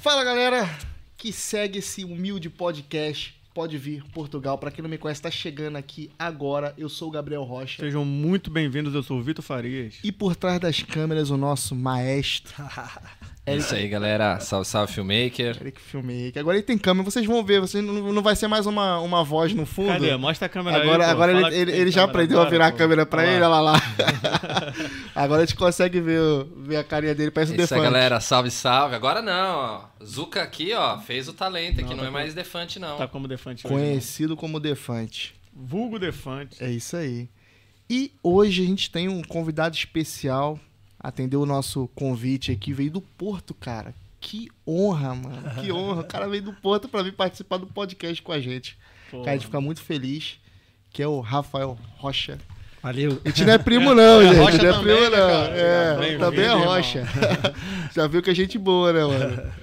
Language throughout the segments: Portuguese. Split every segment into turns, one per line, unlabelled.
Fala galera que segue esse humilde podcast. Pode vir, Portugal. Pra quem não me conhece, tá chegando aqui agora. Eu sou o Gabriel Rocha.
Sejam muito bem-vindos, eu sou o Vitor Farias.
E por trás das câmeras, o nosso maestro.
É isso aí, galera. Salve, salve, filmmaker.
Eric Filmmaker. Agora ele tem câmera, vocês vão ver. Vocês não, não vai ser mais uma, uma voz no fundo.
Cadê? Mostra a câmera
Agora,
aí, pô.
agora
Fala
ele, ele, ele já
câmera
aprendeu a
agora,
virar a
pô.
câmera pra ele,
lá.
olha lá. agora a gente consegue ver, ver a carinha dele, parece o
É isso aí,
Defante.
galera. Salve, salve. Agora não, ó. Zuka aqui, ó, fez o talento aqui.
Não,
Não,
tá
é mais Defante, não.
Tá como Defante hoje,
Conhecido como Defante.
né? Vulgo Defante.
É isso aí. E hoje a gente tem um convidado especial. Atendeu o nosso convite aqui, veio do Porto, cara. Que honra, mano. Que honra. O cara veio do Porto pra vir participar do podcast com a gente.
Pô,
Cara, a gente fica muito feliz. Que é o Rafael Rocha.
Valeu.
A gente não é primo, não, gente.
Rocha
não é
também,
primo,
né,
não.
cara?
É,
Bem-vindo,
também é. Rocha. Já viu que é gente boa, né, mano?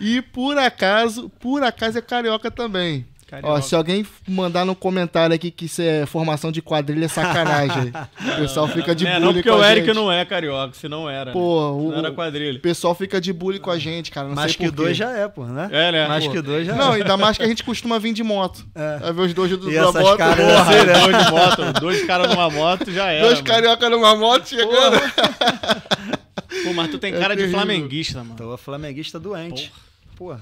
E por acaso, por acaso é carioca também.
Carioca.
Ó, se alguém mandar no comentário aqui que isso é formação de quadrilha, é sacanagem. o pessoal fica de
é,
bullying
não porque
com
o
a
Eric
gente.
não é carioca, se não era. né?
Pô, o,
Não era
o
quadrilha.
pessoal fica de bullying com a gente, cara. Não
Mais
sei
que dois já é, pô, né?
É, né?
Mais
Pô.
que dois já
Não,
é.
ainda mais que a gente costuma vir de moto.
É.
Vai ver os dois do
E
da
essas
moto.
caras
porra,
assim, né?
Dois de moto, dois caras numa moto já era.
Dois
mano.
carioca numa moto chegando.
Pô, mas tu tem
É
cara de
terrível.
flamenguista, mano.
Tô flamenguista doente. Porra.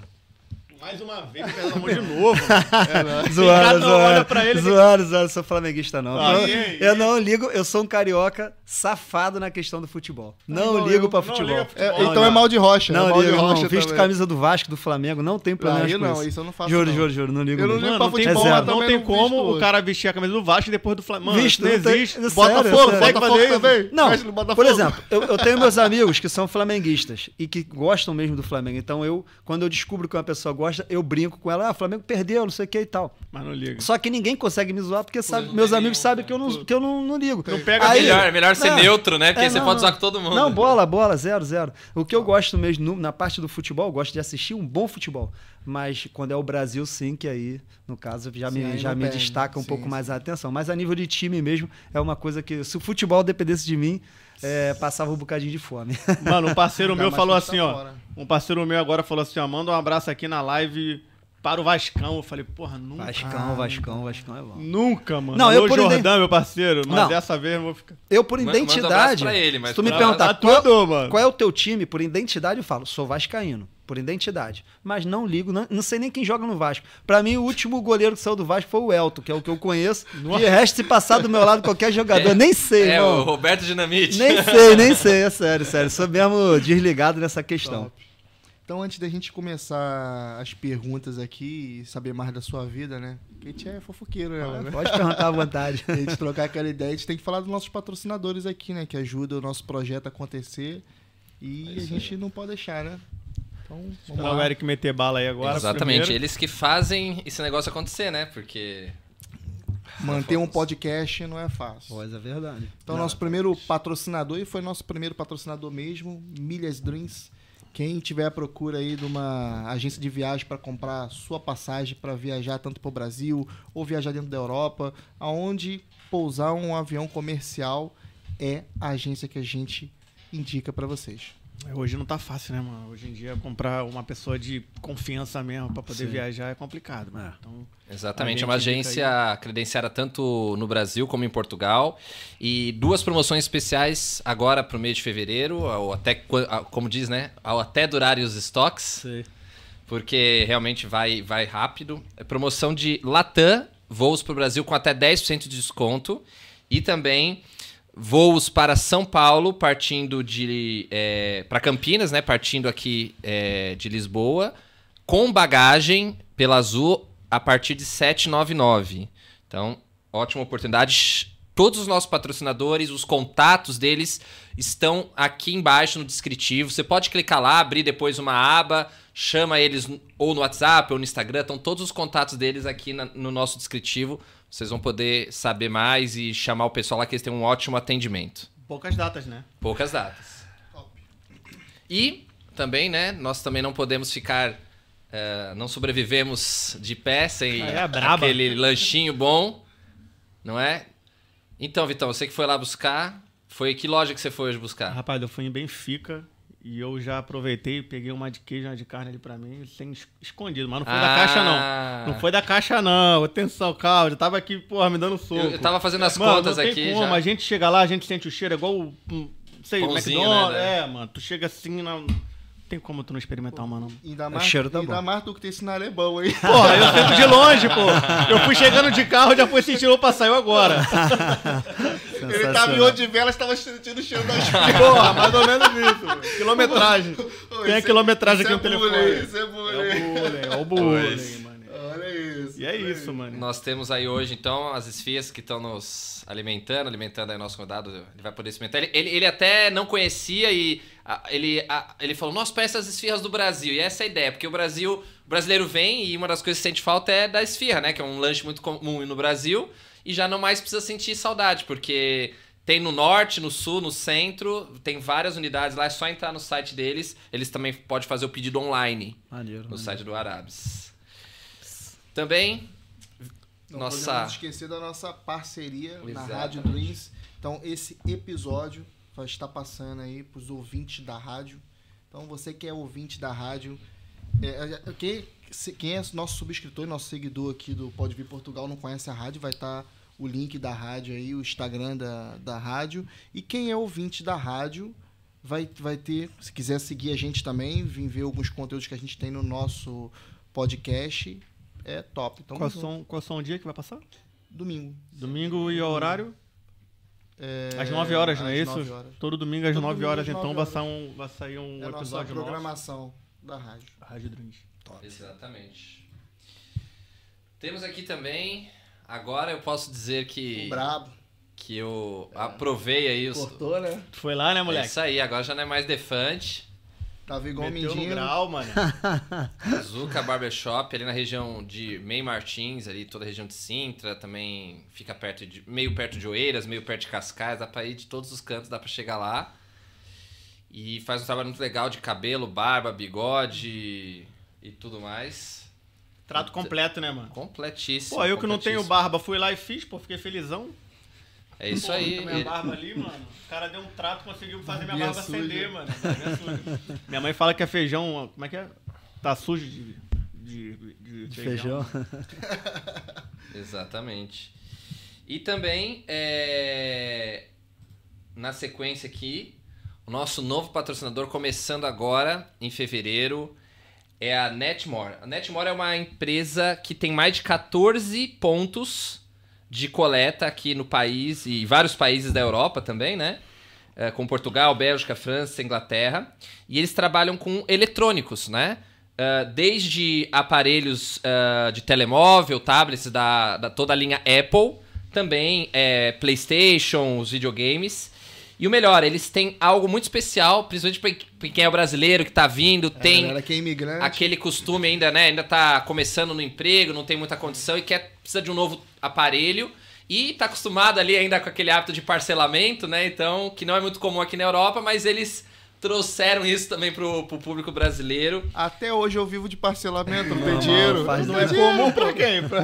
Mais uma vez, pelo amor de novo.
Zoando,
cada um olha
zoando.
pra ele
Zoando, zoando. Sou flamenguista, não.
Ah,
eu,
e aí?
eu não ligo, eu sou um carioca safado na questão do futebol. Não
igual
ligo
eu,
pra
não
futebol.
pra
É,
futebol,
então é
não.
mal de rocha. é
Não
mal de
ligo, irmão.
rocha
Visto
também.
camisa do Vasco, do Flamengo, não tem problema
Aí
com
não,
isso.
isso eu não faço.
Juro,
não.
juro, juro, não ligo
Eu não ligo
Mano,
pra
não tem
futebol,
não tem
não
como
visto
o cara vestir a camisa do Vasco e depois do Flamengo.
Visto,
não
não
existe.
Botafogo. Botafogo também.
Não, por exemplo, eu, eu tenho meus amigos que são flamenguistas e que gostam mesmo do Flamengo. Então eu, quando eu descubro que uma pessoa gosta, eu brinco com ela, ah, o Flamengo perdeu, não sei o que e tal.
Mas não liga.
Só que ninguém consegue me zoar porque sabe- meus
tem
amigos sabem que eu não, que eu não, não ligo.
Não pega
Aí-
melhor, é melhor ser
Não.
neutro, né? Porque
É,
você
não,
pode
não.
zoar com todo mundo.
Não, bola, bola, zero, zero. O que eu gosto mesmo na parte do futebol, eu gosto de assistir um bom futebol. Mas quando é o Brasil, sim, que aí, no caso, já
Sim,
me, já me
perde.
destaca um
Sim,
pouco
sim.
mais a atenção. Mas a nível de time mesmo, é uma coisa que, se o futebol dependesse de mim, é, passava um bocadinho de fome.
Mano, um parceiro meu falou
quando tá
assim, ó.
fora.
Um parceiro meu agora falou assim, ó, manda um abraço aqui na live para o Vascão. Eu falei, porra, nunca.
Vascão, Vascão, Vascão é bom.
Nunca, mano.
Não,
Alô,
eu por
Jordão,
iden-
meu parceiro, mas
Não.
dessa vez eu vou ficar.
Eu, por
manda um
identidade,
pra ele, mas
se tu me
pra-
perguntar
Tá
qual,
tudo, mano.
qual é o teu time, por identidade eu falo, sou vascaíno, por identidade. Mas não ligo, não, não sei nem quem joga no Vasco. Pra mim, o último goleiro que saiu do Vasco foi o Elton, que é o que eu conheço. De resto, se passar do meu lado qualquer jogador, nem sei,
É, o
irmão.
Roberto Dinamite.
Nem sei, nem sei, é sério, sério. Sou mesmo desligado nessa questão.
Top. Então, antes da gente começar as perguntas aqui e saber mais da sua vida, né? Porque a gente é fofoqueiro, né? mano?
Pode perguntar à vontade.
A gente trocar aquela ideia, a gente tem que falar dos nossos patrocinadores aqui, né? Que ajudam o nosso projeto a acontecer. E a gente não pode deixar, né? Então, vamos
Esperar o
lá.
Eric meter bala aí agora.
Exatamente,
primeiro.
eles que fazem esse negócio acontecer, né? Porque.
Manter um podcast não é fácil.
Pois é verdade.
Então, nosso primeiro patrocinador, e foi nosso primeiro patrocinador mesmo, Milhas Dreams. Quem tiver à procura aí de uma agência de viagem para comprar sua passagem para viajar tanto para o Brasil ou viajar dentro da Europa, aonde pousar um avião comercial é a agência que a gente indica para vocês.
Hoje não tá fácil, né, mano? Hoje em dia comprar uma pessoa de confiança mesmo pra poder
Sim.
viajar é complicado, mano.
É.
Então,
Exatamente, é uma agência credenciada tanto no Brasil como em Portugal. E duas promoções especiais agora pro mês de fevereiro, ao até, como diz, né? Ao até durarem os estoques.
Sei.
porque realmente vai, vai rápido. É promoção de Latam, voos para o Brasil com até 10% de desconto. E também voos para São Paulo, partindo de. para Campinas, né? Partindo aqui é, de Lisboa, com bagagem pela Azul a partir de 799. Então, ótima oportunidade. Todos os nossos patrocinadores, os contatos deles estão aqui embaixo no descritivo. Você pode clicar lá, abrir depois uma aba, chama eles ou no WhatsApp ou no Instagram. Estão todos os contatos deles aqui na- no nosso descritivo. Vocês vão poder saber mais e chamar o pessoal lá que eles têm um ótimo atendimento.
poucas datas, né?
Poucas datas. E também, né? Nós também não podemos ficar. eh, não sobrevivemos de pé sem
Ah, é
aquele lanchinho bom, não é? Então, Vitão, você que foi lá buscar, foi que loja que você foi hoje buscar?
Rapaz, eu fui em Benfica E eu já aproveitei, peguei uma de queijo, uma de carne ali pra mim, sem es- escondido. Mas não foi
Ah.
da caixa, não. Não foi da caixa, não. Atenção, calma. Eu tava aqui, porra, me dando soco.
Eu, eu tava fazendo as
Mano,
contas
não tem
aqui
como.
já.
A gente chega lá, a gente sente o cheiro, é igual o. hum, Sei,
Pãozinho,
McDonald's.
né, né?
É, mano. Tu chega assim, não. Tem como tu não experimentar uma, não.
Ainda
O
mais,
cheiro tá
ainda
bom.
mais tu que tem é bom aí.
Porra, eu sento de longe, pô. Eu fui chegando de carro, já fui sentindo, opa, saiu agora.
Ele tava em outro de velas, tava sentindo o cheiro das
Porra, mais ou menos isso. Quilometragem. Tem a quilometragem aqui no telefone.
Isso é
É
bullying.
o bullying, é o bullying, mano.
Olha isso.
E é isso, mano.
Nós temos aí hoje, então, as esfias que estão nos alimentando, alimentando aí nosso convidado, ele vai poder experimentar. Ele, ele, ele até não conhecia e ah, ele, ah, ele falou, nossa, parece as esfirras do Brasil. E essa é a ideia, porque o Brasil, o brasileiro vem e uma das coisas que sente falta é da esfirra, né? Que é um lanche muito comum no Brasil e já não mais precisa sentir saudade, porque tem no norte, no sul, no centro, tem várias unidades lá, é só entrar no site deles. Eles também podem fazer o pedido online
Maneiro.
no
maneiro.
site do Arabes. Também,
Não
nossa...
podemos esquecer da nossa parceria na
Exatamente.
Rádio Dreams. Então, esse episódio vai estar passando aí pros ouvintes da rádio. Então, você que é ouvinte da rádio, é, quem, se- quem é nosso subscritor e nosso seguidor aqui do Pode Vir Portugal não conhece a rádio, vai estar o link da rádio aí, o Instagram da, da rádio. E quem é ouvinte da rádio vai, vai ter, se quiser seguir a gente também, vir ver alguns conteúdos que a gente tem no nosso podcast, é top. Então,
Qual são, qual são o dia que vai passar?
domingo.
Domingo e o horário?
É,
Às 9 horas, não é
às
isso?
9 horas.
Todo domingo às
Todo
9
domingo
horas, então
9
vai
horas.
sair um, vai sair um
É a nossa
episódio nosso.
programação da rádio.
Rádio Dreams.
Exatamente. Temos aqui também. Agora eu posso dizer que,
Brabo.
que eu aprovei aí os.
Cortou, né?
Foi lá, né,
É
moleque?
isso aí, agora já não é mais Defante.
Tava igual
Meteu no
Mindinho.
grau, mano.
Zuca Barbershop, ali na região de Meio Martins, ali toda a região de Sintra, também fica perto de. meio perto de Oeiras, meio perto de Cascais, dá pra ir de todos os cantos, dá pra chegar lá. E faz um trabalho muito legal de cabelo, barba, bigode e tudo mais.
Trato completo, né, mano?
Completíssimo.
Pô, eu que não tenho
completíssimo.
barba, fui lá e fiz, pô, fiquei felizão.
É isso
Pô,
aí.
Minha
ele-
barba ali, mano. O cara deu um trato, conseguiu fazer minha barba
suja.
acender, mano. Suja. minha mãe fala que é feijão. Como é que é? Tá sujo de, de, de,
De feijão.
Exatamente. E também, é, na sequência aqui, o nosso novo patrocinador, começando agora, em fevereiro, é a Netmore. A Netmore é uma empresa que tem mais de 14 pontos de coleta aqui no país e vários países da Europa também, né? É, com Portugal, Bélgica, França, Inglaterra. E eles trabalham com eletrônicos, né? Ah, desde aparelhos ah, de telemóvel, tablets da, da toda a linha Apple, também é, PlayStation, os videogames. E o melhor, eles têm algo muito especial, principalmente pra quem é brasileiro que tá vindo, tem
Galera que é
aquele costume ainda, né? Ainda tá começando no emprego, não tem muita condição e quer precisa de um novo aparelho e tá acostumado ali ainda com aquele hábito de parcelamento, né? Então, que não é muito comum aqui na Europa, mas eles trouxeram isso também pro, pro público brasileiro.
Até hoje eu vivo de parcelamento, não tem dinheiro.
faz
não
Não é comum pra quem? Pra-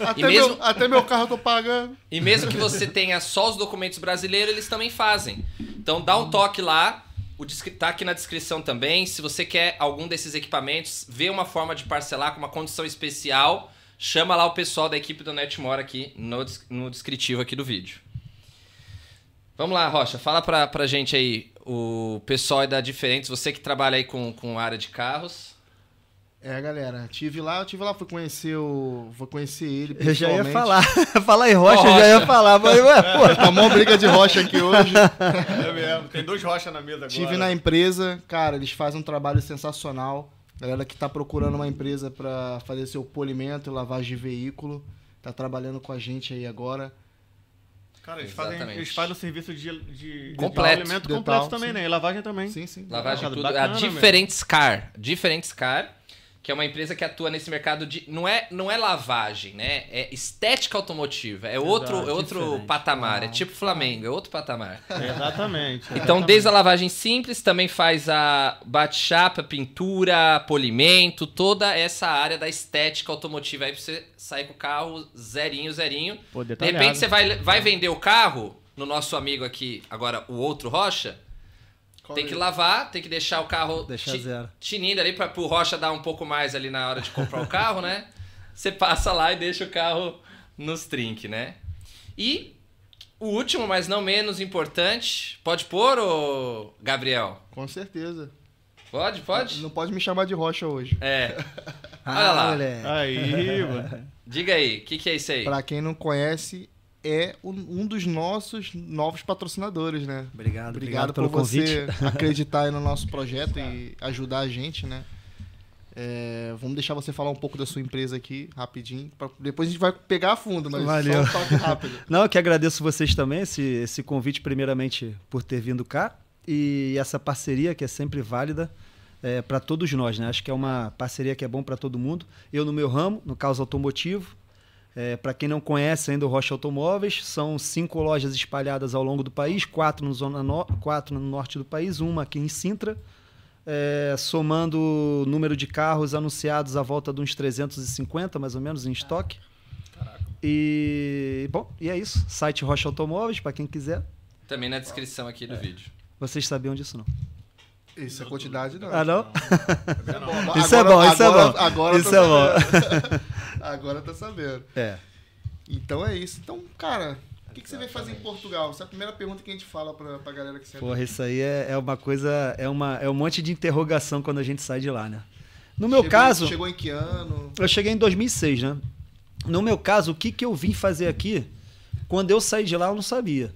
Até,
E mesmo-
meu, até meu carro eu tô pagando.
E mesmo que você tenha só os documentos brasileiros, eles também fazem. Então dá um toque lá. O tá aqui na descrição também. Se você quer algum desses equipamentos, vê uma forma de parcelar com uma condição especial, chama lá o pessoal da equipe do Netmore aqui no, no descritivo aqui do vídeo. Vamos lá, Rocha, fala pra, pra gente aí, o pessoal aí da Diferentes, você que trabalha aí com, com área de carros.
É, galera, tive lá, eu tive lá, fui conhecer o. Vou conhecer ele.
Eu já ia falar. Falar em rocha,
Ó,
eu já ia
Rocha.
falar. Mas, ué, pô,
Tomou uma briga de rocha aqui hoje.
É mesmo. Tem dois rochas na mesa agora.
Tive na empresa, cara, eles fazem um trabalho sensacional. Galera que tá procurando uma empresa pra fazer seu polimento e lavagem de veículo, tá trabalhando com a gente aí agora.
Cara, eles fazem, eles fazem o serviço de, de
Completo.
alimento
Detal,
completo também,
sim.
né? E lavagem também.
Sim, sim.
Lavagem
Bacana,
tudo.
bacana,
a
meu.
Diferentes Car. Diferentes Car, que é uma empresa que atua nesse mercado de. Não é, não é lavagem, né? É estética automotiva. É outro, é outro
diferente.
patamar. É tipo Flamengo, é outro patamar.
Exatamente.
Então, desde a lavagem simples, também faz a bate-chapa, pintura, polimento, toda essa área da estética automotiva. Aí pra você sair com o carro zerinho, zerinho.
Pô,
De repente você vai, vai vender o carro no nosso amigo aqui, agora o outro Rocha. Tem que lavar, tem que deixar o carro
Deixar
ti- tinindo ali pra pro Rocha dar um pouco mais ali na hora de comprar o carro, né? Você passa lá e deixa o carro nos trinques, né? E o último, mas não menos importante, pode pôr, ô Gabriel?
Com certeza.
Pode, pode?
Não pode me chamar de rocha hoje.
É. Olha lá.
moleque.
Aí, mano.
Diga aí, o que, que é isso aí?
Pra quem não conhece, é um dos nossos novos patrocinadores, né?
Obrigado,
Obrigado,
obrigado pelo
por você
convite.
acreditar no nosso projeto e ajudar a gente, né? É, vamos deixar você falar um pouco da sua empresa aqui, rapidinho. pra- depois a gente vai pegar a fundo, mas
Valeu.
só um toque rápido.
Não, eu que agradeço vocês também, esse, esse convite, primeiramente, por ter vindo cá. E essa parceria que é sempre válida para todos nós, né? Acho que é uma parceria que é bom para todo mundo. Eu no meu ramo, no caso automotivo. Para quem não conhece ainda o Rocha Automóveis, são cinco lojas espalhadas ao longo do país, quatro no, zona no, quatro no norte do país, uma aqui em Sintra. É, somando o número de carros anunciados à volta de uns 350, mais ou menos, em estoque. E, bom, e é isso. Site Rocha Automóveis, para quem quiser.
Também na descrição aqui do vídeo.
Vocês sabiam disso, não?
Isso é quantidade, não.
Ah, não?
Agora-
Isso é bom, isso é bom.
Agora
Isso é bom.
sabendo. agora tá sabendo.
É.
Então é isso. Então, cara, o que, que você veio fazer em Portugal? Essa é a primeira pergunta que a gente fala pra, pra galera que senta.
Porra, isso aí é, é uma coisa, é, uma, é um monte de interrogação quando a gente sai de lá, né? No meu
Chegou-
caso,
Chegou em que ano?
eu cheguei em 2006, né? No meu caso, o que, que eu vim fazer aqui? Quando eu saí de lá, eu não sabia,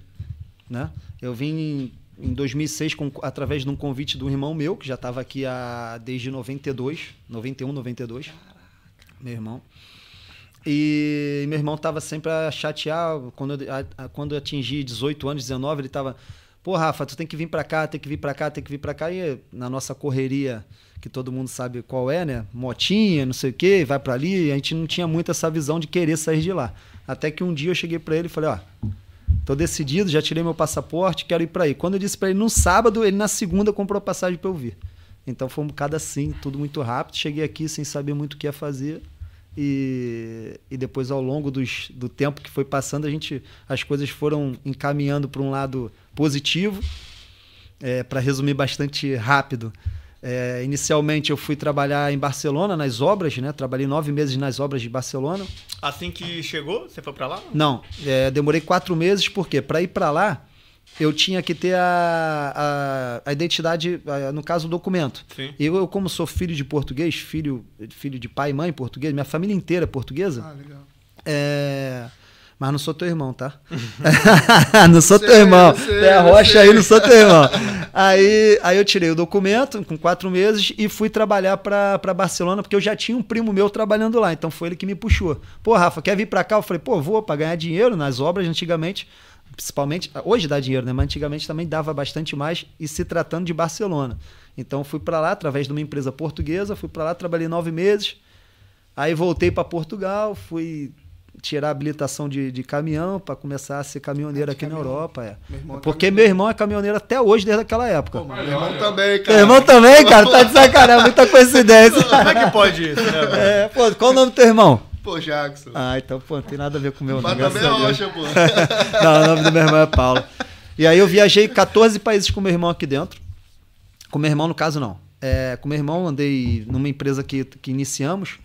né? Eu vim em, em 2006 com, através de um convite um irmão meu, que já estava aqui há, desde 92, 91, 92. Meu irmão. E meu irmão tava sempre a chatear, quando a- a- quando eu atingi 18 anos, 19, ele tava, pô, Rafa, tu tem que vir pra cá, tem que vir pra cá, tem que vir pra cá. E na nossa correria, que todo mundo sabe qual é, né? Motinha, não sei o quê, vai pra ali, a gente não tinha muito essa visão de querer sair de lá. Até que um dia eu cheguei pra ele e falei, ó, tô decidido, já tirei meu passaporte, quero ir pra aí. Quando eu disse pra ele no sábado, ele na segunda comprou a passagem pra eu vir. Então foi um bocado assim, tudo muito rápido. Cheguei aqui sem saber muito o que ia fazer. E, e depois, ao longo dos, do tempo que foi passando, a gente, as coisas foram encaminhando para um lado positivo. para resumir bastante rápido, é, inicialmente eu fui trabalhar em Barcelona, nas obras, né? Trabalhei nove meses nas obras de Barcelona.
Assim que chegou, você foi pra lá?
Não, é, demorei quatro meses, porque para ir para lá, eu tinha que ter a, a, a identidade, a- no caso, o documento.
Sim.
Eu, eu, como sou filho de português, filho, filho de pai e mãe português, minha família inteira é portuguesa,
Ah, legal.
é... mas não sou teu irmão, tá? não sou teu
Sei,
irmão.
sei,
é a rocha
sei.
aí, não sou teu irmão. Aí, aí eu tirei o documento com quatro meses e fui trabalhar pra Barcelona, porque eu já tinha um primo meu trabalhando lá, então foi ele que me puxou. Pô, Rafa, quer vir pra cá? Eu falei, pô, vou pra ganhar dinheiro nas obras antigamente. Principalmente, hoje dá dinheiro, né? Mas antigamente também dava bastante mais e se tratando de Barcelona. Então fui pra lá através de uma empresa portuguesa, fui pra lá, trabalhei nove meses. Aí voltei para Portugal, fui tirar a habilitação de, de caminhão para começar a ser caminhoneiro
de
aqui na
caminhão.
Europa. é.
Meu é
Porque
caminhoneiro.
meu irmão é caminhoneiro até hoje, desde aquela época.
Pô, meu irmão também,
Meu
cara.
irmão também, cara, tá de sacanagem, muita coincidência.
Como é que pode isso, né? velho?
É, pô, qual o nome do teu irmão?
Pô, Jackson.
Ah, então, pô, não tem nada a ver com o meu
Mas
nome.
também é rocha, pô.
Não, o nome do meu irmão é Paulo. E aí eu viajei 14 países com meu irmão aqui dentro. Com meu irmão, no caso, não. É, com meu irmão, andei numa empresa que, que iniciamos,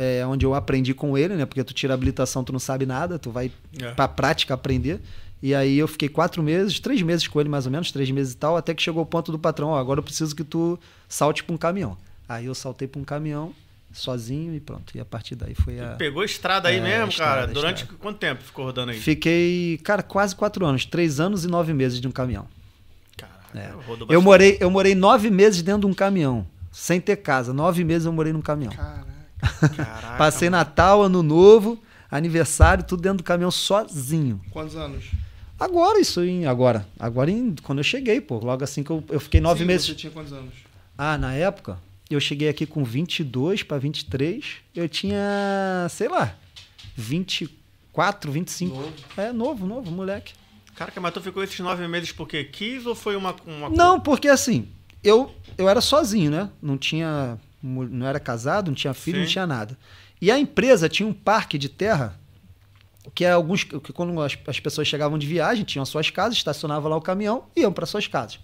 é, onde eu aprendi com ele, né? Porque tu tira a habilitação, tu não sabe nada, tu vai
É.
pra prática aprender. E aí eu fiquei quatro meses, três meses com ele mais ou menos, três meses e tal, até que chegou o ponto do patrão, ó, agora eu preciso que tu salte pra um caminhão. Aí eu saltei pra um caminhão, sozinho e pronto. E a partir daí foi a...
Pegou estrada aí
É,
mesmo,
estrada,
cara? Durante quanto tempo ficou rodando aí?
Fiquei, cara, quase quatro anos, três anos e nove meses de um caminhão.
Caraca,
É.
rodou
Eu
bastante.
morei, eu morei nove meses dentro de um caminhão, sem ter casa. Nove meses eu morei num caminhão.
Caraca.
Caraca,
Passei
mano.
Natal, Ano Novo, aniversário, tudo dentro do caminhão sozinho.
Quantos anos?
Agora isso, em, agora. Agora em, quando eu cheguei, pô. Logo assim que eu, eu fiquei nove
Sim,
meses.
Você tinha quantos anos?
Ah, na época, eu cheguei aqui com 22 para 23. Eu tinha, sei lá, 24, 25.
Novo.
É, novo, novo, moleque.
Caraca, mas tu ficou esses nove meses porque quis ou foi uma. uma
Não, porque assim, eu, eu era sozinho, né? Não tinha. Não era casado, não tinha filho,
Sim.
não tinha nada. E a empresa tinha um parque de terra que é alguns. que quando as, as pessoas chegavam de viagem, tinham as suas casas, estacionavam lá o caminhão e iam para suas casas.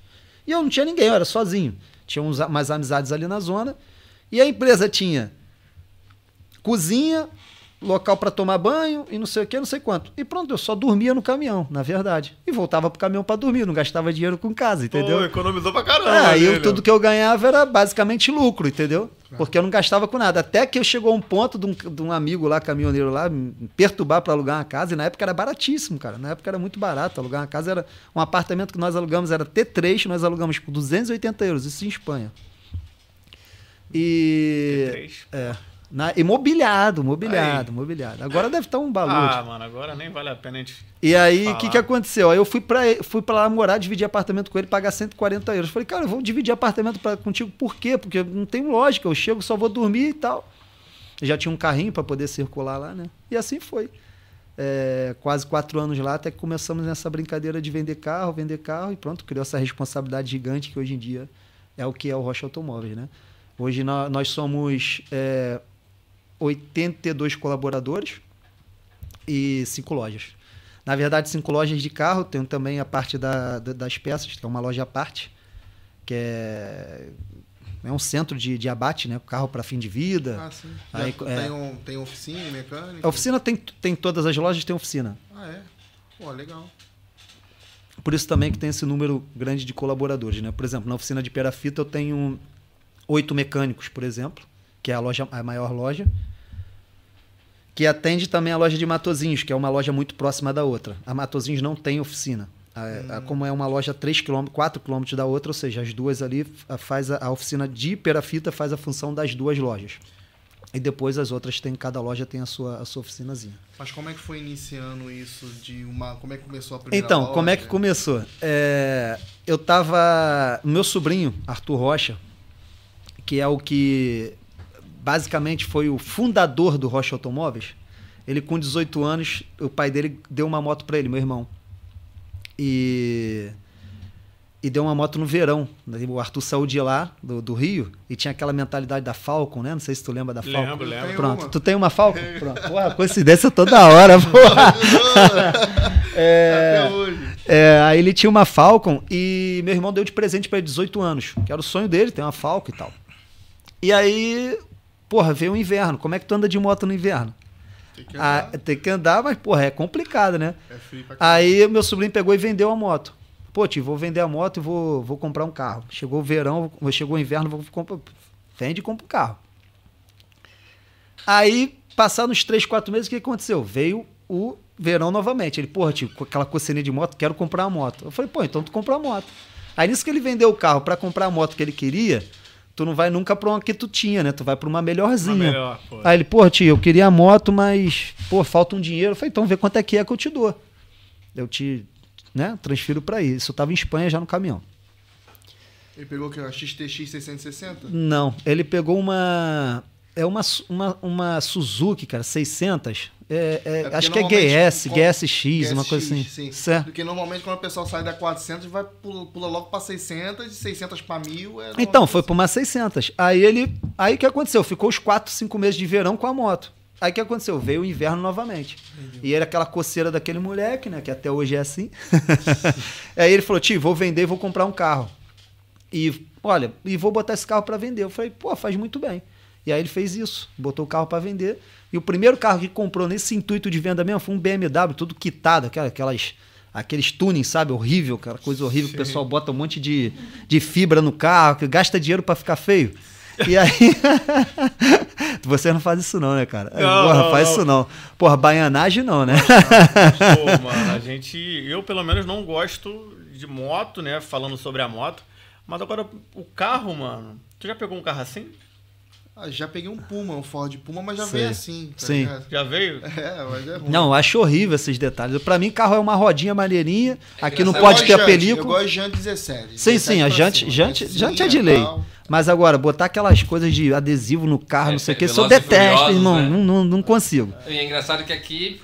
E eu não tinha ninguém, eu era sozinho. Tinha uns, umas amizades ali na zona. E a empresa tinha cozinha, local para tomar banho e não sei o que, não sei quanto. E pronto, eu só dormia no caminhão, na verdade. E voltava pro caminhão para dormir, não gastava dinheiro com casa, entendeu?
Pô, economizou pra caramba.
É, tudo que eu ganhava era basicamente lucro, entendeu? Porque eu não gastava com nada. Até que eu chegou a um ponto de um, de um amigo lá, caminhoneiro lá, me perturbar para alugar uma casa. E na época era baratíssimo, cara. Na época era muito barato. Alugar uma casa era. Um apartamento que nós alugamos era T3, nós alugamos por 280 euros, isso em Espanha. E.
T3.
É. Na, imobiliado, mobiliado, mobiliado. Agora deve estar um balúrdio.
Ah, mano, agora nem vale a pena a gente.
E aí, o que, que aconteceu? Aí eu fui pra, fui pra lá morar, dividir apartamento com ele, pagar 140 euros. Falei, cara, eu vou dividir apartamento pra, contigo, por quê? Porque não tem lógica, eu chego, só vou dormir e tal. Eu já tinha um carrinho pra poder circular lá, né? E assim foi. É, quase quatro anos lá, até que começamos nessa brincadeira de vender carro, vender carro, e pronto, criou essa responsabilidade gigante que hoje em dia é o que é o Rocha Automóveis, né? Hoje nó- nós somos é, 82 colaboradores e cinco lojas. Na verdade, cinco lojas de carro, tem também a parte da, da- das peças, que é uma loja à parte, que é, é um centro de, de abate, né? Carro para fim de vida.
Ah, sim.
Aí, é.
tem, um, tem oficina, mecânica?
A oficina tem, tem todas as lojas, tem oficina.
Ah, é? Pô, legal.
Por isso também que tem esse número grande de colaboradores, né? Por exemplo, na oficina de perafita eu tenho oito mecânicos, por exemplo, que é a loja a maior loja, que atende também a loja de Matozinhos, que é uma loja muito próxima da outra. A Matozinhos não tem oficina. A- a- como é uma loja 3 km, 4 km da outra, ou seja, as duas ali a- faz a, a oficina de perafita faz a função das duas lojas. E depois as outras tem, cada loja tem a sua, a sua oficinazinha.
Mas como é que foi iniciando isso de uma... Como é que começou a primeira
Então,
loja?
como é que começou? É, eu tava. Meu sobrinho, Arthur Rocha, que é o que basicamente foi o fundador do Rocha Automóveis, ele com 18 anos, o pai dele deu uma moto para ele, meu irmão. E. E deu uma moto no verão. O Arthur saiu de lá, do, do Rio, e tinha aquela mentalidade da Falcon, né? Não sei se tu lembra da Falcon.
Lembro, lembro.
Pronto,
uma.
tu tem uma Falcon? Pronto. Porra, coincidência toda hora, porra. É,
Até hoje.
é, aí ele tinha uma Falcon e meu irmão deu de presente pra ele 18 anos, que era o sonho dele, ter uma Falcon e tal. E aí, porra, veio o inverno. Como é que tu anda de moto no inverno?
Tem que
Ah,
andar.
tem que andar, mas, porra, é complicado, né?
É frio pra caralho.
Aí meu sobrinho pegou e vendeu a moto. Pô, tio, vou vender a moto e vou, vou comprar um carro. Chegou o verão, chegou o inverno, vou comprar. Vende e compra um carro. Aí, passados uns 3, 4 meses, o que aconteceu? Veio o verão novamente. Ele, porra, tio, com aquela coceirinha de moto, quero comprar uma moto. Eu falei, pô, então tu compra a moto. Aí nisso que ele vendeu o carro pra comprar a moto que ele queria, tu não vai nunca pra uma que tu tinha, né? Tu vai pra uma melhorzinha.
Uma melhor, pô.
Aí ele, pô, tio, eu queria a moto, mas, pô, falta um dinheiro. Eu falei, então vê quanto é que é que eu te dou. Eu te, né, transfiro pra. Isso eu tava em Espanha já no caminhão.
Ele pegou o que? A XTX 660?
Não, ele pegou uma. É uma, uma, uma Suzuki, cara, 600. É, é,
porque
acho que é GS,
com-
GSX, uma coisa assim.
Sim.
Certo.
Porque normalmente quando o pessoal sai da 400, vai pula, pula logo pra 600, de 600 pra 1000. É
Então, foi pra uma 600. Aí ele. Aí o que aconteceu? Ficou os 4, 5 meses de verão com a moto. Aí o que aconteceu? Veio o inverno novamente. E era aquela coceira daquele moleque, né? Que até hoje é assim. aí ele falou: tio, vou vender e vou comprar um carro. E olha, e vou botar esse carro para vender. Eu falei: pô, faz muito bem. E aí ele fez isso, botou o carro para vender. E o primeiro carro que comprou nesse intuito de venda mesmo foi um BMW, tudo quitado, aquela- aquelas. Aqueles tuning, sabe? Horrível, aquela coisa horrível que o pessoal bota um monte de, de fibra no carro, que gasta dinheiro para ficar feio. E aí. Você não faz isso, não, né, cara?
Não,
Porra,
não,
faz
não.
isso não. Porra, baianagem não, né?
Pô, mano, a gente. Eu, pelo menos, não gosto de moto, né? Falando sobre a moto. Mas agora, o carro, mano. Tu já pegou um carro assim?
Ah, já peguei um Puma, um Ford Puma, mas já
Sei.
veio assim. Tá
Sim.
ligado?
Já veio?
É, mas é ruim.
Não, eu acho horrível esses detalhes. Pra mim, carro é uma rodinha maneirinha. Aqui não pode ter a
jante, Eu
película.
gosto de Jante 17.
Sim,
17
sim, a jante, jante, jante é de lei.
tal.
Mas agora, botar aquelas coisas de adesivo no carro,
É,
não sei o que, isso eu
e
detesto, irmão.
né?
Não, não, não consigo.
E é engraçado que aqui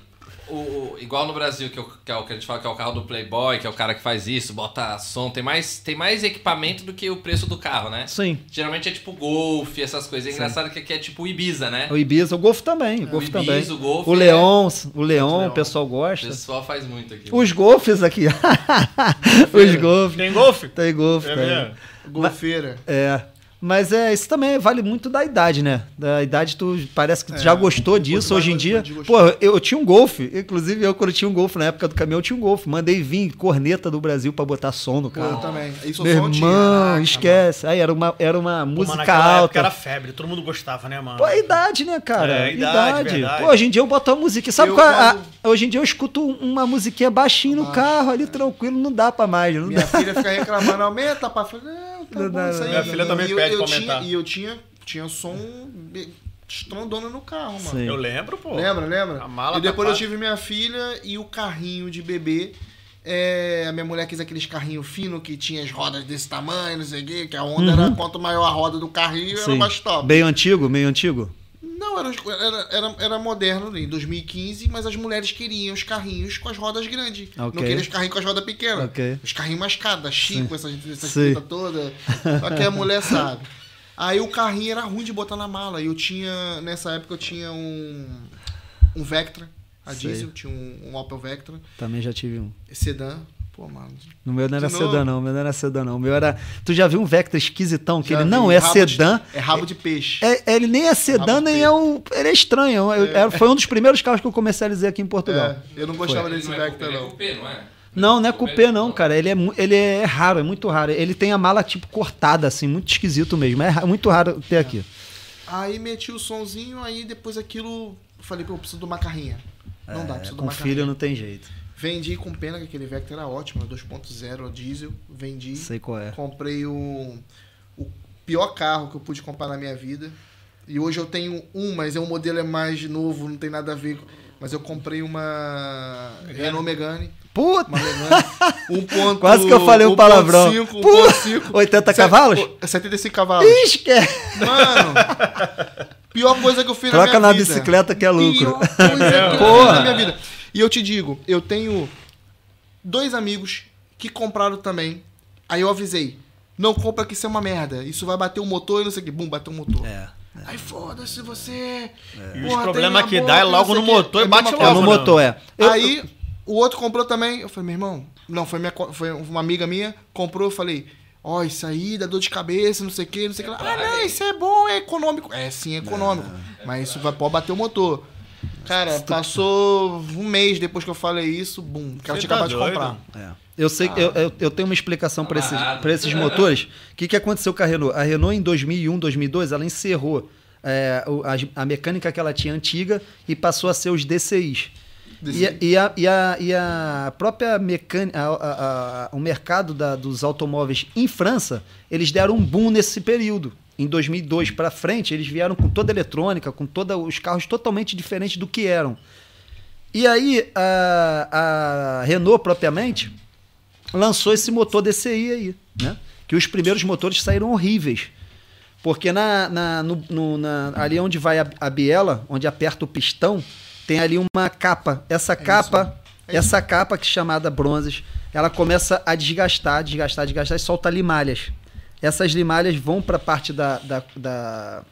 o, o- igual no Brasil, que, é o- que é o que a gente fala que é o carro do Playboy, que é o cara que faz isso, bota som, tem mais, tem mais equipamento do que o preço do carro, né?
Sim.
Geralmente é tipo Golf, essas coisas. É engraçado que aqui é tipo Ibiza, né?
O Ibiza, o Golf também. O Golf
Ibiza,
também.
o Golf
o
é-
Leon, o Leon, o pessoal
O
gosta.
pessoal faz muito aqui.
Os golfes aqui. Os golfes.
Tem golfe?
Tem golfe,
É
tem.
mesmo?
Golfeira.
É. Mas é, isso também vale muito da idade, né? Da idade, tu parece que tu já gostou disso hoje em dia. Pô, eu, tinha um golfe. Inclusive, eu, quando tinha um golfe, na época do caminhão, eu tinha um golfe. Mandei vir corneta do Brasil pra botar som no
Pô, eu
carro.
também. Isso
Meu
tinha.
irmão,
Caraca,
esquece. Aí era uma, era uma
Pô,
música
naquela
alta.
época era febre, todo mundo gostava, né, mano?
Pô, é idade, né, cara?
É, idade, verdade.
Pô, hoje em dia eu boto uma musiquinha. Sabe
Eu
qual é? a- hoje em dia eu escuto uma musiquinha baixinho no
Baixo,
carro, ali tranquilo, não dá pra mais. Não
Minha
dá.
filha fica reclamando, aumenta, pai. Eu falei, não, tá
Não
bom
dá,
isso aí.
Minha filha também
e eu,
comentar.
Tinha, e eu tinha, tinha som estrondona no carro, mano.
Sim.
Eu lembro, pô.
Lembra, lembra?
A mala
e depois eu tive minha filha e o carrinho de bebê. É, a minha mulher quis aqueles carrinhos finos que tinha as rodas desse tamanho, não sei o quê, que a onda era quanto maior a roda do carrinho, era
Sim.
mais top.
Meio antigo, meio antigo.
Não, era, era, era, era moderno em 2015, mas as mulheres queriam os carrinhos com as rodas grandes.
Ok.
Não queriam os carrinhos com as rodas pequenas.
Ok.
Os carrinhos mais caros, da Chico,
Sim.
treta toda. Só que a mulher sabe. Aí o carrinho era ruim de botar na mala. E eu tinha, nessa época eu tinha um, um Vectra, a
Sei.
diesel, tinha um, um Opel Vectra,
Também já tive um.
sedã. Pô, mano.
No meu não era sedã, não. O meu não era sedã, não. O meu era. Tu já viu um Vectra esquisitão? Que
Já
ele
vi,
não é
rabo de-
sedã.
é rabo de peixe.
É, ele nem é sedã,
Rabo
nem é um. Ele é estranho. Eu- era- foi um dos primeiros carros que eu comercializei aqui em Portugal.
É, eu não gostava
Ele
desse
não é
Vectra,
cupê, ele é
não.
não é?
Não, não é cupê, não, cara. Ele é, ele é raro, é muito raro. Ele tem a mala, tipo, cortada, assim, muito esquisito mesmo. É muito raro ter aqui.
Aí meti o sonzinho, aí depois aquilo. eu Falei, pô, eu preciso de uma carrinha. Não dá,
É,
preciso de
com
uma
filho
carrinha.
não tem jeito.
Vendi com pena, que aquele Vectra era ótimo, 2.0 diesel. Vendi.
Sei qual é.
Comprei o, o pior carro que eu pude comprar na minha vida. E hoje eu tenho um, mas é um modelo é mais novo, não tem nada a ver. Mas eu comprei uma Renault Megane.
Puta!
Uma Megane. Um ponto,
Quase que eu falei um palavrão.
1.5,
Puta!
1.5.
80
Set-
cavalos?
pô, 75 cavalos.
Esquece!
Mano, pior coisa que eu fiz
Troca
na
na
minha vida.
bicicleta que é lucro.
Pior coisa que eu fiz na minha vida. E eu te digo, eu tenho dois amigos que compraram também. Aí eu avisei, não compra que isso é uma merda. Isso vai bater o motor e não sei o que. Bum, bateu o motor.
É.
Aí foda-se você.
E
Porra,
os problemas
tem
que dá é logo no
o
motor e
É
bate
mesma
É
logo.
no motor, é. Eu-
Aí o outro comprou também. Eu falei, meu irmão, não, foi, minha, foi uma amiga minha, comprou, eu falei, ó, isso aí dá dor de cabeça, não sei o que, não sei o que. lá. Ah, não, isso é bom, é econômico. É sim, é econômico. Mas isso vai pode bater o motor. Cara, passou um mês depois que eu falei isso, bum, o cara
Você
tinha
tá
acabado de
doido?
comprar.
É. Eu sei que eu, eu, eu tenho uma explicação para esses, pra esses motores. O que, que aconteceu com a Renault? A Renault em 2001, 2002, ela encerrou é, a, a mecânica que ela tinha antiga e passou a ser os DCIs. E, a- e, a, e, a, e a própria mecânica, a- a- a- o mercado da- dos automóveis em França, eles deram um boom nesse período. Em 2002 para frente, eles vieram com toda a eletrônica, com todos os carros totalmente diferentes do que eram. E aí, a, a Renault, propriamente, lançou esse motor DCI aí, né? Que os primeiros motores saíram horríveis. Porque na, na- no- no- na- ali onde vai a, a biela, onde aperta o pistão, tem ali uma capa. Essa capa,
É
essa capa que é chamada bronzes, ela começa a desgastar, desgastar, desgastar e solta limalhas. Essas limalhas vão para a parte da, da, da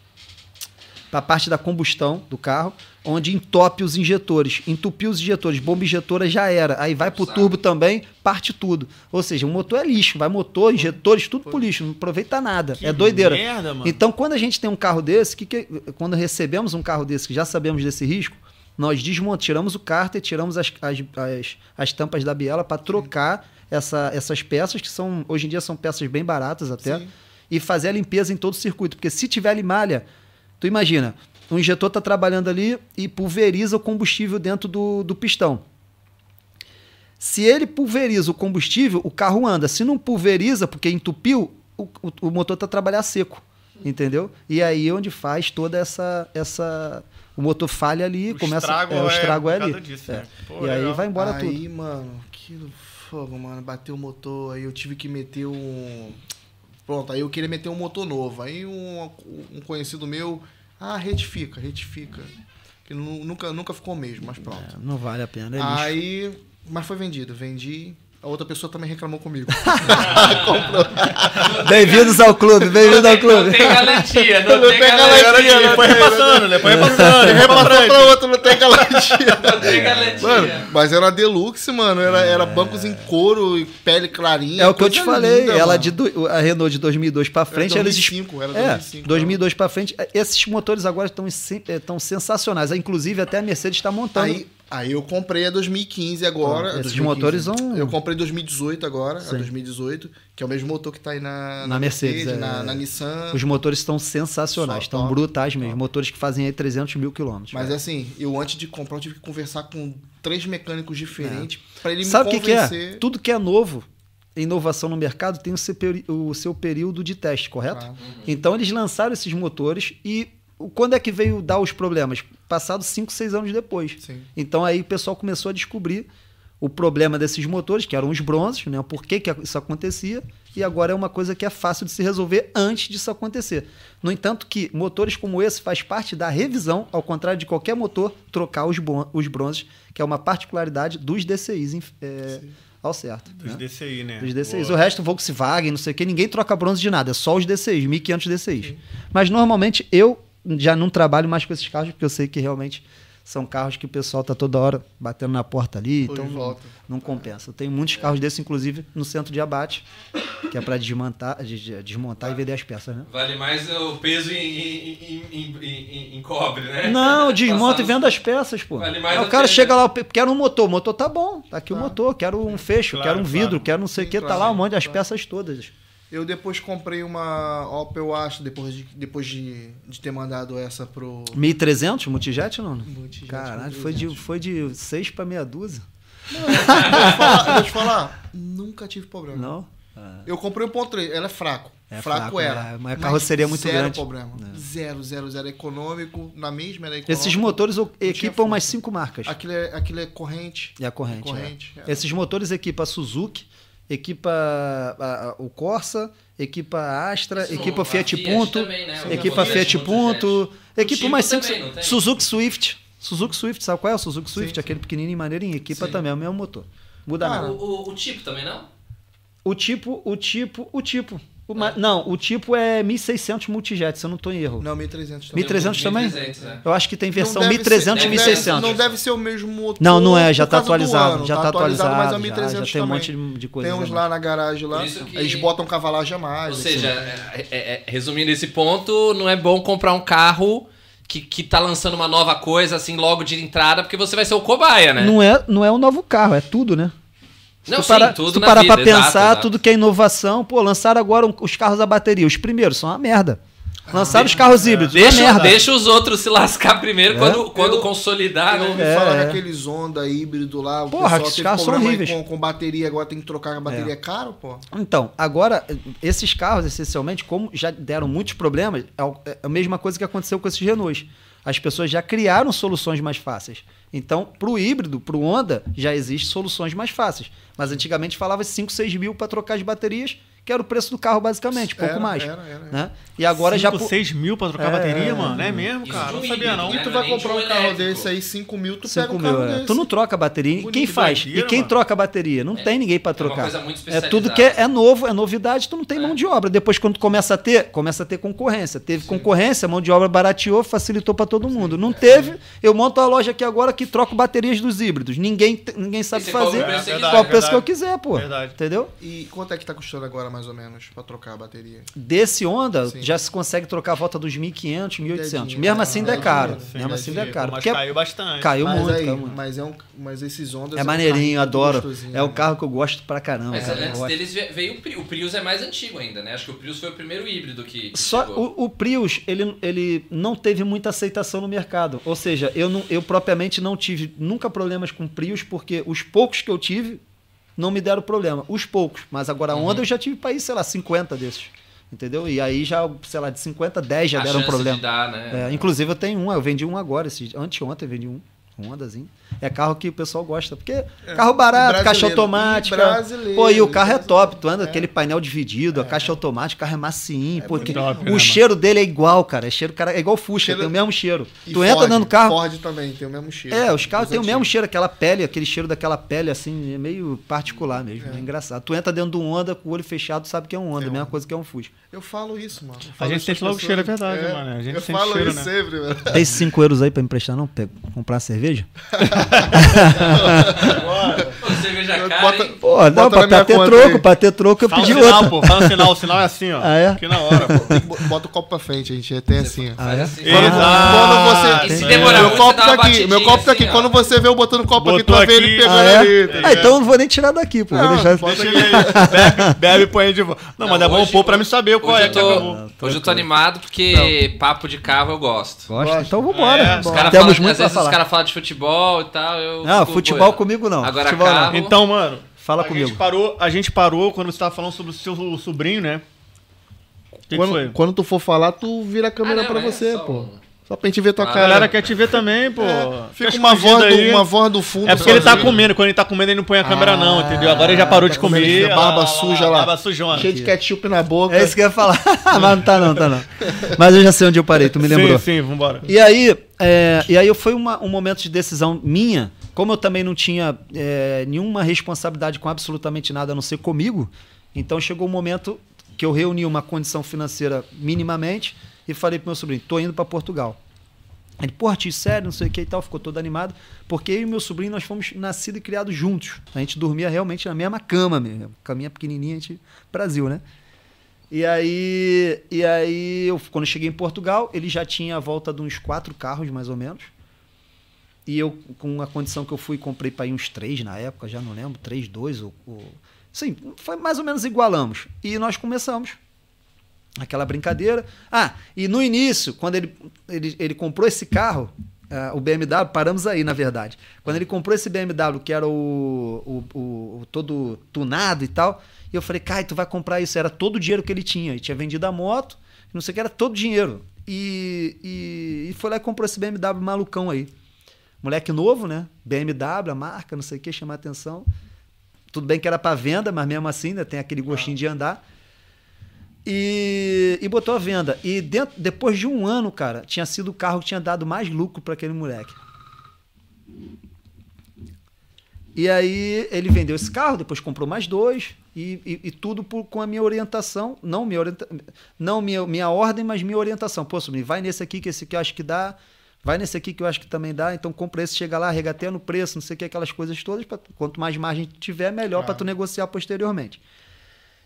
para a parte da combustão do carro, onde entope os injetores. Entupiu os injetores, bomba injetora já era. Aí vai pro
Sabe.
turbo também, parte tudo. Ou seja, o motor é lixo, vai motor, injetores, tudo pro lixo, não aproveita nada.
Que
é doideira.
merda, mano.
Então, quando a gente tem um carro desse, que que- quando recebemos um carro desse, que já sabemos desse risco, nós desmontamos, tiramos o cárter, tiramos as, as, as, as tampas da biela para trocar essa, essas peças, que são hoje em dia são peças bem baratas até,
Sim.
e fazer a limpeza em todo o circuito. Porque se tiver limalha, tu imagina, o injetor está trabalhando ali e pulveriza o combustível dentro do, do pistão. Se ele pulveriza o combustível, o carro anda. Se não pulveriza, porque entupiu, o, o, o motor está trabalhar seco. Entendeu? E aí é onde faz toda essa. essa o motor falha ali,
O
começa
estrago
é, o
é
estrago é,
por
ali.
disso,
É.
né? Pô,
e aí
legal.
vai embora tudo.
aí, mano, que fogo, mano. Bateu o motor, aí eu tive que meter um. Pronto, aí eu queria meter um motor novo. Aí um, um conhecido meu, ah, retifica, retifica. que nu- nunca, nunca ficou mesmo, mas pronto.
É, não vale a pena. É.
Aí, mas foi vendido, vendi. A outra pessoa também reclamou comigo.
Bem-vindos ao clube, bem-vindos ao
Não
clube.
tem garantia, não,
Não
tem
tem
garantia.
garantia,
Ele foi repassando, foi repassando.
Repassou pra outra, não tem garantia.
Não tem garantia.
Mano, mas era deluxe, mano. Era, era bancos em couro e pele clarinha.
É o que eu te falei,
linda,
ela
mano.
de do- a Renault de 2002 pra frente,
Era
eles
2005, era
é,
2005,
2002 pra frente, esses motores agora estão estão sensacionais. Inclusive até a Mercedes está montando.
Aí, aí eu comprei a 2015 agora.
Então, esses
2015.
motores são-
Eu comprei 2018 agora,
Sim.
a 2018, que é o mesmo motor que tá aí na,
Na Mercedes, é.
na, na Nissan.
Os motores estão sensacionais, estão brutais mesmo.
top.
Motores que fazem aí 300 mil quilômetros.
Mas assim, eu antes de comprar, eu tive que conversar com três mecânicos diferentes pra ele
Sabe o
me
que, que é?
convencer.
Tudo que é novo, inovação no mercado, tem o seu, o seu período de teste, correto?
Ah.
Então eles lançaram esses motores e o- quando é que veio dar os problemas? Passados 5, 6 anos depois.
Sim.
Então aí o pessoal começou a descobrir o problema desses motores, que eram os bronzes, né? Por que, que isso acontecia, e agora é uma coisa que é fácil de se resolver antes disso acontecer. No entanto, que motores como esse faz parte da revisão, ao contrário de qualquer motor, trocar os, os bronzes, que é uma particularidade dos DCIs é, ao certo.
Dos
né?
DCI, né?
Dos DCIs.
Boa.
O resto, Volkswagen, não sei o que, ninguém troca bronze de nada, é só os DCIs, 1500 DCIs. Mas normalmente eu já não trabalho mais com esses carros, porque eu sei que realmente são carros que o pessoal tá toda hora batendo na porta ali,
Foi
então não,
volta.
não compensa. Eu tenho muitos carros desses, inclusive, no centro de abate, que é para desmontar, de- de- desmontar e vender as peças, né?
Vale mais o peso em, em, em, em- cobre, né?
Não, desmonta e vendo as peças, pô.
Vale mais
Aí o cara chega lá, quero um motor, o motor tá bom, tá aqui o
Tá.
motor, quero um fecho,
Claro,
quero um vidro,
claro.
quero não sei o que, tá
claro.
lá um monte, as
Claro.
peças todas.
Eu depois comprei uma Opel Astra, depois de, depois de, de ter mandado essa pro...
1300 multijet não?
Multijet,
Caralho, foi de, foi de 6 para meia dúzia?
Não, eu vou te falar, eu vou te falar, nunca tive problema.
Não?
Eu comprei o ponto 3, ela é fraco.
É
fraco,
fraco,
era.
né? Mas a carroceria é muito
zero
grande.
problema.
É.
Zero, zero, zero. Econômico, na mesma era econômico.
Esses motores equipam umas. 5 marcas.
Aquilo é, aquilo é corrente.
E a corrente.
corrente,
é.
é.
Esses motores equipa a Suzuki, equipa a- a- o Corsa, equipa Astra,
Isso,
equipa Fiat,
Fiat
Punto,
também, né?
Equipa
Fiat
Fiat
Punto
equipa
Tipo
umas 5.
também?
Suzuki Swift. Suzuki Swift, sabe qual é o Suzuki Swift?
Sim,
Aquele pequenininho maneirinho, equipa
Sim.
também, é o mesmo motor. Muda
Cara,
nada.
O, o, o tipo também não?
O tipo, o tipo, o tipo. O ma- Não, o tipo é 1600 multijet, se eu não tô em erro.
Não, 1300 também.
1300 também?
1300, é.
Eu acho que tem versão
Não deve
1300 e
ser- não
1600.
Deve, não deve ser o mesmo motor.
Não, não é, já tá
do
atualizado,
ano.
já tá
mas é o
atualizado, já,
1300
já tem um
também.
monte de, coisa.
Tem uns
a
lá na garagem lá.
Que-
Eles botam cavalagem a mais.
Ou
assim.
seja, é- é- é- resumindo esse ponto, não é bom comprar um carro que, que tá lançando uma nova coisa assim logo de entrada, porque você vai ser o cobaia, né?
Não é, não é um novo carro, é tudo, né? Se
Não,
tu parar,
sim, tudo
se tu parar
vida,
pra pensar,
exato, exato.
tudo que é inovação, pô, lançaram agora um- os carros a bateria. Os primeiros são uma merda. Lançaram os carros híbridos, uma
Deixa,
merda.
deixa os outros se lascar primeiro
É?
quando, quando
Eu-
consolidar,
Eu
né?
ouvi
É,
falar
é.
daqueles Honda híbrido lá. O
Porra, esses
teve
carros são horríveis.
Com, com bateria, agora tem que trocar a bateria. É caro, pô.
Então, agora, esses carros, essencialmente, como já deram muitos problemas, é é a mesma coisa que aconteceu com esses Renaults. As pessoas já criaram soluções mais fáceis. Então, para o híbrido, para o Honda, já existem soluções mais fáceis. Mas antigamente falava 5, 6 mil para trocar as baterias, que era o preço do carro, basicamente, pouco
Era,
mais.
era, era,
né? E agora já.
5,
por-
6 mil pra trocar
É,
bateria,
é,
mano? É mesmo, cara? Não sabia, não.
E tu vai comprar um carro desse aí, 5 mil, tu pega
5
um
mil,
carro
é.
desse.
Tu não troca a bateria.
Bonito,
Quem faz?
doideira,
e quem
mano.
troca a bateria? Não tem ninguém para
É uma
trocar.
coisa muito
É tudo que é, é novo, é novidade, tu não tem mão de obra. Depois, quando tu começa a ter, começa a ter concorrência. Teve concorrência, a mão de obra barateou, facilitou para todo mundo. Não teve, eu monto a loja aqui agora que troco baterias dos híbridos. Ninguém, ninguém sabe fazer
É
qual o preço que eu quiser, pô.
Verdade.
Entendeu?
E quanto é que tá custando agora, mais ou menos, pra trocar a bateria?
Desse Honda,
Sim.
já se consegue trocar a volta dos 1.500, 1.800.
Dedinho,
Mesmo assim, ainda é caro.
sim,
Mesmo assim, ainda é caro.
Mas
Porque
caiu bastante.
caiu
mas,
muito,
aí,
caiu muito.
mas, é um, mas esses Hondas...
É
um
maneirinho,
carro
adoro. É o
né?
carro que eu gosto pra caramba.
Mas
cara.
Antes
gosto.
deles ve- veio o Prius. O Prius é mais antigo ainda, né? Acho que o Prius foi o primeiro híbrido que, que
Só o, o Prius, ele, ele não teve muita aceitação no mercado. Ou seja, eu, não, eu propriamente não tive nunca problemas com Prius, porque os poucos que eu tive não me deram problema. Os poucos. Mas agora
Uhum.
Honda eu já tive para ir, sei lá, 50 desses. Entendeu? E aí já, sei lá, de 50, 10 já
A
deram problema.
de dar, né?
É, inclusive eu tenho um, eu vendi um agora, esse, anteontem eu vendi um. um Hondazinho. É carro que o pessoal gosta, porque carro barato, caixa automática.
E brasileiro,
Pô, e o carro é top, tu anda aquele painel dividido, a caixa automática, o carro é macinho, porque
top,
o
né, mano?
cheiro dele é igual, cara, é cheiro, cara, é igual Fuxa,
Cheiro-
tem o mesmo cheiro.
E
tu entra
Ford,
dentro do carro,
Ford também tem o mesmo cheiro.
é, os carros têm o mesmo cheiro, aquela pele, aquele cheiro daquela pele, assim, é meio particular mesmo. É, engraçado. Tu entra dentro de um Honda com o olho fechado, sabe que é um Honda, a mesma coisa que é um Fusca.
Eu falo isso, mano. Eu
A
falo
gente sente logo o cheiro, é verdade, mano. A gente
eu falo
cheiro,
isso
né?
sempre, velho.
Tem 5 euros aí pra me emprestar, não? Pega, comprar cerveja?
Bota-
Pô, não, pra,
minha
ter troco,
aí.
pra ter troco eu
Fala o
pedi
sinal,
outra.
pô. Fala o sinal. O sinal é assim, ó.
Ah, é?
Que na hora, pô.
Bota o copo pra frente, a gente tem assim, ó.
Ah, é?
assim.
Quando,
Exato.
quando você.
E se
É.
demorar
meu copo tá aqui, meu copo tá
assim,
aqui.
ó.
Quando você vê eu botando o copo aqui, tu vai ver
aqui.
ele pegando
Ah, é?
ali. tá
Ah, então eu não vou nem tirar daqui, pô. Vou
Não,
deixar
bota
aí. Bebe, bebe e põe de volta. Não, mas
Não,
é bom pôr pra me saber qual
Hoje
é
eu
que acabou.
tô, hoje eu tô animado porque papo de carro eu gosto.
Gosta? Então vambora.
É,
Os
pra
caras falam de futebol e tal. Eu
Não,
fico
futebol
boiando.
comigo não.
Agora
Futebol não.
carro-
Então, mano.
Fala
a
comigo.
Gente parou, a gente parou quando você tava falando sobre o seu sobrinho, né? Que, que
Quando,
foi?
quando tu for falar, tu vira a câmera
Ah, não,
pra
é
você,
só
pô. Só pra gente ver tua
Ah,
A
cara.
galera quer te ver também, pô.
É, Fica uma voz, do, uma voz do fundo.
É porque ele tá
sozinho.
comendo. Quando ele tá comendo, ele não põe a câmera, não,
Ah,
entendeu? Agora ele já parou
tá
de
comendo,
comer.
fica barba
olha
suja lá.
Barba sujona.
Cheio de ketchup na boca.
É isso que eu ia falar. Mas não tá não, tá não. Mas eu já sei onde eu parei, tu me lembrou.
Sim, sim, vambora.
E aí, é, e aí foi uma- um momento de decisão minha, como eu também não tinha é, nenhuma responsabilidade com absolutamente nada a não ser comigo, então chegou um momento que eu reuni uma condição financeira minimamente e falei pro meu sobrinho, tô indo para Portugal. Ele, porra, tio, sério, não sei o que e tal, ficou todo animado, porque eu e meu sobrinho, nós fomos nascidos e criados juntos. A gente dormia realmente na mesma cama mesmo, caminha pequenininha, a gente, Brasil, né? E aí, e aí eu, quando eu cheguei em Portugal, ele já tinha a volta de uns quatro carros, mais ou menos. E eu, com a condição que eu fui, comprei para ir uns três na época, já não lembro, três, dois, ou, ou... Sim, foi mais ou menos igualamos. E nós começamos aquela brincadeira. Ah, e no início, quando ele, ele, ele comprou esse carro, ah, o BMW, paramos aí, na verdade. Quando ele comprou esse BMW, que era o, o, o- o todo tunado e tal, e eu falei, Kai, tu vai comprar isso. Era todo o dinheiro que ele tinha. Ele tinha vendido a moto, não sei o que, era todo o dinheiro. E, e, e foi lá e comprou esse BMW malucão aí. Moleque novo, né? BMW, a marca, não sei o que, chamar atenção. Tudo bem que era para venda, mas mesmo assim, né, tem aquele gostinho de andar. E, e botou a venda. E dentro, depois de um ano, cara, tinha sido o carro que tinha dado mais lucro para aquele moleque. E aí ele vendeu esse carro, depois comprou mais dois e, e- e tudo por- com a minha orientação, não minha orienta, não minha, minha ordem, mas minha orientação. Pô, sobrinho, vai nesse aqui que esse aqui eu acho que dá, vai nesse aqui que eu acho que também dá, então compra esse, chega lá, regateia no preço, não sei o que, aquelas coisas todas, pra, quanto mais margem tiver, melhor para tu negociar posteriormente.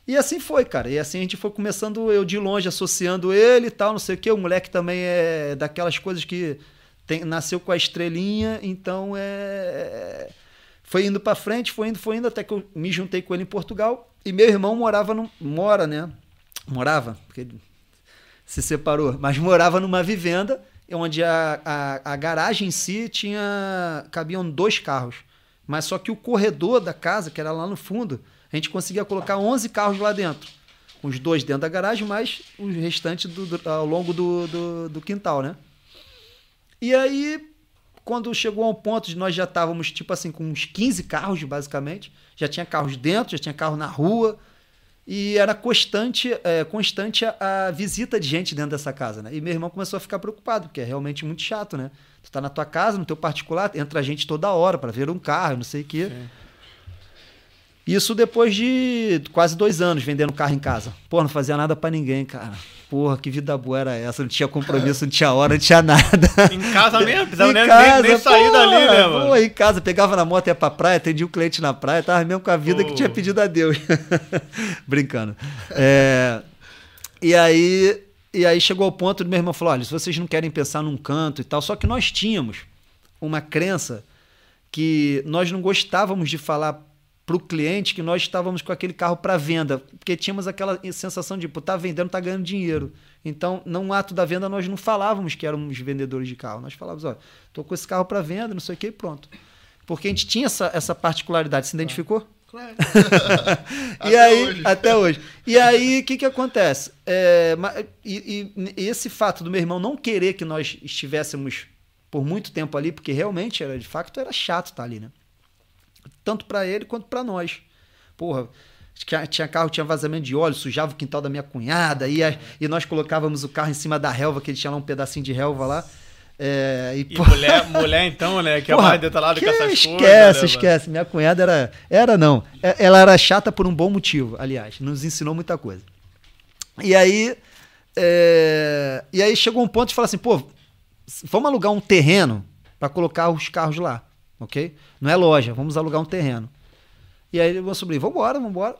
E assim foi, cara. E assim a gente foi começando, eu de longe, associando ele e tal, não sei o quê. O moleque também é daquelas coisas que tem- nasceu com a estrelinha, então é. Foi indo pra frente, foi indo, foi indo, até que eu me juntei com ele em Portugal. E meu irmão morava, num, mora, né? Morava, porque ele se separou, mas morava numa vivenda onde a, a, a garagem em si tinha. cabiam dois carros. Mas só que o corredor da casa, que era lá no fundo, a gente conseguia colocar 11 carros lá dentro. Os dois dentro da garagem, mais o restante do, do- ao longo do, do, do quintal, né? E aí, quando chegou a um ponto de nós já estávamos, tipo assim, com uns 15 carros, basicamente. Já tinha carros dentro, já tinha carro na rua. E era constante, é, constante a, a visita de gente dentro dessa casa, né? E meu irmão começou a ficar preocupado, porque é realmente muito chato, né? Tu tá na tua casa, no teu particular, entra gente toda hora para ver um carro, não sei o quê. Isso depois de quase dois anos vendendo carro em casa. Pô, não fazia nada para ninguém, cara. Porra, que vida boa era essa? Não tinha compromisso, não tinha hora, não tinha nada.
Em casa mesmo, precisava
Em
nem,
casa,
nem, nem sair
pô,
dali, né, mano?
Pô, em casa, pegava na moto, ia pra praia, atendia o cliente na praia, tava mesmo com a vida que
Pô.
tinha pedido a Deus. Brincando. É, e aí, e aí chegou ao ponto do meu irmão falou: olha, se vocês não querem pensar num canto e tal, só que nós tínhamos uma crença que nós não gostávamos de falar para o cliente que nós estávamos com aquele carro para venda, porque tínhamos aquela sensação de, tá vendendo, tá ganhando dinheiro. Então, no ato da venda, nós não falávamos que éramos vendedores de carro. Nós falávamos, ó, tô com esse carro para venda, não sei o que, e pronto. Porque a gente tinha essa, essa particularidade, se identificou?
Claro.
e
Até
aí,
hoje.
até hoje. E aí, o que que acontece? É, e, e esse fato do meu irmão não querer que nós estivéssemos por muito tempo ali, porque realmente era de facto era chato estar ali, né? Tanto para ele quanto para nós. Porra, tinha, tinha carro, tinha vazamento de óleo, sujava o quintal da minha cunhada, e, a- e nós colocávamos o carro em cima da relva, que ele tinha lá um pedacinho de relva lá. É, e,
E
pô,
mulher, mulher, então, né? Que é
Porra,
mais detalhado
que
com essas
esquece,
coisas. né, mano?
esquece. Minha cunhada era. Era não. É- Ela era chata por um bom motivo, aliás. Nos ensinou muita coisa. E aí. é, E aí chegou um ponto de falar assim, pô, vamos alugar um terreno para colocar os carros lá, ok? Não é loja, vamos alugar um terreno. E aí meu sobrinho, vambora, vambora.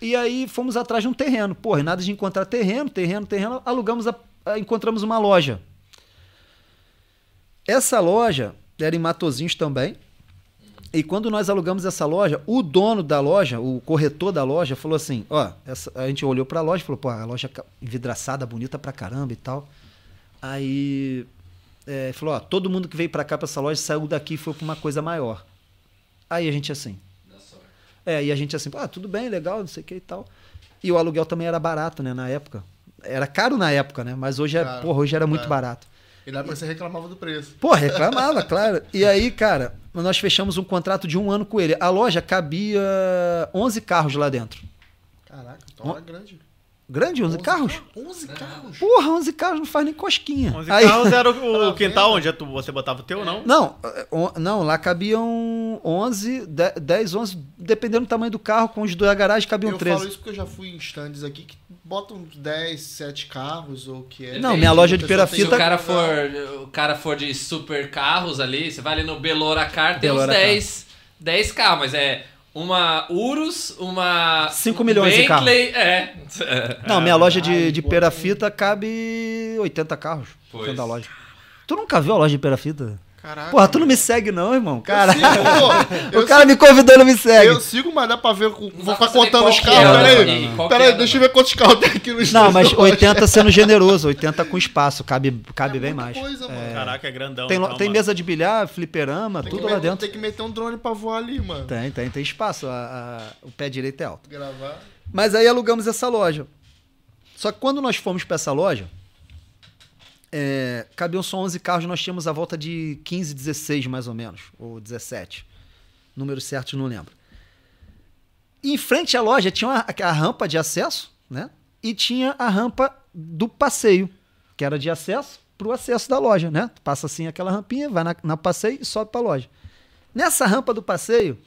E aí fomos atrás de um terreno. Porra, nada de encontrar terreno, terreno, terreno. Alugamos, a, a- encontramos uma loja. Essa loja era em Matozinhos também. E quando nós alugamos essa loja, o dono da loja, o corretor da loja, falou assim: ó, essa- a gente olhou pra loja e falou, pô, a loja envidraçada, bonita pra caramba e tal. Aí é, falou, ó, todo mundo que veio pra cá pra essa loja saiu daqui e foi pra uma coisa maior. Aí a gente assim. É, e a gente assim, ah, tudo bem, legal, não sei o que e tal. E o aluguel também era barato, né, na época. Era caro na época, né? Mas hoje é,
Caro,
porra, hoje era muito
caro.
barato.
E na época você reclamava do preço.
Pô, reclamava, claro. E aí, cara, nós fechamos um contrato de um ano com ele. A loja cabia 11 carros lá dentro.
Caraca, então era grande.
Grande, 11 carros?
11 carros?
Porra, 11 carros não faz nem cosquinha.
11
Aí-
carros era o, o
Tá
quintal
vendo?
onde tu- você botava o teu, não?
Não, é, não, lá cabiam 11, de- 10, 11, dependendo do tamanho do carro, com os da garagem cabiam
eu
13.
falo isso porque eu já fui em stands aqui que botam 10, 7 carros ou que é.
Não, minha loja de
A pessoa
Se o cara for, o cara for de super carros ali, você vai ali no Beloracar, tem uns
Beloracar.
10, 10 carros, mas é uma Urus, uma
5 milhões de
Bentley, é.
Não, minha loja de, de perafita cabe 80 carros
Pois.
dentro da loja. Tu nunca viu a loja de perafita?
Caraca.
Porra, tu não me segue não, irmão. Cara,
sigo,
o cara me convidou e não me segue.
Eu sigo, mas dá pra ver. Vou ficar
pra
contando os carros.
é,
Peraí. Peraí,
é,
deixa eu ver quantos carros tem aqui no
Não, mas
da loja.
80 sendo generoso, 80 com espaço, cabe, cabe
É
bem mais.
coisa, mano.
Caraca, é grandão.
Tem,
então,
tem mesa de bilhar, fliperama,
Tem
tudo lá
meter-
dentro.
Tem que meter um drone pra voar ali, mano.
Tem, tem, tem espaço. a- a- o pé direito é alto.
Gravar.
Mas aí alugamos essa loja. Só que quando nós fomos para essa loja, é, cabiam só 11 carros, nós tínhamos a volta de 15, 16 mais ou menos, ou 17. Números certos não lembro. E em frente à loja tinha uma- a, rampa de acesso, né? E tinha a rampa do passeio, que era de acesso para o acesso da loja, né? Passa assim aquela rampinha, vai na, na passeio e sobe para a loja. Nessa rampa do passeio,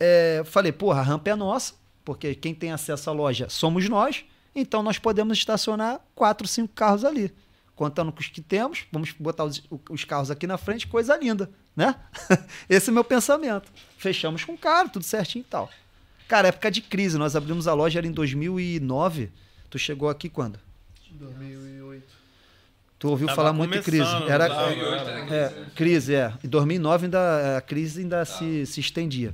é, falei, porra, a rampa é nossa, porque quem tem acesso à loja somos nós, então nós podemos estacionar quatro, cinco carros ali. Contando com os que temos, vamos botar os, os carros aqui na frente, coisa linda, né? Esse é o meu pensamento. Fechamos com o cara, tudo certinho e tal. Cara, época de crise, nós abrimos a loja, era em 2009. Tu chegou aqui quando?
2008.
Tu ouviu
Tava
falar muito de crise. Era,
tava,
é, crise, é. Em 2009 ainda, a crise ainda se, se estendia.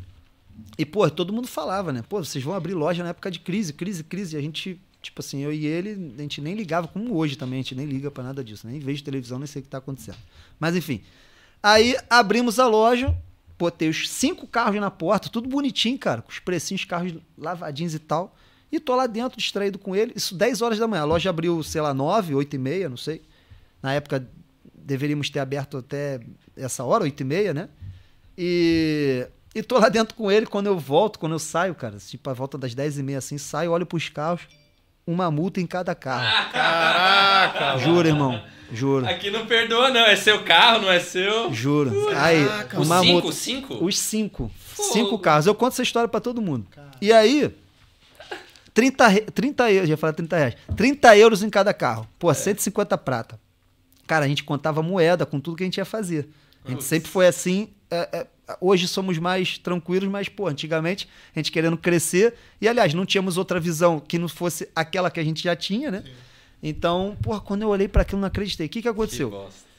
E, pô, todo mundo falava, né? Pô, vocês vão abrir loja na época de crise, crise, crise. E a gente, tipo assim, eu e ele, a gente nem ligava, como hoje também, a gente nem liga pra nada disso. Nem vejo televisão, nem sei o que tá acontecendo. Mas, enfim. Aí, abrimos a loja, botei os cinco carros na porta, tudo bonitinho, cara, com os precinhos, carros lavadinhos e tal. E tô lá dentro, distraído com ele. Isso 10 horas da manhã. A loja abriu, sei lá, 9, 8 e meia, não sei. Na época, deveríamos ter aberto até essa hora, 8 e meia, né? E, e tô lá dentro com ele. Quando eu volto, quando eu saio, cara, tipo, a volta das 10 e meia assim, saio, olho pros carros, uma multa em cada carro.
Caraca!
Juro, irmão. Juro.
Aqui não perdoa, não. É seu carro, não é seu.
Juro. Aí,
Caraca,
Os
uma
cinco,
multa.
cinco?
Os cinco.
Fogo.
Cinco carros. Eu conto essa história pra todo mundo. E aí, 30, re- 30 euros, já falei 30 reais. 30 euros em cada carro. Pô, 150 prata. Cara, a gente contava moeda com tudo que a gente ia fazer. A gente
Putz.
sempre foi assim. é, é, hoje somos mais tranquilos, mas, pô, antigamente a gente querendo crescer. E, aliás, não tínhamos outra visão que não fosse aquela que a gente já tinha, né? Então, porra, quando eu olhei para aquilo, não acreditei. O que, que aconteceu?
Que.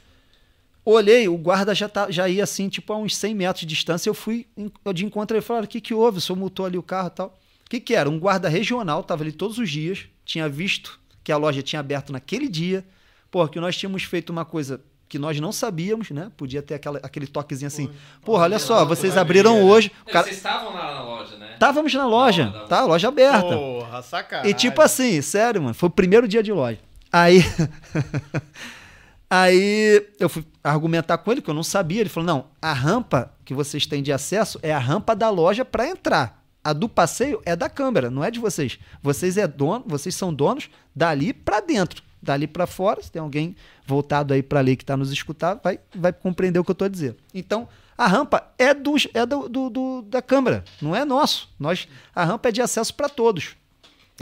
Olhei, o guarda já, tá, já ia assim, tipo, a uns 100 metros de distância. Eu fui eu de encontro ele falou: o que, que houve? O senhor multou ali o carro e tal. O que, que era? Um guarda regional, tava ali todos os dias, tinha visto que a loja tinha aberto naquele dia, porque que nós tínhamos feito uma coisa que nós não sabíamos, né? Podia ter aquela, aquele toquezinho assim: porra, olha só, vocês abriram hoje. O cara...
Vocês estavam lá na loja, né?
Estávamos na loja,
Não, não.
tá? Loja aberta.
Porra, sacanagem.
E tipo assim, sério, mano, foi o primeiro dia de loja. Aí. Aí eu fui argumentar com ele, que eu não sabia. Ele falou: não, a rampa que vocês têm de acesso é a rampa da loja para entrar. A do passeio é da câmera, não é de vocês. Vocês é dono, vocês são donos dali para dentro, dali para fora. Se tem alguém voltado aí para ler que está nos escutando, vai, vai compreender o que eu estou a dizer. Então, a rampa é, dos, é do, do, do, da câmera, não é nosso. Nós, a rampa é de acesso para todos.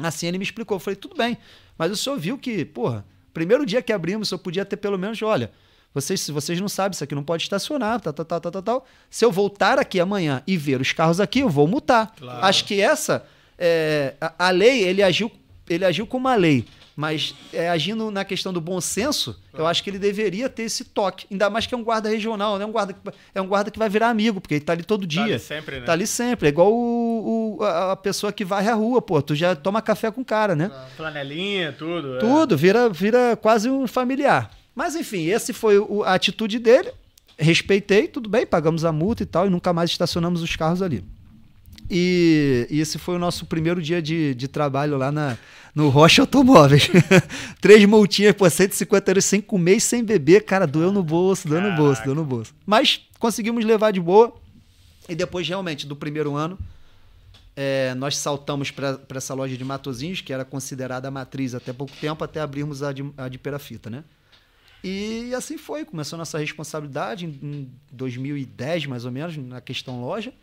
Assim ele me explicou. Eu falei, tudo bem, mas o senhor viu que, porra, primeiro dia que abrimos, eu podia ter pelo menos, olha, vocês, se vocês não sabem, isso aqui não pode estacionar, tal, tal, tal, tal, tal, tal. Se eu voltar aqui amanhã e ver os carros aqui, eu vou multar.
Claro.
Acho que essa, é, a, a lei, ele agiu, ele agiu como uma lei. Mas é, agindo na questão do bom senso, eu acho que ele deveria ter esse toque. Ainda mais que é um guarda regional, né? um guarda, que- é um guarda que vai virar amigo, porque ele tá ali todo dia.
ali sempre, né?
Tá ali sempre. É igual o, o- a a pessoa que varre a rua, pô. Tu já toma café com o cara, né?
Flanelinha, tudo. é.
Tudo, vira, vira quase um familiar. Mas enfim, esse foi o- a atitude dele. Respeitei, tudo bem, pagamos a multa e tal, e nunca mais estacionamos os carros ali. E, e esse foi o nosso primeiro dia de, de trabalho lá na, no Rocha Automóveis. Três multinhas por 150 euros sem comer e sem beber. Cara, doeu no bolso, doeu no bolso, doeu no bolso. Mas conseguimos levar de boa. E depois, realmente, do primeiro ano, é, nós saltamos para essa loja de Matozinhos, que era considerada a matriz até pouco tempo, até abrirmos a de, a de Perafita, né? E assim foi, começou nossa responsabilidade em, em 2010, mais ou menos, na questão loja.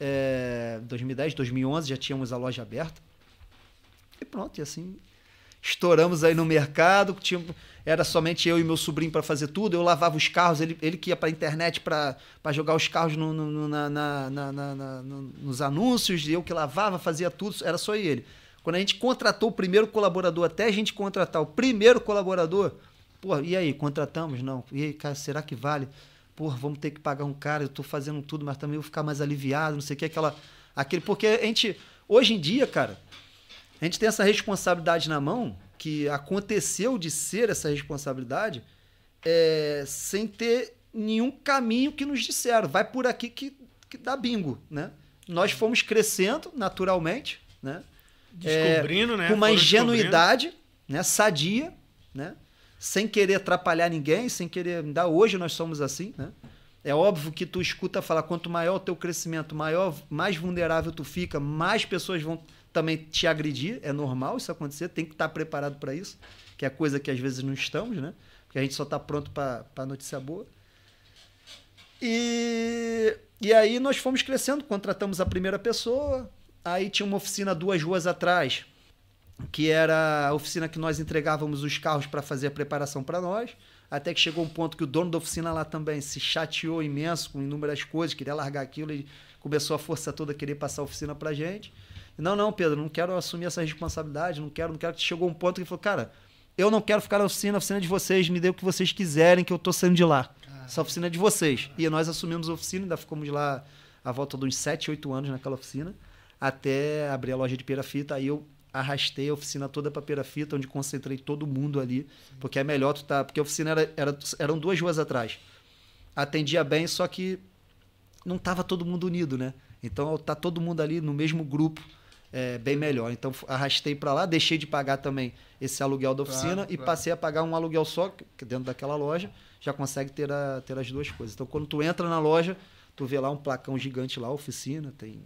É, 2010, 2011 já tínhamos a loja aberta. E pronto, e assim estouramos aí no mercado. Tinha, era somente eu e meu sobrinho para fazer tudo. Eu lavava os carros, ele, ele que ia para a internet para jogar os carros no- no- na- na- na- na- na- no- nos anúncios, eu que lavava, fazia tudo, era só ele. Quando a gente contratou o primeiro colaborador, até a gente contratar o primeiro colaborador, pô, e aí, contratamos? Não. E aí, cara, será que vale? Porra, vamos ter que pagar um cara, eu tô fazendo tudo, mas também vou ficar mais aliviado, não sei o que, aquela. Aquele, porque a gente, hoje em dia, cara, a gente tem essa responsabilidade na mão, que aconteceu de ser essa responsabilidade, é, sem ter nenhum caminho que nos disseram. Vai por aqui que, que dá bingo, né? Nós fomos crescendo naturalmente, né?
Descobrindo, né?
com uma
Foram
ingenuidade, né? Sadia, né? Sem querer atrapalhar ninguém, sem querer. Ainda hoje nós somos assim, né? É óbvio que tu escuta falar quanto maior o teu crescimento, maior, mais vulnerável tu fica, mais pessoas vão também te agredir. É normal isso acontecer, tem que estar preparado para isso, que é coisa que às vezes não estamos, né? Porque a gente só está pronto para notícia boa. E, e aí nós fomos crescendo, contratamos a primeira pessoa, aí tinha uma oficina duas ruas atrás, que era a oficina que nós entregávamos os carros para fazer a preparação para nós. Até que chegou um ponto que o dono da oficina lá também se chateou imenso com inúmeras coisas, queria largar aquilo e começou a força toda a querer passar a oficina pra gente. Não, não, Pedro, não quero assumir essa responsabilidade, não quero, não quero. Chegou um ponto que ele falou, cara, eu não quero ficar na oficina, a oficina é de vocês, me dê o que vocês quiserem, que eu tô saindo de lá. Essa oficina é de vocês. E nós assumimos a oficina, ainda ficamos lá a volta de uns 7, 8 anos naquela oficina, até abrir a loja de perafita. Aí eu arrastei a oficina toda para perafita, onde concentrei todo mundo ali, porque é melhor tu tá, porque a oficina era, era- eram duas ruas atrás. Atendia bem, só que não tava todo mundo unido, né? Então tá todo mundo ali no mesmo grupo, é, bem melhor. Então arrastei para lá, deixei de pagar também esse aluguel da oficina
Claro,
e
claro.
passei a pagar um aluguel só, que dentro daquela loja, já consegue ter, a- ter as duas coisas. Então quando tu entra na loja, tu vê lá um placão gigante lá, oficina, tem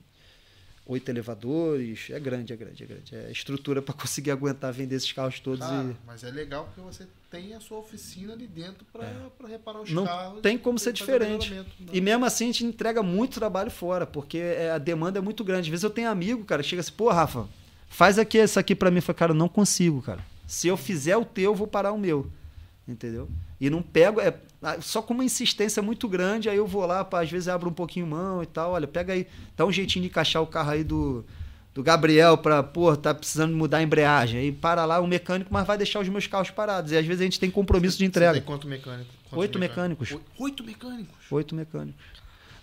oito elevadores, é grande, é grande, é grande. É estrutura para conseguir aguentar vender esses carros todos e
mas é legal porque você tem a sua oficina ali dentro pra, pra reparar os
É. Não
carros.
tem como ser diferente.
Não.
E mesmo assim a gente entrega muito trabalho fora, porque é, a demanda é muito grande. Às vezes eu tenho amigo, cara, chega assim, pô, Rafa, faz aqui isso aqui pra mim. Eu falo, cara, eu não consigo, cara. Se eu fizer o teu, eu vou parar o meu. Entendeu? E não pego, é ah, só com uma insistência muito grande, aí eu vou lá, pá, às vezes abro um pouquinho mão e tal. Olha, pega aí, dá um jeitinho de encaixar o carro aí do, do Gabriel pra, pô, tá precisando mudar a embreagem. Aí para lá o mecânico, mas vai deixar os meus carros parados. E às vezes a gente tem compromisso de
Você
entrega.
tem quanto mecânico? Quantos
Oito mecânicos.
Oi- Oito mecânicos?
Oito mecânicos.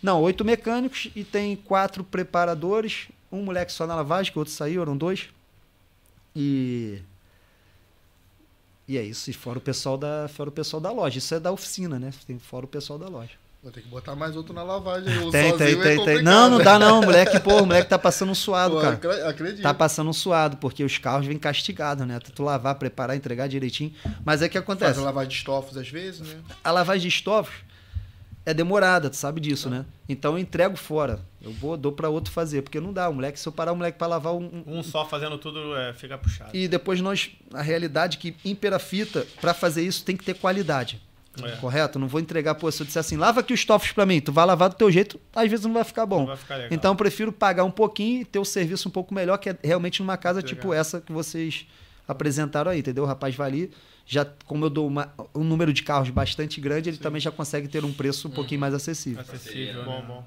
Não, oito mecânicos e tem quatro preparadores. Um moleque só na lavagem, que o outro saiu, eram dois. E. E é isso. E fora o pessoal da, fora o pessoal da loja. Isso é da oficina, né? Tem fora o pessoal da loja.
Vou ter que botar mais outro na lavagem. Eu
Tem, tem,
é
tem. Não, não dá não, moleque, pô, o moleque tá passando um suado,
Pô,
cara.
acre- Acredito.
Tá passando um suado, porque os carros vêm castigados, né? Tu lavar, preparar, entregar direitinho. Mas é que
Faz
acontece.
a lavagem de estofos às vezes, né?
A lavagem de estofos é demorada, tu sabe disso, né? Então eu entrego fora. Eu vou, dou pra outro fazer, porque não dá. O moleque, se eu parar o moleque pra lavar um, um-
Um só fazendo tudo é, fica puxado.
E depois nós. A realidade é que impera fita, pra fazer isso tem que ter qualidade.
É.
Correto? Não vou entregar, pô, se eu disser assim, lava aqui os estofos pra mim, tu vai lavar do teu jeito, às vezes não vai ficar bom.
Não vai ficar legal.
Então eu prefiro pagar um pouquinho e ter o serviço um pouco melhor, que é realmente numa casa
Legal.
tipo essa que vocês apresentaram aí, entendeu? O rapaz vai ali, já, como eu dou uma- um número de carros bastante grande, ele também já consegue ter um preço um pouquinho mais acessível.
Acessível,
Bom,
né? bom.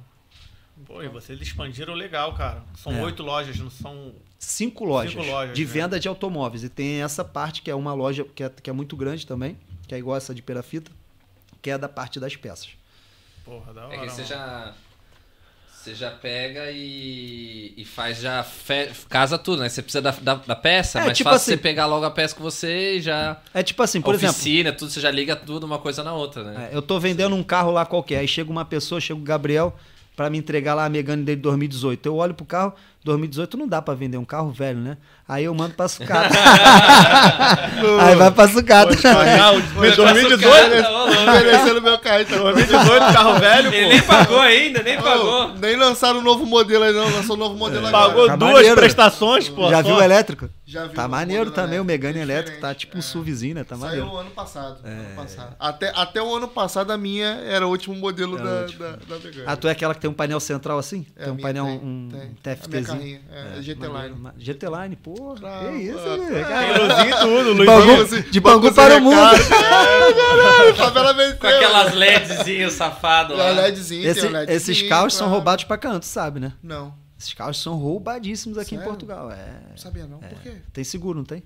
Pô, e vocês expandiram legal, cara. São
É.
oito lojas, não são.
Cinco lojas,
Cinco lojas,
de
né?
venda de automóveis. E tem essa parte que é uma loja que é, que é muito grande também, que é igual essa de Perafita, que é da parte das peças.
Porra, da hora.
É que você
mano.
já. Você já pega e, e faz já. fe- casa tudo, né? Você precisa da, da, da peça,
É,
mas
tipo
fácil
assim-
você pegar logo a peça com você e já.
É tipo assim, por exemplo,
oficina, tudo, você já liga tudo uma coisa na outra, né?
É, eu tô vendendo um carro lá qualquer, aí chega uma pessoa, chega o Gabriel pra me entregar lá a Megane dele 2018. Eu olho pro carro, 2018 não dá pra vender um carro velho, né? Aí eu mando pra sucata. aí vai pra sucata.
Pagar o
Mas
2018,
cara, ô, louco.
Oferecendo meu carro, então.
2018, carro velho,
Ele
pô.
nem pagou ainda, nem pagou.
nem lançaram o novo modelo aí, não. Lançou o novo modelo agora.
Pagou
Tá
duas
maneiro.
prestações, pô.
Já
só.
viu o elétrico?
Já vi
Tá maneiro também, o Megane
elétrico,
elétrico, tá tipo um
é.
SUVzinho, né? Tá
Saiu
maneiro.
o ano passado. ano passado. Até, até o ano passado a minha era o último modelo da,
último.
da, da Megane.
Ah, tu é aquela que tem um painel central assim?
É,
tem um painel,
tem,
um
tem.
TFTzinho.
carrinha, é, GT Line.
GT Line, porra. Que isso,
claro.
né?
É,
Tem e tudo,
De
Luiz
Bangu, de para o mundo.
Caralho, favela venceu.
Com aquelas LEDzinhos safado
Tem a
lá.
LEDzinho,
Esse- esses carros são roubados pra canto, sabe, né?
Não,
Esses carros são roubadíssimos aqui em
Sério?
Portugal. É.
não sabia não. Por quê?
Tem seguro, não tem?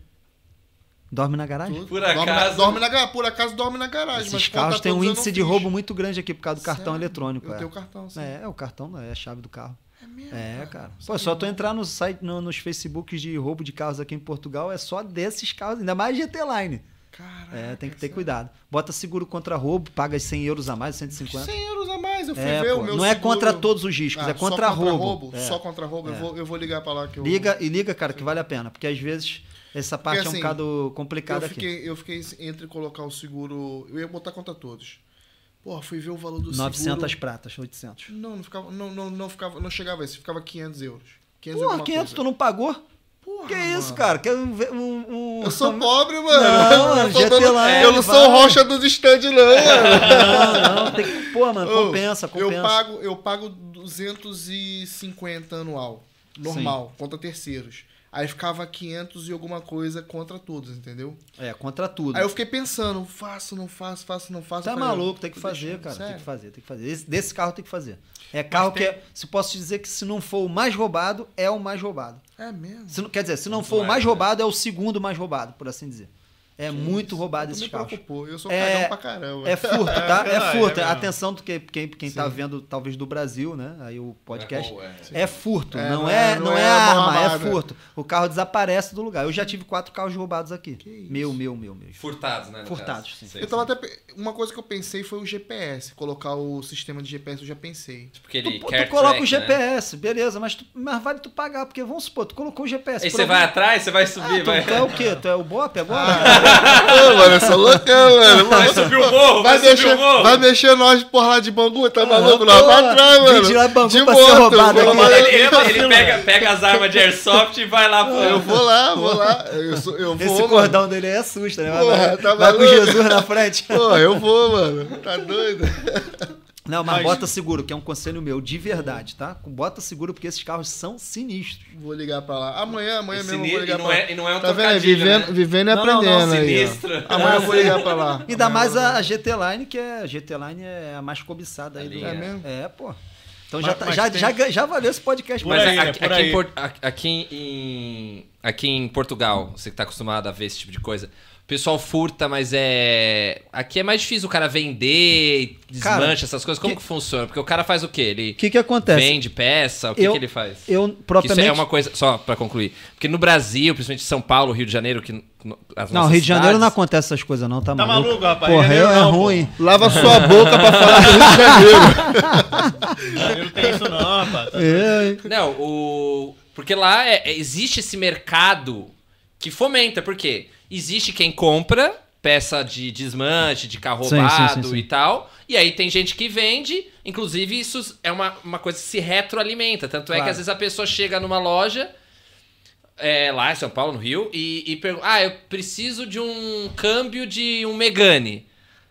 Dorme na garagem?
Por
dorme
acaso-
Na, dorme na, por acaso dorme na garagem. mas
Esses
conta
carros têm um índice de roubo muito grande aqui por causa do cartão
Sério?
eletrônico.
Eu
é.
tenho cartão, sim.
É, o cartão é a chave do carro.
É mesmo,
É, cara. Pô,
Sabia
só tu entrar no site, no- nos Facebooks de roubo de carros aqui em Portugal, é só desses carros, ainda mais GT Line.
Caraca,
É, tem que ter
sério?
cuidado. Bota seguro contra roubo, paga 100 euros a mais, 150.
100 euros a mais, eu fui
É,
ver
pô,
o meu
não é
seguro.
contra todos os riscos,
Ah,
é contra
só
roubo. É.
Só contra roubo, eu,
É.
vou, eu vou ligar pra lá que eu...
Liga e liga, cara, que vale a pena, porque às vezes essa parte é um
assim,
bocado complicada
eu
aqui.
fiquei, eu fiquei entre colocar o seguro... Eu ia botar contra todos. Porra, fui ver o valor do
900
seguro...
pratas, 800.
Não, não ficava, não, não, não ficava, não chegava a isso, ficava 500 euros. 500 e
Porra,
alguma
500 tu
coisa.
não pagou?
Porra,
que isso,
mano.
cara? Que um, um, um-
Eu sou pobre, mano.
Não,
eu, sou
GT
dono-
Line,
eu não sou
vai.
o rocha dos stand, não, mano.
Não, não, tem que. Pô, mano,
Ô,
compensa, compensa.
Eu pago, eu pago 250 anual, normal, contra terceiros. Aí ficava 500 e alguma coisa contra todos, entendeu?
É, contra tudo.
Aí eu fiquei pensando, faço, não faço, faço, não faço.
Tá
Eu falei,
maluco, tem que fazer,
deixar,
cara. Tem
sério.
que fazer, tem que fazer. Esse- desse carro tem que fazer. É carro
tem-
que é. Se posso te dizer que se não for o mais roubado, é o mais roubado.
É mesmo.
Se quer dizer, se não for o
mais, né?
roubado, é o segundo mais roubado, por assim dizer. É muito roubado
Tu
esses
me
carros.
preocupou, eu sou
É-
cagão pra caramba.
É furto, tá? É,
verdade,
furto.
é.
Atenção do que quem, quem tá
Sim.
vendo, talvez do Brasil, né? Aí o podcast.
É é.
É furto,
É,
não,
não
é,
é-
não, é,
é
arma,
mão
é furto. O carro desaparece do lugar. Eu já tive quatro carros roubados aqui.
Que isso?
Meu, meu, meu, meu.
Furtados, né?
Furtados, sim.
Sei,
Eu tava
sei.
até. Uma coisa que eu pensei foi o GPS. Colocar o sistema de GPS, eu já pensei.
Porque
Tu,
ele
tu
quer
coloca
track,
o
né?
GPS, beleza, mas, tu- mas vale tu pagar, porque vamos supor, tu colocou o GPS.
Aí você
algum-
vai atrás, você vai
Ah,
subir,
tu,
vai.
tu é o quê? Tu é o Bop agora?
Ô, mano, eu sou loucão, mano.
Vai subir o morro, vai,
Vai
subir
mexer,
o morro.
vai mexer nós por lá de Bangu, tá maluco? Nós vai
porra,
atrás, mano.
de lá de Bangu
de
pra ser
moto,
roubado
eu vou
aqui.
lá,
Ele, ele- ele pega, pega as armas de airsoft e vai lá pro.
Eu vou lá, vou lá. Eu, sou, eu vou,
Esse
mano.
cordão dele aí assusta, né?
Porra,
vai
tá
vai com? Jesus na frente.
Pô, eu vou, mano. Tá doido?
Não, mas
Mas-
bota seguro, que é um conselho meu, de verdade, tá? Bota seguro, porque esses carros são sinistros.
Vou ligar pra lá. Amanhã, amanhã
Esse
mesmo eu
ni-
vou ligar
e não
pra lá.
é- e não é um
Tá vendo? aí? Vivendo,
né?
vivendo e
Não, não, não,
aprendendo aí.
sinistro.
Amanhã eu vou ligar pra lá.
Ainda
Amanhã
mais a, a GT Line, que é a GT Line é a mais cobiçada aí
Ali,
do.
É mesmo?
É, pô. Então
Mas-
já, tá-
mas
já,
tem-
já, já valeu esse podcast.
Por
Mas
aí, né?
aqui,
Por
aqui
aí.
em aqui em, aqui em Portugal, você que tá acostumado a ver esse tipo de coisa, pessoal furta, mas é. Aqui é mais difícil o cara vender, desmancha
Cara,
essas coisas. Como que...
que-
funciona? Porque o cara faz o quê? Ele
O que que acontece?
vende peça? O que,
Eu-
que ele faz?
Eu,
Isso
propriamente...
é uma coisa, só pra concluir. Porque no Brasil, principalmente São Paulo, Rio de Janeiro, que.
Não, Rio de Janeiro não
cidades-
acontece essas coisas não, tá,
Tá
maluco?
maluco, rapaz?
Porra, é,
Janeiro
é
não, pô.
ruim.
Lava sua boca pra falar do Rio de Janeiro.
Não tem isso não, rapaz. Tá
É,
Não, o. Porque lá é- é- existe esse mercado que fomenta, porque existe quem compra peça de desmanche, de carro roubado
sim, sim.
e tal. E aí tem gente que vende, inclusive isso é uma, uma coisa que se retroalimenta. Tanto é que
Claro.
às vezes a pessoa chega numa loja, é, lá em São Paulo, no Rio, e, e pergunta: Ah, eu preciso de um câmbio de um Megane.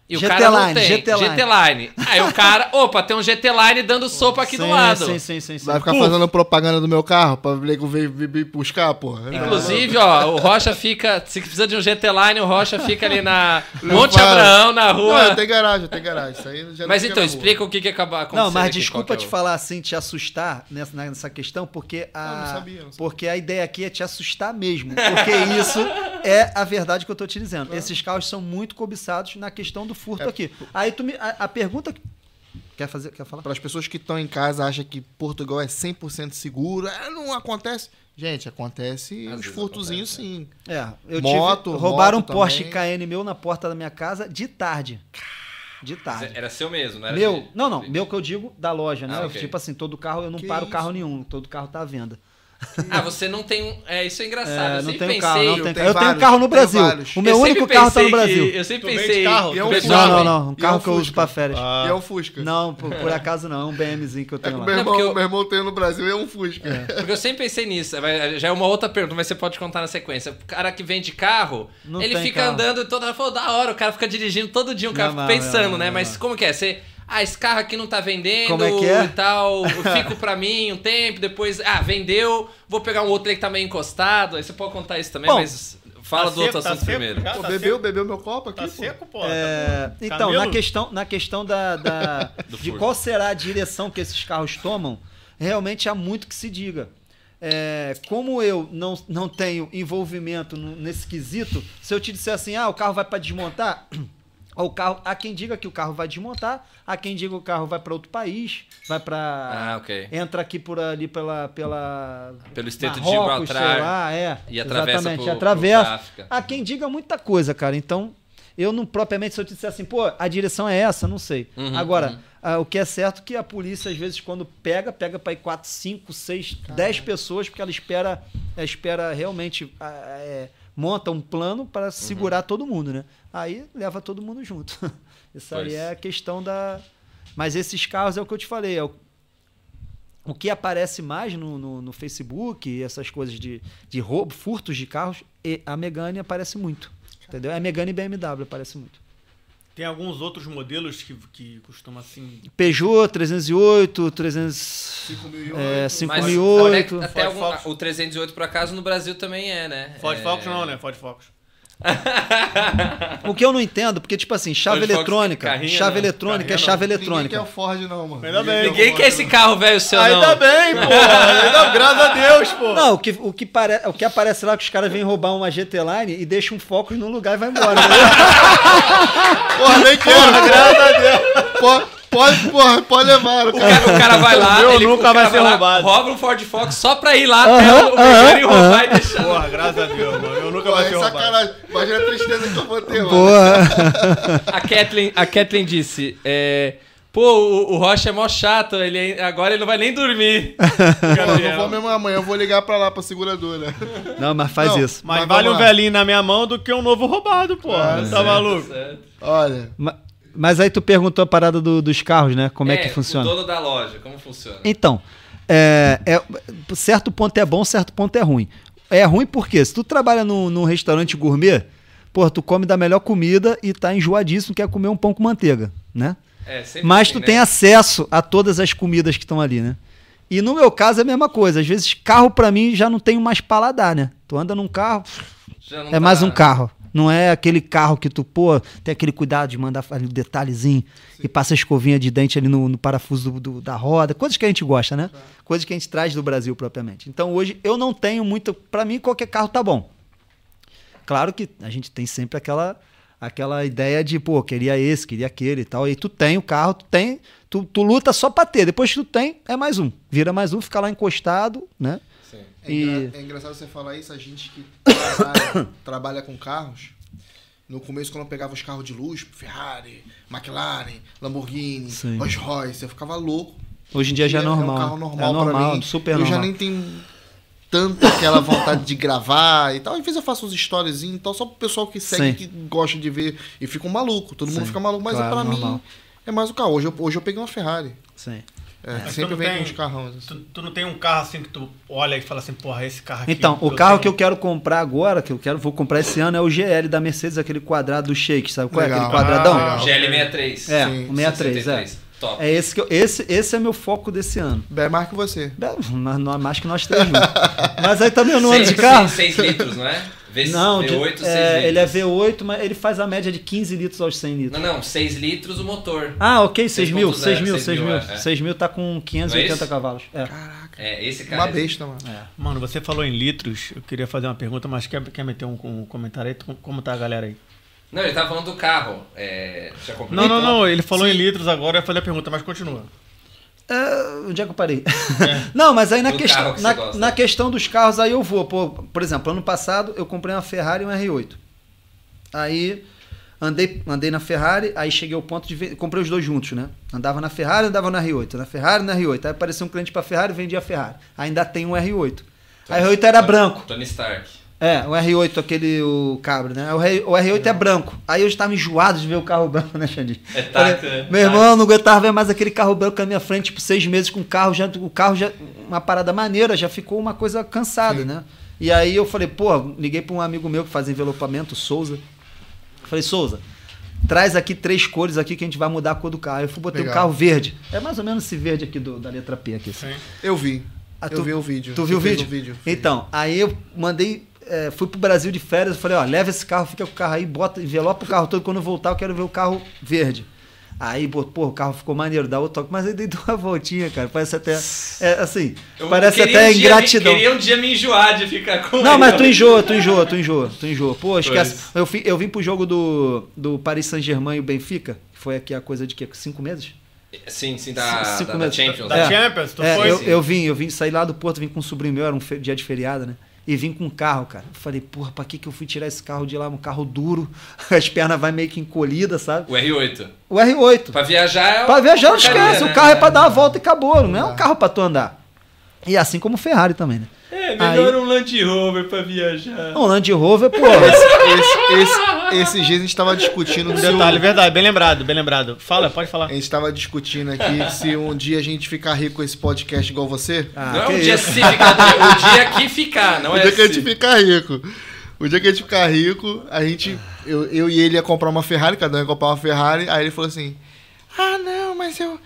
E o
GT
cara não
Line,
tem.
GT Line.
Line. Aí o cara, opa, tem um GT Line dando sopa aqui do
sim,
lado.
Sim, sim, sim. sim.
Vai ficar fazendo propaganda do meu carro pra ver que eu venho vir buscar, porra.
Inclusive, ó, o Rocha fica. Se precisa de um GT Line, o Rocha fica ali na
Não
Monte. Abraão, na
Não,
rua.
eu tenho garagem, tenho garagem. Isso aí já não
Mas então, explica o que, que acaba acontecendo.
Não, mas
aqui,
desculpa te
é o-
falar assim, te assustar nessa, nessa questão, porque a,
Eu não sabia, não sabia.
porque a ideia aqui é te assustar mesmo. Porque isso é a verdade que eu tô te dizendo. Esses carros são muito cobiçados na questão do furto
É,
aqui. Aí tu me. A, a pergunta. que- Quer fazer? Quer falar?
Para as pessoas que estão em casa acham que Portugal é 100% seguro, é, não acontece. Gente, acontece
Às
uns furtozinhos sim.
É, eu
Moto,
tive. Roubaram
moto
um Porsche
também.
Cayenne meu na porta da minha casa de tarde. De tarde.
Era seu mesmo, não era
Meu,
de-
não, não, meu que eu digo da loja, né?
Ah, ok.
Tipo assim, todo carro, eu não
Que
paro
isso?
carro nenhum, todo carro tá à venda.
Ah, você não tem um. É, isso é engraçado.
É,
eu
não
sempre
tenho
pensei.
carro, não
eu
tenho carro. Eu tenho
vários,
carro no Brasil. O meu
eu
único carro tá no Brasil.
Que, eu sempre
Tu
pensei.
carro?
que
E é um
pessoal-
Não, não, não. Um carro
é um
que eu uso pra férias.
Ah.
E é um Fusca.
Não, por, por acaso não, é um BMzinho que eu
É
tenho
o
lá.
meu
Não,
irmão,
porque eu-
meu irmão tem no Brasil, é um Fusca.
Porque eu sempre pensei nisso. Já é uma outra pergunta, mas você pode contar na sequência. O cara que vende carro,
Não
ele fica
carro.
andando toda hora. Falou, da hora, o cara fica dirigindo todo dia, o cara
Não,
fica
não,
pensando,
não,
né?
não,
mas
não.
como que é? Você. Ah, esse carro aqui não tá vendendo
Como é que é?
e tal. Eu fico pra mim um tempo, depois. Ah, vendeu, vou pegar um outro aí que tá meio encostado. Aí você pode contar isso também,
Bom,
mas fala
Tá
do outro
seco, tá
assunto
seco
primeiro.
já?
Pô,
Tá
bebeu,
seco?
bebeu meu copo aqui,
Tá
pô.
seco, pô.
É,
Tá-
então,
Camelo?
na questão, na questão da, da- de qual será a direção que esses carros tomam, realmente há muito que se diga. É, como eu não, não tenho envolvimento no- nesse quesito, se eu te disser assim, ah, o carro vai para desmontar, o carro, há quem diga que o carro vai desmontar, há quem diga que o carro vai para outro país, vai para
Ah, ok.
entra aqui por ali pela pela
Pelo Estreito de Gibraltar.
lá, é.
E atravessa
exatamente,
pro-
atravessa.
pro África.
Há quem diga muita coisa, cara. Então, eu não propriamente se eu te disser assim, pô, a direção é essa, não sei.
Uhum,
Agora,
uhum.
ah, o que é certo é que a polícia às vezes quando pega, pega para ir 4, 5, 6, 10 pessoas porque ela espera, ela espera realmente ah, é, monta um plano
Uhum.
para segurar todo mundo, né? Aí leva todo mundo junto. Isso
Pois.
aí é a questão da mas esses carros é o que eu te falei, é o o que aparece mais no, no, no Facebook e essas coisas de, de roubo, furtos de carros, e a Megane aparece muito. Entendeu? A Megane e BMW aparece muito.
Tem alguns outros modelos que, que costumam assim.
Peugeot 308, 300,
5008.
é,
Mas
5008.
até
Ford
algum- o 308 por acaso no Brasil também é, né?
Ford
é...
Focus não, né? Ford Focus.
O que eu não entendo, porque, tipo assim, chave
Ford
eletrônica,
carrinho,
chave
não.
eletrônica é
Carrinho,
chave
Ninguém quer
eletrônica.
o Ford, não, mano.
Ainda bem.
Ninguém quer esse carro velho seu,
Ainda
não.
bem, pô. Ainda, graças a Deus, pô.
Não, o que, o, que pare, o que aparece lá é que os caras vêm roubar uma GT Line e deixam um Focus no lugar e vai embora. entendeu?
Porra, nem quero. graças a Deus. Pode, pode, porra, pode levar.
O
Cara.
cara, o cara vai lá,
meu
ele
nunca vai ser
lá,
roubado.
rouba um Ford Focus só pra ir lá até o Megane e roubar e deixar.
Porra, graças a Deus, mano. Eu nunca
Porra,
vai
é
ser roubado.
sacanagem. Imagina a tristeza que eu vou ter, mano.
Boa.
A Kathleen, a Kathleen disse, é, pô, o, o Rocha é mó chato, ele, agora ele não vai nem dormir.
Pô, eu não vou mesmo amanhã, eu vou ligar pra lá, pra seguradora.
Não, mas faz
Não,
isso.
Mas,
Mas
vale um
lá.
velhinho na minha mão do que um novo roubado, pô.
Ah,
tá maluco?
Certo.
Olha,
Ma- Mas aí tu perguntou a parada do- dos carros, né? Como é, que
O
funciona?
dono da loja, como funciona?
Então, é, é- certo ponto é bom, certo ponto é ruim. É ruim porque se tu trabalha num, num restaurante gourmet, pô, tu come da melhor comida e tá enjoadíssimo, quer comer um pão com manteiga, né?
É,
Mas
assim,
tu
né?
tem acesso a todas as comidas que estão ali, né? E no meu caso é a mesma coisa. Às vezes carro pra mim já não tenho mais paladar, né? Tu anda num carro, é
tá-
mais um carro. Não é aquele carro que tu, pô, tem aquele cuidado de mandar ali o detalhezinho e passa a escovinha de dente ali no, no parafuso do- do- da roda. Coisas que a gente gosta, né? Coisas que a gente traz do Brasil propriamente. Então hoje eu não tenho muito. Pra mim, qualquer carro tá bom. Claro que a gente tem sempre aquela aquela ideia de, pô, queria esse, queria aquele e tal. Aí tu tem o carro, tu tem, tu, tu luta só pra ter. Depois que tu tem, é mais um. Vira mais um, fica lá encostado, né?
Sim.
É,
E-
engra- é engraçado você falar isso, a gente que trabalha, trabalha com carros. No começo, quando eu pegava os carros de luxo, Ferrari, McLaren, Lamborghini,
Sim.
Rolls Royce, eu ficava louco.
Hoje em dia já é
É
normal.
um carro
é
normal, pra
normal,
mim.
super
eu
normal.
já nem tenho tanta aquela vontade de gravar e tal. Às vezes eu faço uns storyzinhos e tal, só pro pessoal que segue,
Sim.
que gosta de ver e fica um maluco. Todo mundo
Sim,
fica maluco, mas
claro,
pra
normal.
mim é mais o carro. Hoje eu, hoje eu peguei uma Ferrari.
Sim.
É, sempre
tu não
vem
tem-
uns carrões. assim.
Tu, tu não tem um carro assim que tu olha e fala assim, porra, esse carro aqui.
Então, o carro
tenho-
que eu quero comprar agora, que eu quero, vou comprar esse ano, é o GL da Mercedes, aquele quadrado do Shake, sabe qual é?
Legal.
Aquele quadradão?
Ah,
GL63.
é,
sim,
o 63, é.
Top.
É esse que eu, esse, esse é meu foco desse ano.
Bem mais que você.
Bem, mais que nós três juntos. Mas aí também eu não ando de carro.
seis- seis litros, não é? V,
Não, de-
V8, 6
é,
litros.
ele é V8, mas ele faz a média de 15 litros aos 100 litros.
Não, não, 6 litros o motor.
Ah, ok, 6 mil,
6.0,
6 mil, 6 mil.
é, é.
6 mil tá com 580
isso?
cavalos. É.
Caraca.
É, esse cara.
Uma besta, mano.
Mano, você falou em litros, eu queria fazer uma pergunta, mas quer, quer meter um, um comentário aí? Tu- Como tá a galera aí?
Não, ele tava falando do carro. É,
Não, não,
então?
não, ele falou em litros agora, eu falei a pergunta, mas continua.
É, onde é que eu parei? não, mas aí na
Do
questão,
que
na,
gosta.
na questão dos carros, aí eu vou. Pô, por exemplo, ano passado eu comprei uma Ferrari e um R8. Aí andei, andei na Ferrari, aí cheguei ao ponto de comprei os dois juntos, né? Andava na Ferrari, andava na R8, na Ferrari, na R8. Aí apareceu um cliente pra Ferrari, vendia a Ferrari. Ainda tem um R8. A R8 era branco.
Tony Stark.
É, o R8, aquele, o cabra, né? O, R, o R8 é branco. Aí eu estava enjoado de ver o carro branco, né, Xandinho?
É
Falei,
táxi, né?
Meu irmão, eu não aguentava ver mais aquele carro branco na minha frente, tipo, seis meses com o carro, já, o carro já, uma parada maneira, já ficou uma coisa cansada, né? E aí eu falei, pô, liguei para um amigo meu que faz envelopamento, Souza. Falei, Souza, traz aqui três cores aqui que a gente vai mudar a cor do carro. Eu fui botei o carro verde. É mais ou menos esse verde aqui do, da letra P aqui.
Sim.
Eu vi.
Ah,
eu vi o vídeo.
Tu viu o vídeo?
um vídeo?
Então, aí eu mandei, é, fui pro Brasil de férias, eu falei, ó, leva esse carro, fica com o carro aí, bota, envelopa o carro todo, quando eu voltar eu quero ver o carro verde. Aí, pô, pô, o carro ficou maneiro, dá o toque, mas aí dei uma voltinha, cara, parece até, é, assim,
Eu
parece até
um
ingratidão.
Me, queria um dia me enjoar de ficar com
Não,
ele.
mas tu enjoa, tu enjoa, tu enjoa, tu enjoa. Pô, esquece.
Pois.
Eu, fi- eu vim pro jogo do, do Paris Saint-Germain e o Benfica, que foi aqui a coisa de quê? Cinco meses?
Sim, sim, da,
Cinco
da, da. Champions.
Da
É.
Champions, tu
É,
foi?
eu, eu vim, eu vim sair lá do Porto, vim com um sobrinho meu, era um dia de feriado, né? E vim com um carro, cara. Eu falei, porra, pra que, que eu fui tirar esse carro de lá? Um carro duro, as pernas vai meio que encolhidas, sabe?
O R8.
O R8.
Pra viajar é
Pra viajar, não esquece.
né?
O carro é pra dar uma volta e acabou. Não é um carro pra tu andar. E assim como o Ferrari também, né?
É,
melhor
um Land Rover pra viajar.
Um Land Rover, pô.
Esse, esse, esses dias a gente tava discutindo
Um
se o-
detalhe, verdade, bem lembrado, bem lembrado. Fala, pode falar.
A gente tava discutindo aqui se um dia a gente ficar rico com esse podcast igual você.
Ah,
não é um dia
isso.
se ficar, o dia que ficar, não
o
é
dia que a gente ficar rico. O dia que a gente ficar rico, a gente. Eu, eu e ele ia comprar uma Ferrari, cada um ia comprar uma Ferrari. Aí ele falou assim: Ah, não, mas eu.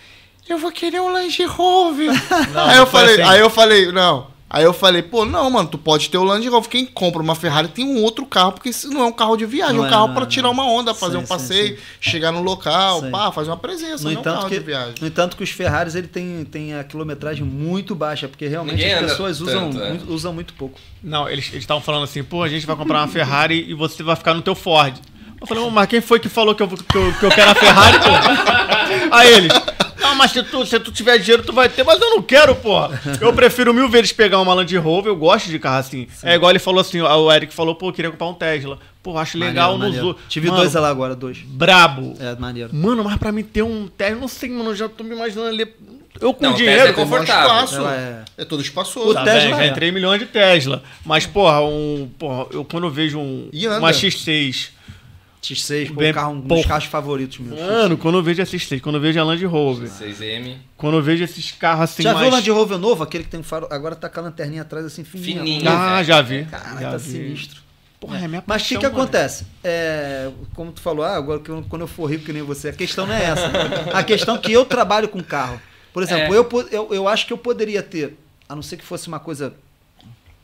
Eu vou querer um Land Rover.
Não,
aí eu falei,
assim.
aí eu falei, não. Aí eu falei, pô, não, mano, tu pode ter o Land Rover. Quem compra uma Ferrari tem um outro carro, porque isso não é um carro de viagem,
Não
é um carro
é,
tirar uma onda, fazer
Sim,
um
sim,
passeio,
sim.
chegar no local,
Sim.
pá, fazer uma presença,
No
não é um carro
que,
de viagem.
no entanto que os Ferraris ele tem, tem a quilometragem muito baixa, porque realmente
Ninguém
as pessoas usam,
tanto, é.
muito, usam muito pouco.
Não, eles estavam falando assim, pô, a gente vai comprar uma Ferrari e você vai ficar no teu Ford. Eu falei, "Ô, mas quem foi que falou que eu, que eu, que eu quero a Ferrari, pô? Aí eles, não, mas se tu, se tu tiver dinheiro, tu vai ter, mas eu não quero, pô. Eu prefiro mil vezes pegar uma Land Rover, eu gosto de carro assim. É igual ele falou assim, o Eric falou, pô, eu queria comprar um Tesla. Pô, acho legal
Maneiro,
nos
maneiro. Tive
Mano,
dois lá agora, dois.
Brabo.
É, maneiro.
Mano, mas pra mim ter um Tesla, não sei, mano, eu já tô me imaginando ali. Eu com
Não,
dinheiro.
É
Tem um
confortável.
espaço.
É-
É todo espaçoso.
O
Tá
Tesla
bem,
é.
já entrei milhões de Tesla. Mas, porra, um. Porra, eu quando eu vejo um, uma X6.
X6, pô, um carro, um dos carros favoritos meus.
Mano, quando eu vejo a X6, quando eu vejo a Land Rover,
6M.
quando eu vejo esses carros assim
Já
mais.
viu o Land Rover novo? Aquele que tem um faro. Agora tá com a lanterninha atrás assim, fininha.
Fininho.
Ah, já vi.
Cara,
já
tá
vi.
sinistro.
Porra, é minha
Mas o que, que acontece? É, como tu falou, ah, agora que eu- quando eu for rico que nem você, a questão não é essa. a questão é que eu trabalho com carro. Por exemplo,
É.
eu, eu, eu acho que eu poderia ter, a não ser que fosse uma coisa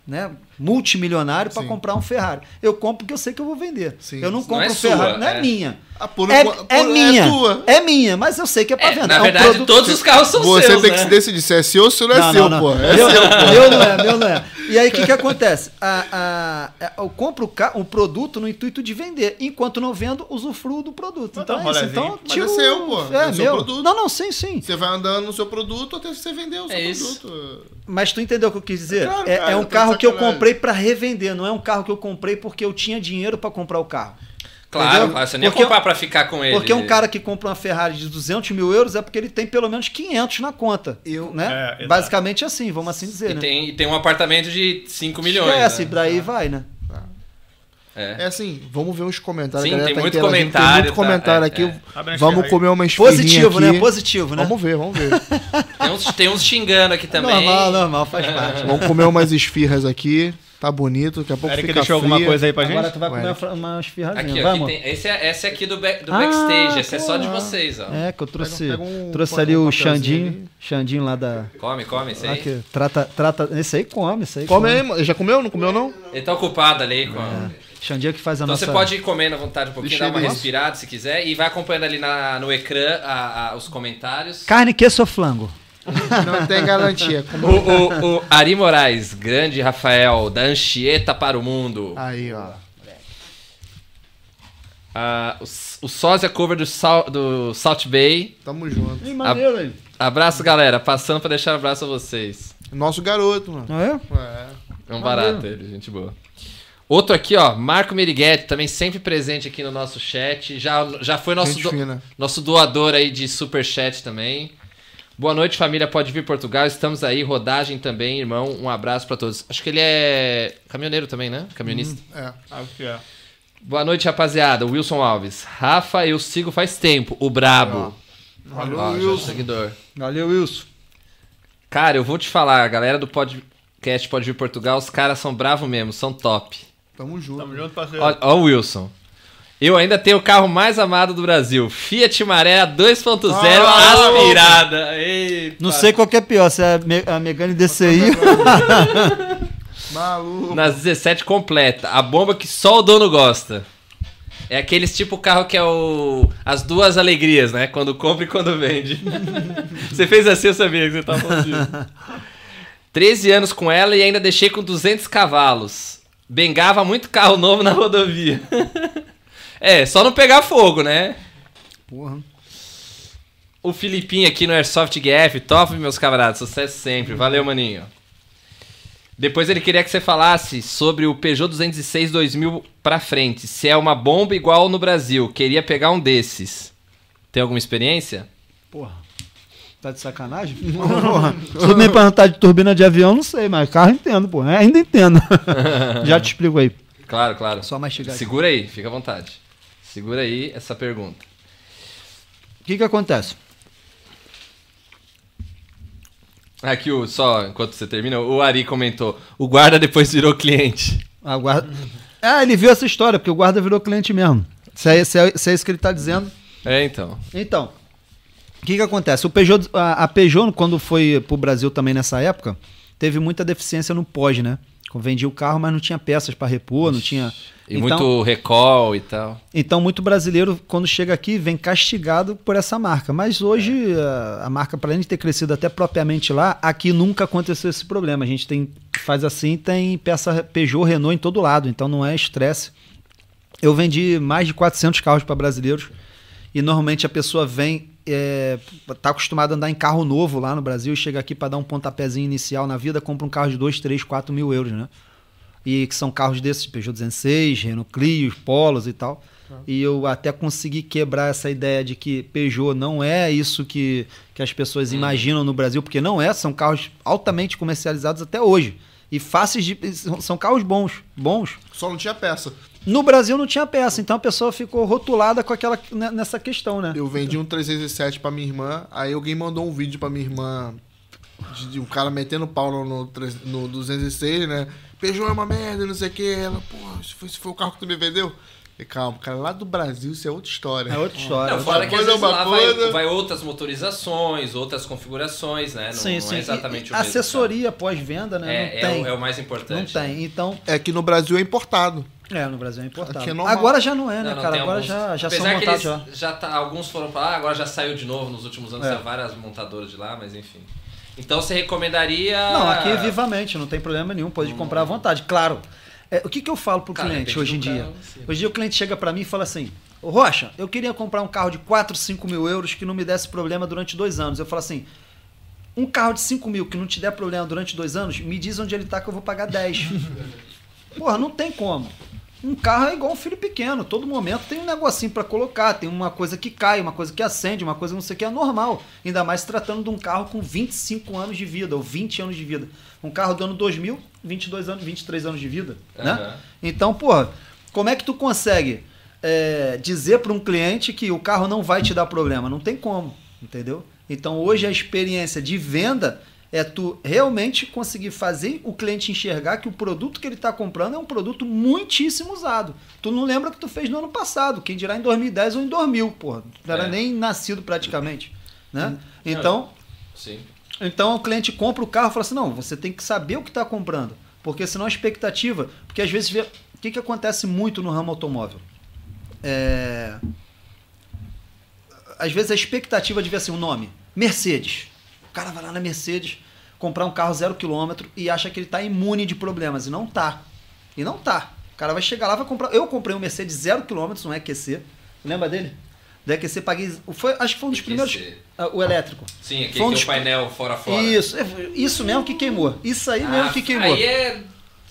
né, multimilionário para comprar um Ferrari. Eu compro porque eu sei que eu vou vender.
Sim.
Eu não
Não
compro
é
um Ferrari,
sua,
não é,
é.
minha.
Ah, por-
É,
por-
é
por-
minha.
tua.
É minha, mas eu sei que é para
É,
vender.
na
É um
verdade,
produto-
todos os carros são
Você
seus,
tem
né?
que se decidir se é seu ou se não é
não,
seu,
não,
pô.
não.
É
Meu,
seu, pô.
meu não é, meu não é. E aí o que, que acontece? A, a- eu compro o, um produto no intuito de vender. Enquanto não vendo, usufruo do produto.
Mas
Então
dá
é
um
isso. Então,
Mas
tiro-
é seu, pô.
É,
É
meu.
produto.
Não, não, sim, sim.
Você vai andando no seu produto até você vender o seu
É isso.
produto.
Mas tu entendeu o que eu quis dizer?
Claro,
é,
cara,
é um carro que eu
sacanagem.
Comprei pra revender, não é um carro que eu comprei porque eu tinha dinheiro pra comprar o carro.
Claro,
Entendeu?
você nem ia
Porque-
comprar pra ficar com ele.
Porque um cara que compra uma Ferrari de 200 mil euros é porque ele tem pelo menos 500 na conta.
Eu-
né?
É.
Basicamente assim, vamos assim dizer,
E
né?
tem, e tem um apartamento de 5 milhões.
Esquece,
né?
daí vai, né?
É.
É assim, vamos ver os comentários.
Sim, tem
tá
muito comentário,
Tem muito
tá?
comentário
É,
aqui.
é.
Vamos
aí.
comer uma esfirrinha
Positivo,
aqui.
né? Positivo, né?
Vamos ver, vamos ver.
Tem, uns, tem uns xingando aqui também.
Normal, normal, faz parte.
vamos comer umas esfirras aqui. Tá bonito, daqui a pouco
Eric
fica
deixou
fria.
alguma coisa aí pra gente?
Agora tu vai
Ué.
comer uma fra- uma esfirradinha,
Aqui,
vai,
aqui tem, esse, é, esse é aqui do, back- do
Ah,
backstage, esse é só de vocês, ó.
É, que eu trouxe,
Pega um- pega um
trouxe ali
um
o Xandinho,
ali.
Xandinho lá da...
Come, come, esse aí.
Aqui, trata, trata, esse aí come, esse aí
Come aí, mano. já comeu? Não comeu, não?
Ele tá ocupado ali com. a-
Que faz a
Então
nossa...
você pode ir comendo à vontade um pouquinho,
Deixa
dar uma respirada se quiser, e vai acompanhando ali na, no ecrã a- a- os comentários.
Carne, queijo ou flango?
Não tem garantia.
O, o, o Ari Moraes, grande Rafael, da Anchieta para o mundo.
Aí, ó.
Ah, o, o sósia cover do, Sal- do Salt Bay.
Tamo junto.
Ih, maneiro aí.
Abraço, galera. Passando para deixar um abraço a vocês.
Nosso garoto, mano.
Não é?
É.
É um barato ele, gente boa. Outro aqui, ó, Marco Meriguete, também sempre presente aqui no nosso chat. Já, já foi nosso, do- nosso doador aí de superchat também. Boa noite, família. Pode vir Portugal. Estamos aí. Rodagem também, irmão. Um abraço pra todos. Acho que ele é caminhoneiro também, né? Camionista.
É.
Acho que é.
Boa noite, rapaziada. Wilson Alves. Rafa, eu sigo faz tempo. O Brabo.
Valeu,
Ó,
Wilson.
seguidor.
Valeu, Wilson.
Cara, eu vou te falar. A galera do podcast Pode Vir Portugal, os caras são bravos mesmo. São top.
Tamo junto.
Tamo junto, parceiro.
Ó, ó o Wilson. Eu ainda tenho o carro mais amado do Brasil. Fiat Maré 2.0
Ah,
aspirada. Eita.
Não sei qual que é pior, se é a, Me- a Megane DCI.
Maluco.
Nas 17 completa. A bomba que só o dono gosta. É aqueles tipo carro que é o. As duas alegrias, né? Quando compra e quando vende. você fez assim, eu sabia que você tava falando disso. 13 anos com ela e ainda deixei com 200 cavalos. Bengava muito carro novo na rodovia. é, só não pegar fogo, né?
Porra.
O Filipinho aqui no Airsoft GF, top, meus camaradas, sucesso sempre. Valeu, maninho. Depois ele queria que você falasse sobre o Peugeot 206 2000 pra frente. Se é uma bomba igual no Brasil. Queria pegar um desses. Tem alguma experiência?
Porra. Tá de sacanagem? Porra. Se me perguntar de turbina de avião, não sei, mas carro entendo, pô. É, Ainda entendo. Já te explico aí.
Claro, claro.
Só mastigar. aqui.
Segura aí, fica à vontade. Segura aí essa pergunta.
O que que acontece?
Aqui, o, só enquanto você termina, o Ari comentou: o guarda depois virou cliente.
A guarda... Ah, ele viu essa história, porque o guarda virou cliente mesmo. Se é, se é- se é isso que ele tá dizendo.
É, então.
Então, que que acontece? O Peugeot, a, a Peugeot, quando foi pro Brasil também nessa época, teve muita deficiência no pós, né? Vendia o carro, mas não tinha peças para repor, não tinha...
E
Então-
muito recall e tal.
Então, muito brasileiro, quando chega aqui, vem castigado por essa marca. Mas hoje, a, a marca, para além de ter crescido até propriamente lá, aqui nunca aconteceu esse problema. A gente tem faz assim, tem peça Peugeot, Renault em todo lado, então não é estresse. Eu vendi mais de 400 carros para brasileiros e normalmente a pessoa vem, é, tá acostumada a andar em carro novo lá no Brasil e chega aqui para dar um pontapézinho inicial na vida, compra um carro de 2, 3, 4 mil euros, né? e que são carros desses, Peugeot 206, Renault Clio, Polos e tal. E eu até consegui quebrar essa ideia de que Peugeot não é isso que, que as pessoas imaginam no Brasil, porque não é, são carros altamente comercializados até hoje. E fáceis de. São, são carros bons, bons.
Só não tinha peça.
No Brasil não tinha peça, então a pessoa ficou rotulada com aquela né, nessa questão, né?
Eu vendi um 307 pra minha irmã, aí alguém mandou um vídeo pra minha irmã de, de um cara metendo pau no, no, no 206, né? Peugeot é uma merda, não sei o que. Ela, pô, isso foi, isso foi o carro que tu me vendeu? E calma, cara, lá do Brasil isso é outra história.
É outra história.
Não, fora que às
é
vezes lá vai, vai outras motorizações, outras configurações, né? Não,
sim,
não
sim.
é exatamente
E-
o mesmo.
Assessoria pós-venda, né?
É,
não
é,
tem.
o, é o mais
não
importante.
tem. Então,
É que no Brasil é importado.
é, no Brasil é importado.
Aqui é.
Agora já não é,
Não,
né,
não,
cara?
tem
Agora
alguns-
já, já são
Apesar que
montados
eles
já.
já tá, alguns foram pra lá, agora já saiu de novo nos últimos anos,
É.
tem várias montadoras de lá, mas enfim. Então você recomendaria.
Não, aqui é vivamente, não tem problema nenhum, pode comprar à vontade. Claro. É, o que, que eu falo pro
Cara,
cliente hoje em dia?
carro.
Hoje em dia o cliente chega pra mim e fala assim: Ô Rocha, eu queria comprar um carro de 4, 5 mil euros que não me desse problema durante dois anos. Eu falo assim: um carro de 5 mil que não te der problema durante dois anos, me diz onde ele tá que eu vou pagar 10. Porra, não tem como. Um carro é igual um filho pequeno, todo momento tem um negocinho pra colocar, tem uma coisa que cai, uma coisa que acende, uma coisa não sei o que é normal. Ainda mais tratando de um carro com 25 anos de vida ou 20 anos de vida. Um carro do ano 2000, 22 anos, 23 anos de vida, né?
Aham.
Então, porra, como é que tu consegue é, dizer para um cliente que o carro não vai te dar problema? Não tem como, entendeu? Então, hoje a experiência de venda é tu realmente conseguir fazer o cliente enxergar que o produto que ele está comprando é um produto muitíssimo usado. Tu não lembra que tu fez no ano passado, quem dirá em 2010 ou em 2000, porra. Tu não era
É.
nem nascido praticamente, né? Então,
Sim.
Então o cliente compra o carro e fala assim: não, você tem que saber o que está comprando. Porque senão a expectativa. Porque às vezes. vê- O que, que acontece muito no ramo automóvel? É, Às vezes a expectativa devia ser um nome: Mercedes. O cara vai lá na Mercedes comprar um carro zero quilômetro e acha que ele está imune de problemas. E não tá. E não tá. O cara vai chegar lá vai comprar. Eu comprei um Mercedes zero quilômetros, um EQC. Lembra dele? Do EQC paguei. Foi, acho que foi um dos
EQC.
primeiros. ah, O elétrico.
Sim, aquele
um
que é
dos-
o painel fora fora.
Isso, é, isso mesmo que queimou. Isso aí mesmo
Ah,
que queimou.
Aí é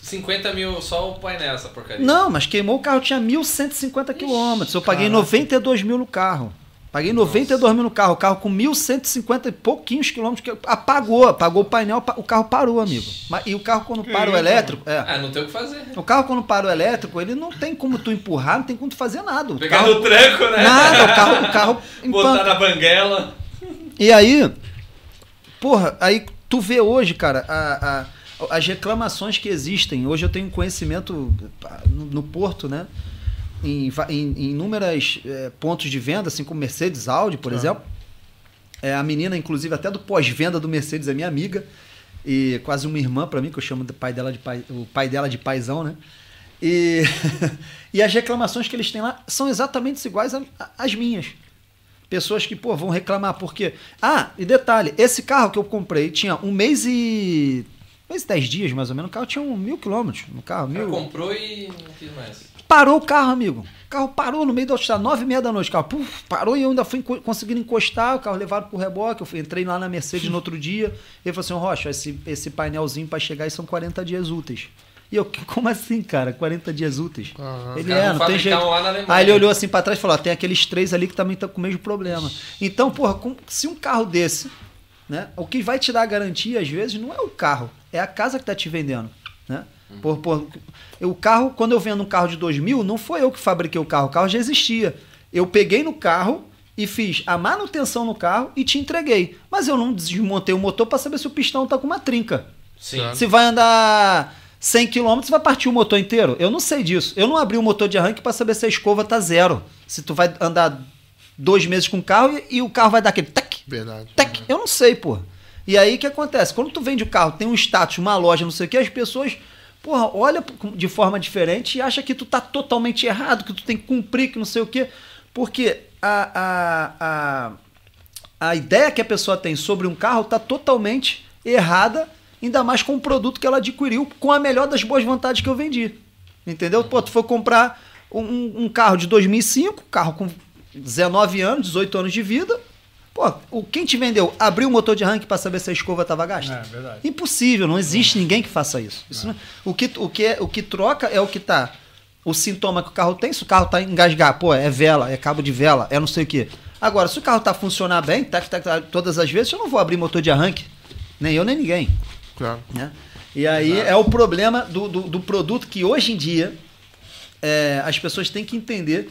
50 mil só o painel, essa porcaria.
Não, mas queimou o carro, tinha 1.150 quilômetros. Eu paguei 92 mil no carro. Paguei 92 mil no carro. O carro com 1.150 e pouquinhos quilômetros. que- Apagou, apagou o painel, pa- o carro parou, amigo. Mas- E o carro quando para o elétrico. É,
Ah, não tem o que fazer.
o carro quando para o elétrico, ele não tem como tu empurrar, não tem como tu fazer nada. O
Pegar
carro,
no tranco, né?
nada, o carro, o carro
Botar na banguela.
E aí, porra, aí tu vê hoje, cara, a- a- as reclamações que existem. Hoje eu tenho conhecimento no, no Porto, né? Em, em, em inúmeros eh, pontos de venda, assim como Mercedes, Audi, por exemplo. É, a menina, inclusive, até do pós-venda do Mercedes é minha amiga. E quase uma irmã pra mim, que eu chamo do pai dela de pai, o pai dela de paizão, né? E, e as reclamações que eles têm lá são exatamente iguais às minhas. Pessoas que, pô, vão reclamar porque. Ah, e detalhe, esse carro que eu comprei tinha um mês e. Um mês e dez dias, mais ou menos. O carro tinha um mil quilômetros no carro. Mil...
comprou e não quis mais.
Parou o carro, amigo. O carro parou no meio da autostrada, nove e meia da noite. O carro puf, parou e eu ainda fui conseguindo encostar. O carro levado pro reboque. Eu fui, entrei lá na Mercedes no outro dia. Ele falou assim: "Ô, Rocha, esse, esse painelzinho para chegar aí são 40 dias úteis. E eu, como assim, cara? 40 dias úteis?
Aham.
Ele é, não tem jeito. Aí ele olhou assim pra trás e falou: ó, tem aqueles três ali que também estão com o mesmo problema. Então, porra, com- se um carro desse, né? O que vai te dar garantia, às vezes, não é o carro, é a casa que tá te vendendo. Né? Por, por- o carro, quando eu vendo um carro de 2000, não foi eu que fabriquei o carro, o carro já existia. Eu peguei no carro e fiz a manutenção no carro e te entreguei. Mas eu não desmontei o motor para saber se o pistão tá com uma trinca.
Sim.
Se vai andar 100 km, vai partir o motor inteiro. Eu não sei disso. Eu não abri o motor de arranque para saber se a escova tá zero. Se tu vai andar dois meses com o carro e, e o carro vai dar aquele tec,
Verdade.
tec. Eu não sei, pô. E aí o que acontece? Quando tu vende o carro, tem um status, uma loja, não sei o que, as pessoas, porra, olha de forma diferente e acha que tu tá totalmente errado, que tu tem que cumprir, que não sei o que. Porque a, a, a, a ideia que a pessoa tem sobre um carro tá totalmente errada, ainda mais com o produto que ela adquiriu com a melhor das boas vontades que eu vendi. Entendeu? Pô, tu foi comprar um, um carro de 2005, carro com 19 anos, 18 anos de vida. Pô, o, quem te vendeu abriu o motor de arranque para saber se a escova estava gasta?
É, verdade.
Impossível, não existe ninguém que faça isso. Isso não- o, que, o, que é- o que troca é o que tá. O sintoma que o carro tem, se o carro tá engasgar, pô, é vela, é cabo de vela, é não sei o quê. Agora, se o carro tá funcionar bem, tá, tá, tá, todas as vezes, eu não vou abrir motor de arranque. Nem eu, nem ninguém.
Claro.
Né? E aí é o problema do, do, do produto que hoje em dia é, as pessoas têm que entender.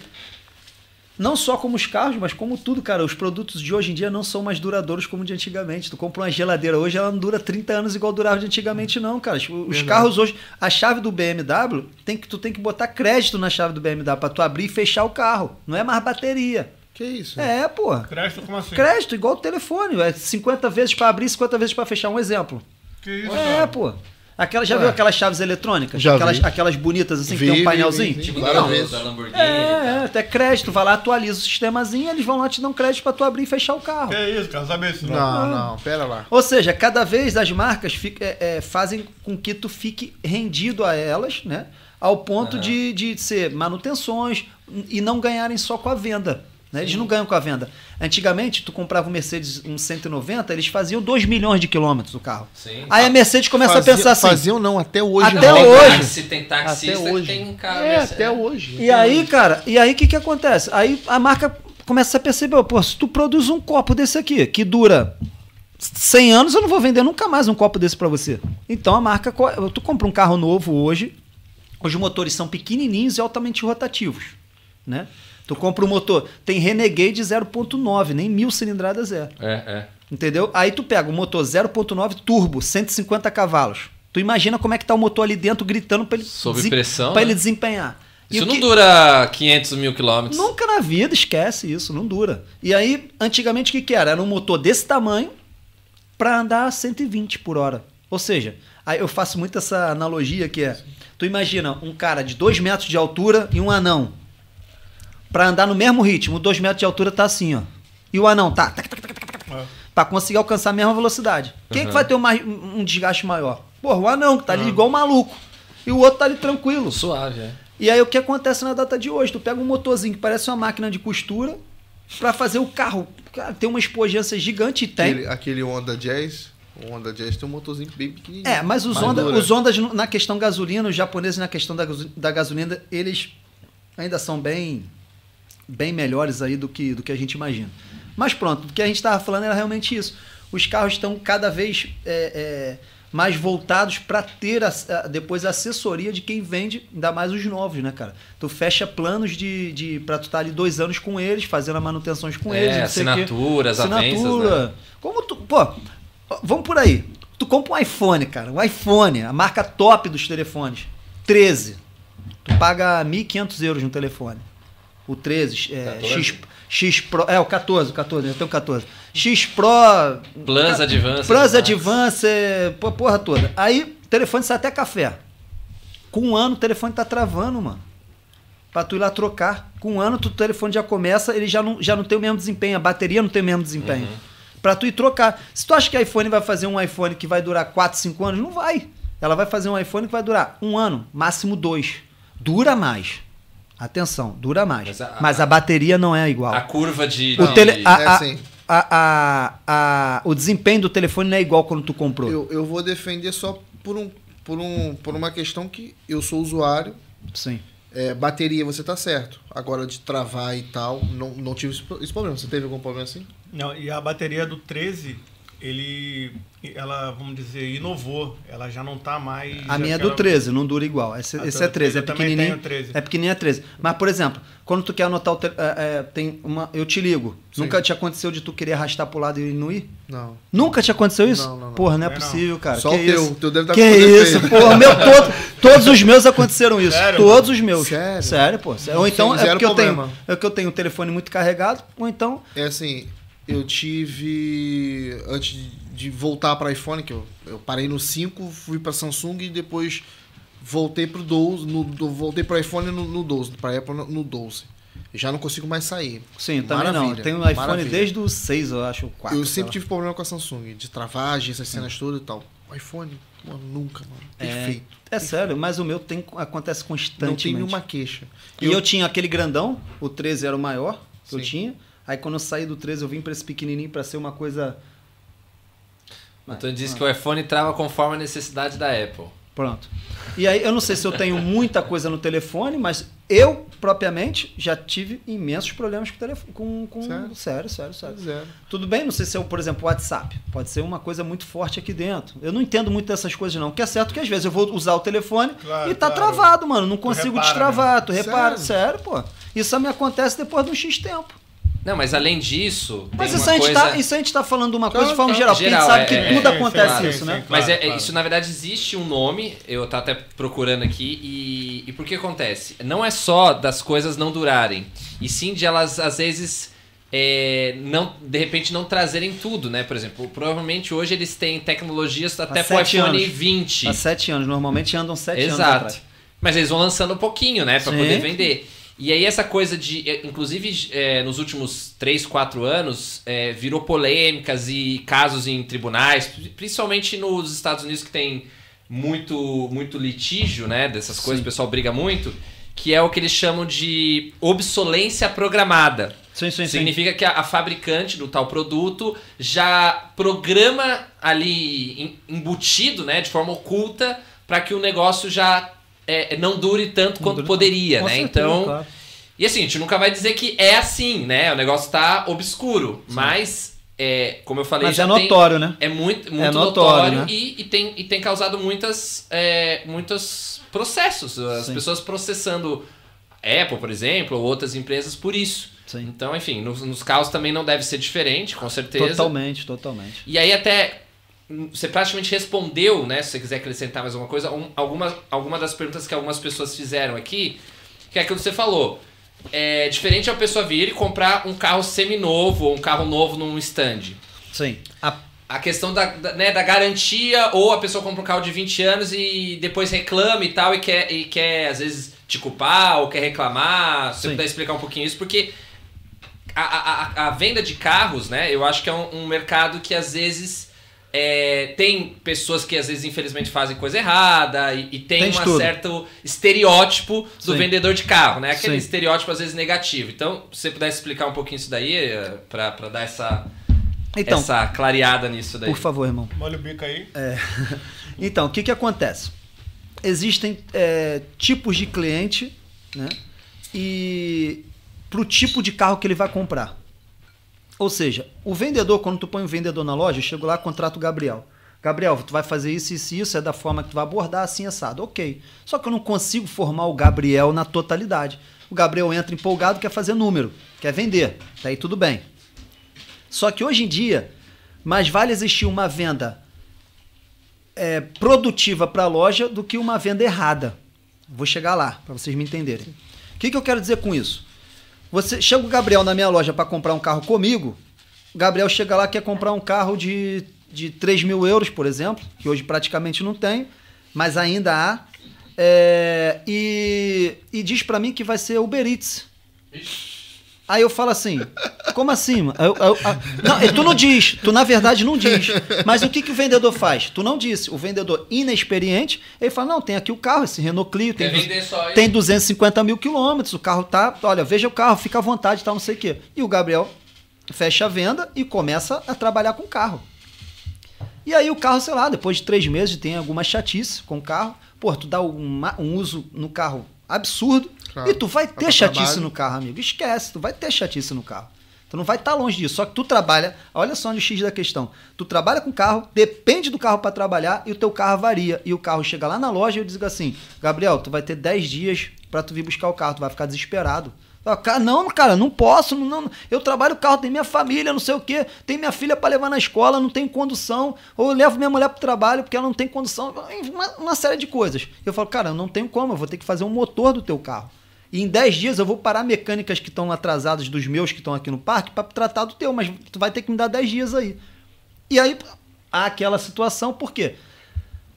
Não só como os carros, mas como tudo, cara. Os produtos de hoje em dia não são mais duradouros como de antigamente. Tu compra uma geladeira hoje, ela não dura 30 anos igual durava de antigamente, não, cara. Os
Verdade.
carros hoje, a chave do BMW, tem que, tu tem que botar crédito na chave do BMW pra tu abrir e fechar o carro. Não é mais bateria.
Que isso?
É, porra.
Crédito como assim?
Crédito, igual o telefone. É 50 vezes pra abrir, 50 vezes pra fechar. Um exemplo.
Que isso,
É,
cara?
pô. Aquela, já
Ué.
viu aquelas chaves eletrônicas?
Já
aquelas,
vi.
aquelas bonitas assim,
Vi,
que tem um painelzinho?
vi, vi.
Tipo da,
vezes.
É, é, até crédito, vai lá, atualiza o sistemazinho, eles vão lá te dão crédito pra tu abrir e fechar o carro.
Que isso, cara, sabe isso?
Não, não, pera lá.
Ou seja, cada vez as marcas fica- é, é, fazem com que tu fique rendido a elas, né? Ao ponto
Aham.
de, de ser manutenções e não ganharem só com a venda. Né? Eles não ganham com a venda. Antigamente, tu comprava um Mercedes um 190, eles faziam 2 milhões de quilômetros o carro.
Sim.
Aí a Mercedes começa
Fazia-
a pensar assim.
Faziam não, até hoje.
Até
não.
Tem
hoje.
táxi, tem taxista
Até hoje.
que tem carro.
É,
Mercedes.
até hoje.
E aí, cara, e aí o que, que acontece? Aí a marca começa a perceber, pô, se tu produz um copo desse aqui, que dura 100 anos, eu não vou vender nunca mais um copo desse pra você. Então a marca, tu compra um carro novo hoje, os motores são pequenininhos e altamente rotativos, né? Tu compra um motor, tem Renegade 0.9, nem mil cilindradas é.
É, é.
Entendeu? Aí tu pega um motor 0.9 turbo, 150 cavalos. Tu imagina como é que tá o motor ali dentro gritando pra ele,
Sob
desem-
pressão,
pra
né?
ele desempenhar.
Isso
o
não
que-
dura 500 mil quilômetros.
Nunca na vida, esquece isso, não dura. E aí, antigamente o que, que era? Era um motor desse tamanho para andar a 120 por hora. Ou seja, aí eu faço muito essa analogia que é, tu imagina um cara de 2 metros de altura e um anão. Para andar no mesmo ritmo, 2 metros de altura tá assim, ó. E o anão tá,
É.
pra conseguir alcançar a mesma velocidade. Quem que
Uhum.
vai ter um, mais- um desgaste maior? Porra, o anão, que tá ali igual um maluco. E o outro tá ali tranquilo.
Suave, é.
E aí o que acontece na data de hoje? Tu pega um motorzinho que parece uma máquina de costura pra fazer o carro. Cara, tem uma espojância gigante e tem.
Aquele, aquele Honda Jazz, o Honda Jazz tem um motorzinho bem pequenininho.
É, mas os, Honda, os Hondas na questão gasolina, os japoneses na questão da, da gasolina, eles ainda são bem bem melhores aí do que, do que a gente imagina. Mas pronto, o que a gente estava falando era realmente isso. Os carros estão cada vez é, é, mais voltados para ter a- a- depois a assessoria de quem vende, ainda mais os novos, né, cara? Tu fecha planos de, de para tu estar ali dois anos com eles, fazendo as manutenções com
É,
eles.
assinaturas, avanças,
Assinatura.
né?
Como tu. Pô, vamos por aí. Tu compra um iPhone, cara. Um iPhone, a marca top dos telefones. 13. Tu paga 1.500 euros no telefone. O 13, é,
14?
X, X Pro. É, o 14, o 14, eu tenho 14. X Pro.
Plus Advance.
Plus
Max.
Advance, porra toda. Aí, o telefone sai até café. Com um ano, o telefone tá travando, mano. Pra tu ir lá trocar. Com um ano, tu- o telefone já começa, ele já não, já não tem o mesmo desempenho, a bateria não tem o mesmo desempenho. Pra tu ir trocar. Se tu acha que iPhone vai fazer um iPhone que vai durar 4, 5 anos, não vai. Ela vai fazer um iPhone que vai durar um ano, máximo dois. Dura mais. Atenção, dura mais.
Mas
Mas
a-
a, bateria não é igual.
A curva de.
O, tele, a-
É
a-
assim.
a- a- a- o desempenho do telefone não é igual quando tu comprou.
Eu, eu vou defender só por, um, por, um, por uma questão que eu sou usuário.
Sim.
É, bateria, você tá certo. Agora de travar e tal, não, não tive esse problema. Você teve algum problema assim?
Não, e a bateria do 13, ele, ela, vamos dizer, inovou. Ela já não tá mais...
A minha é do
aquela-
13, não dura igual. Esse,
Ah,
esse
tá,
é 13, é
também
pequenininho.
tenho 13.
É pequenininho, é 13. Mas, por exemplo, quando tu quer anotar o. te- é, é, tem uma, eu te ligo.
Sim.
Nunca te aconteceu de tu querer arrastar pro lado e não ir?
Não.
Nunca te aconteceu isso?
Não, não, não.
Porra, não é
é
possível, cara.
Só
que
o teu.
isso?
O teu deve estar
que
com
isso,
defeito.
porra. Meu, todo, todos os meus aconteceram isso.
Sério?
Todos os meus.
Sério?
Sério, pô. Ou então
Sem
é
zero
porque eu tenho, é que eu tenho o telefone muito carregado, ou então.
É assim, eu tive. Antes de- voltar para iPhone, que eu, eu parei no 5, fui para Samsung e depois voltei pro 12. No, voltei para iPhone no, no 12, para Apple no, no 12. Já não consigo mais sair.
Sim, também não.
Maravilha,
Tem um iPhone
maravilha.
desde o 6, eu acho, o 4.
eu sempre tive problema com a Samsung, de travagem, essas cenas todas e tal. O iPhone, mano, nunca, mano. Perfeito.
É sério, mas o meu tem, acontece
não
constantemente.
tem nenhuma queixa.
E eu, tinha aquele grandão, o 13 era o maior que eu
Sim.
tinha. Aí quando eu saí do 13, eu vim pra esse pequenininho pra ser uma coisa.
Então disse que o iPhone trava conforme a necessidade da Apple.
Pronto. E aí eu não sei se eu tenho muita coisa no telefone, mas eu propriamente já tive imensos problemas com o telefone. Com, com...
Sério?
sério, sério, sério.
Zero.
Tudo bem, não sei se é, por exemplo, o WhatsApp. Pode ser uma coisa muito forte aqui dentro. Eu não entendo muito dessas coisas, não. O que é certo é que às vezes eu vou usar o telefone
Claro,
e tá
claro.
travado, mano. Não consigo
repara,
destravar. Tu
Sério?
repara. Sério, pô. Isso me acontece depois de um X tempo.
Não, mas além disso,
Mas
tem
isso
uma
a, gente
coisa...
tá, isso a gente tá falando de uma coisa de
Claro,
forma
claro.
geral, porque a
Geral,
gente sabe
é,
que
é,
tudo
é,
acontece
claro,
isso,
sim,
né?
sim.
Mas é,
Claro, claro.
isso, na verdade, existe um nome, eu tô até procurando aqui, e, e por que acontece? Não é só das coisas não durarem, e sim de elas, às vezes, é, não, de repente não trazerem tudo, né? Por exemplo, provavelmente hoje eles têm tecnologias até pro
sete
iPhone
anos.
20.
Há sete anos, normalmente andam sete anos
Exato. Mas eles vão lançando um pouquinho, né? Pra
Sim.
poder vender. E aí essa coisa de... eh, Inclusive, eh, nos últimos 3, 4 anos, eh, virou polêmicas e casos em tribunais, principalmente nos Estados Unidos que tem muito, muito litígio, né? Dessas coisas, o pessoal briga muito. Que é o que eles chamam de obsolência programada.
Sim, sim, sim.
Significa que a, fabricante do tal produto já programa ali em- embutido, né, de forma oculta, para que o negócio já é, não dure tanto quanto
dure-
poderia,
Com
né?
certeza,
Então,
claro.
e assim, a gente nunca vai dizer que é assim, né? O negócio tá obscuro, mas é, como eu falei,
Mas
já
é
tem-
notório, né?
é muito, muito
notório,
notório,
né?
e, e tem, e tem causado muitas, é, muitos processos. As
Sim.
pessoas processando Apple, por exemplo, ou outras empresas por isso.
Sim.
Então, enfim, nos, nos carros também não deve ser diferente, com certeza.
Totalmente, totalmente.
E aí até você praticamente respondeu, né? Se você quiser acrescentar mais alguma coisa, um, alguma, alguma das perguntas que algumas pessoas fizeram aqui, que é aquilo que você falou. É diferente a pessoa vir e comprar um carro seminovo ou um carro novo num stand.
Sim. A-
A questão da, da, né, da garantia, ou a pessoa compra um carro de 20 anos e depois reclama e tal, e quer, e quer às vezes te culpar ou quer reclamar. Se você puder explicar um pouquinho isso, porque a, a, a- a venda de carros, né, eu acho que é um, um mercado que às vezes é, tem pessoas que às vezes infelizmente fazem coisa errada e, e tem
Tem
um certo estereótipo do
Sim.
vendedor de carro, né? Aquele
Sim.
estereótipo às vezes negativo. Então, se você pudesse explicar um pouquinho isso daí, pra, pra dar essa,
Então,
essa clareada nisso daí.
por favor, irmão.
Molha o bico aí.
Então, o que, que acontece? Existem é, tipos de cliente, né? E para o tipo de carro que ele vai comprar. Ou seja, o vendedor, quando tu põe um vendedor na loja, eu chego lá, contrato o Gabriel. Gabriel, tu vai fazer isso, isso e isso, é da forma que tu vai abordar, assim, assado. Ok. Só que eu não consigo formar o Gabriel na totalidade. O Gabriel entra empolgado, quer fazer número, quer vender. Daí tudo bem. Só que hoje em dia, mais vale existir uma venda é, produtiva para a loja do que uma venda errada. Vou chegar lá, para vocês me entenderem. O que, que eu quero dizer com isso? Você chega o Gabriel na minha loja para comprar um carro comigo, Gabriel chega lá quer comprar um carro de, de 3 mil euros, por exemplo, que hoje praticamente não tem, mas ainda há, é, e, e diz para mim que vai ser Uber Eats. Aí eu falo assim, como assim? Eu- eu- a- não, tu não diz, tu na verdade não diz. Mas o que, que o vendedor faz? Tu não disse. O vendedor inexperiente, ele fala, não, tem aqui o carro, esse Renault Clio, tem, du- tem 250 mil quilômetros, o carro tá, olha, veja o carro, fica à vontade, tal, não sei o quê. E o Gabriel fecha a venda e começa a trabalhar com o carro. E aí o carro, sei lá, depois de três meses tem alguma chatice com o carro. Pô, tu dá um, um uso no carro absurdo
Claro.
e tu vai ter
pra
chatice
trabalho.
no carro, amigo. Esquece, tu vai ter chatice no carro. Tu não vai estar longe disso. Só que tu trabalha, olha só onde o X da questão. Tu trabalha com carro, depende do carro para trabalhar e o teu carro varia. E o carro chega lá na loja e eu digo assim: Gabriel, tu vai ter 10 dias para tu vir buscar o carro, tu vai ficar desesperado. Cara, Não, cara, não posso. Não, não. eu trabalho o carro, tem minha família, não sei o quê. Tem minha filha para levar na escola, não tem condução. Ou levo minha mulher pro trabalho porque ela não tem condução. Uma, uma série de coisas. Eu falo, cara, eu não tenho como, eu vou ter que fazer um motor do teu carro. E em 10 dias eu vou parar mecânicas que estão atrasadas dos meus que estão aqui no parque para tratar do teu, mas tu vai ter que me dar 10 dias aí. E aí há aquela situação, por quê?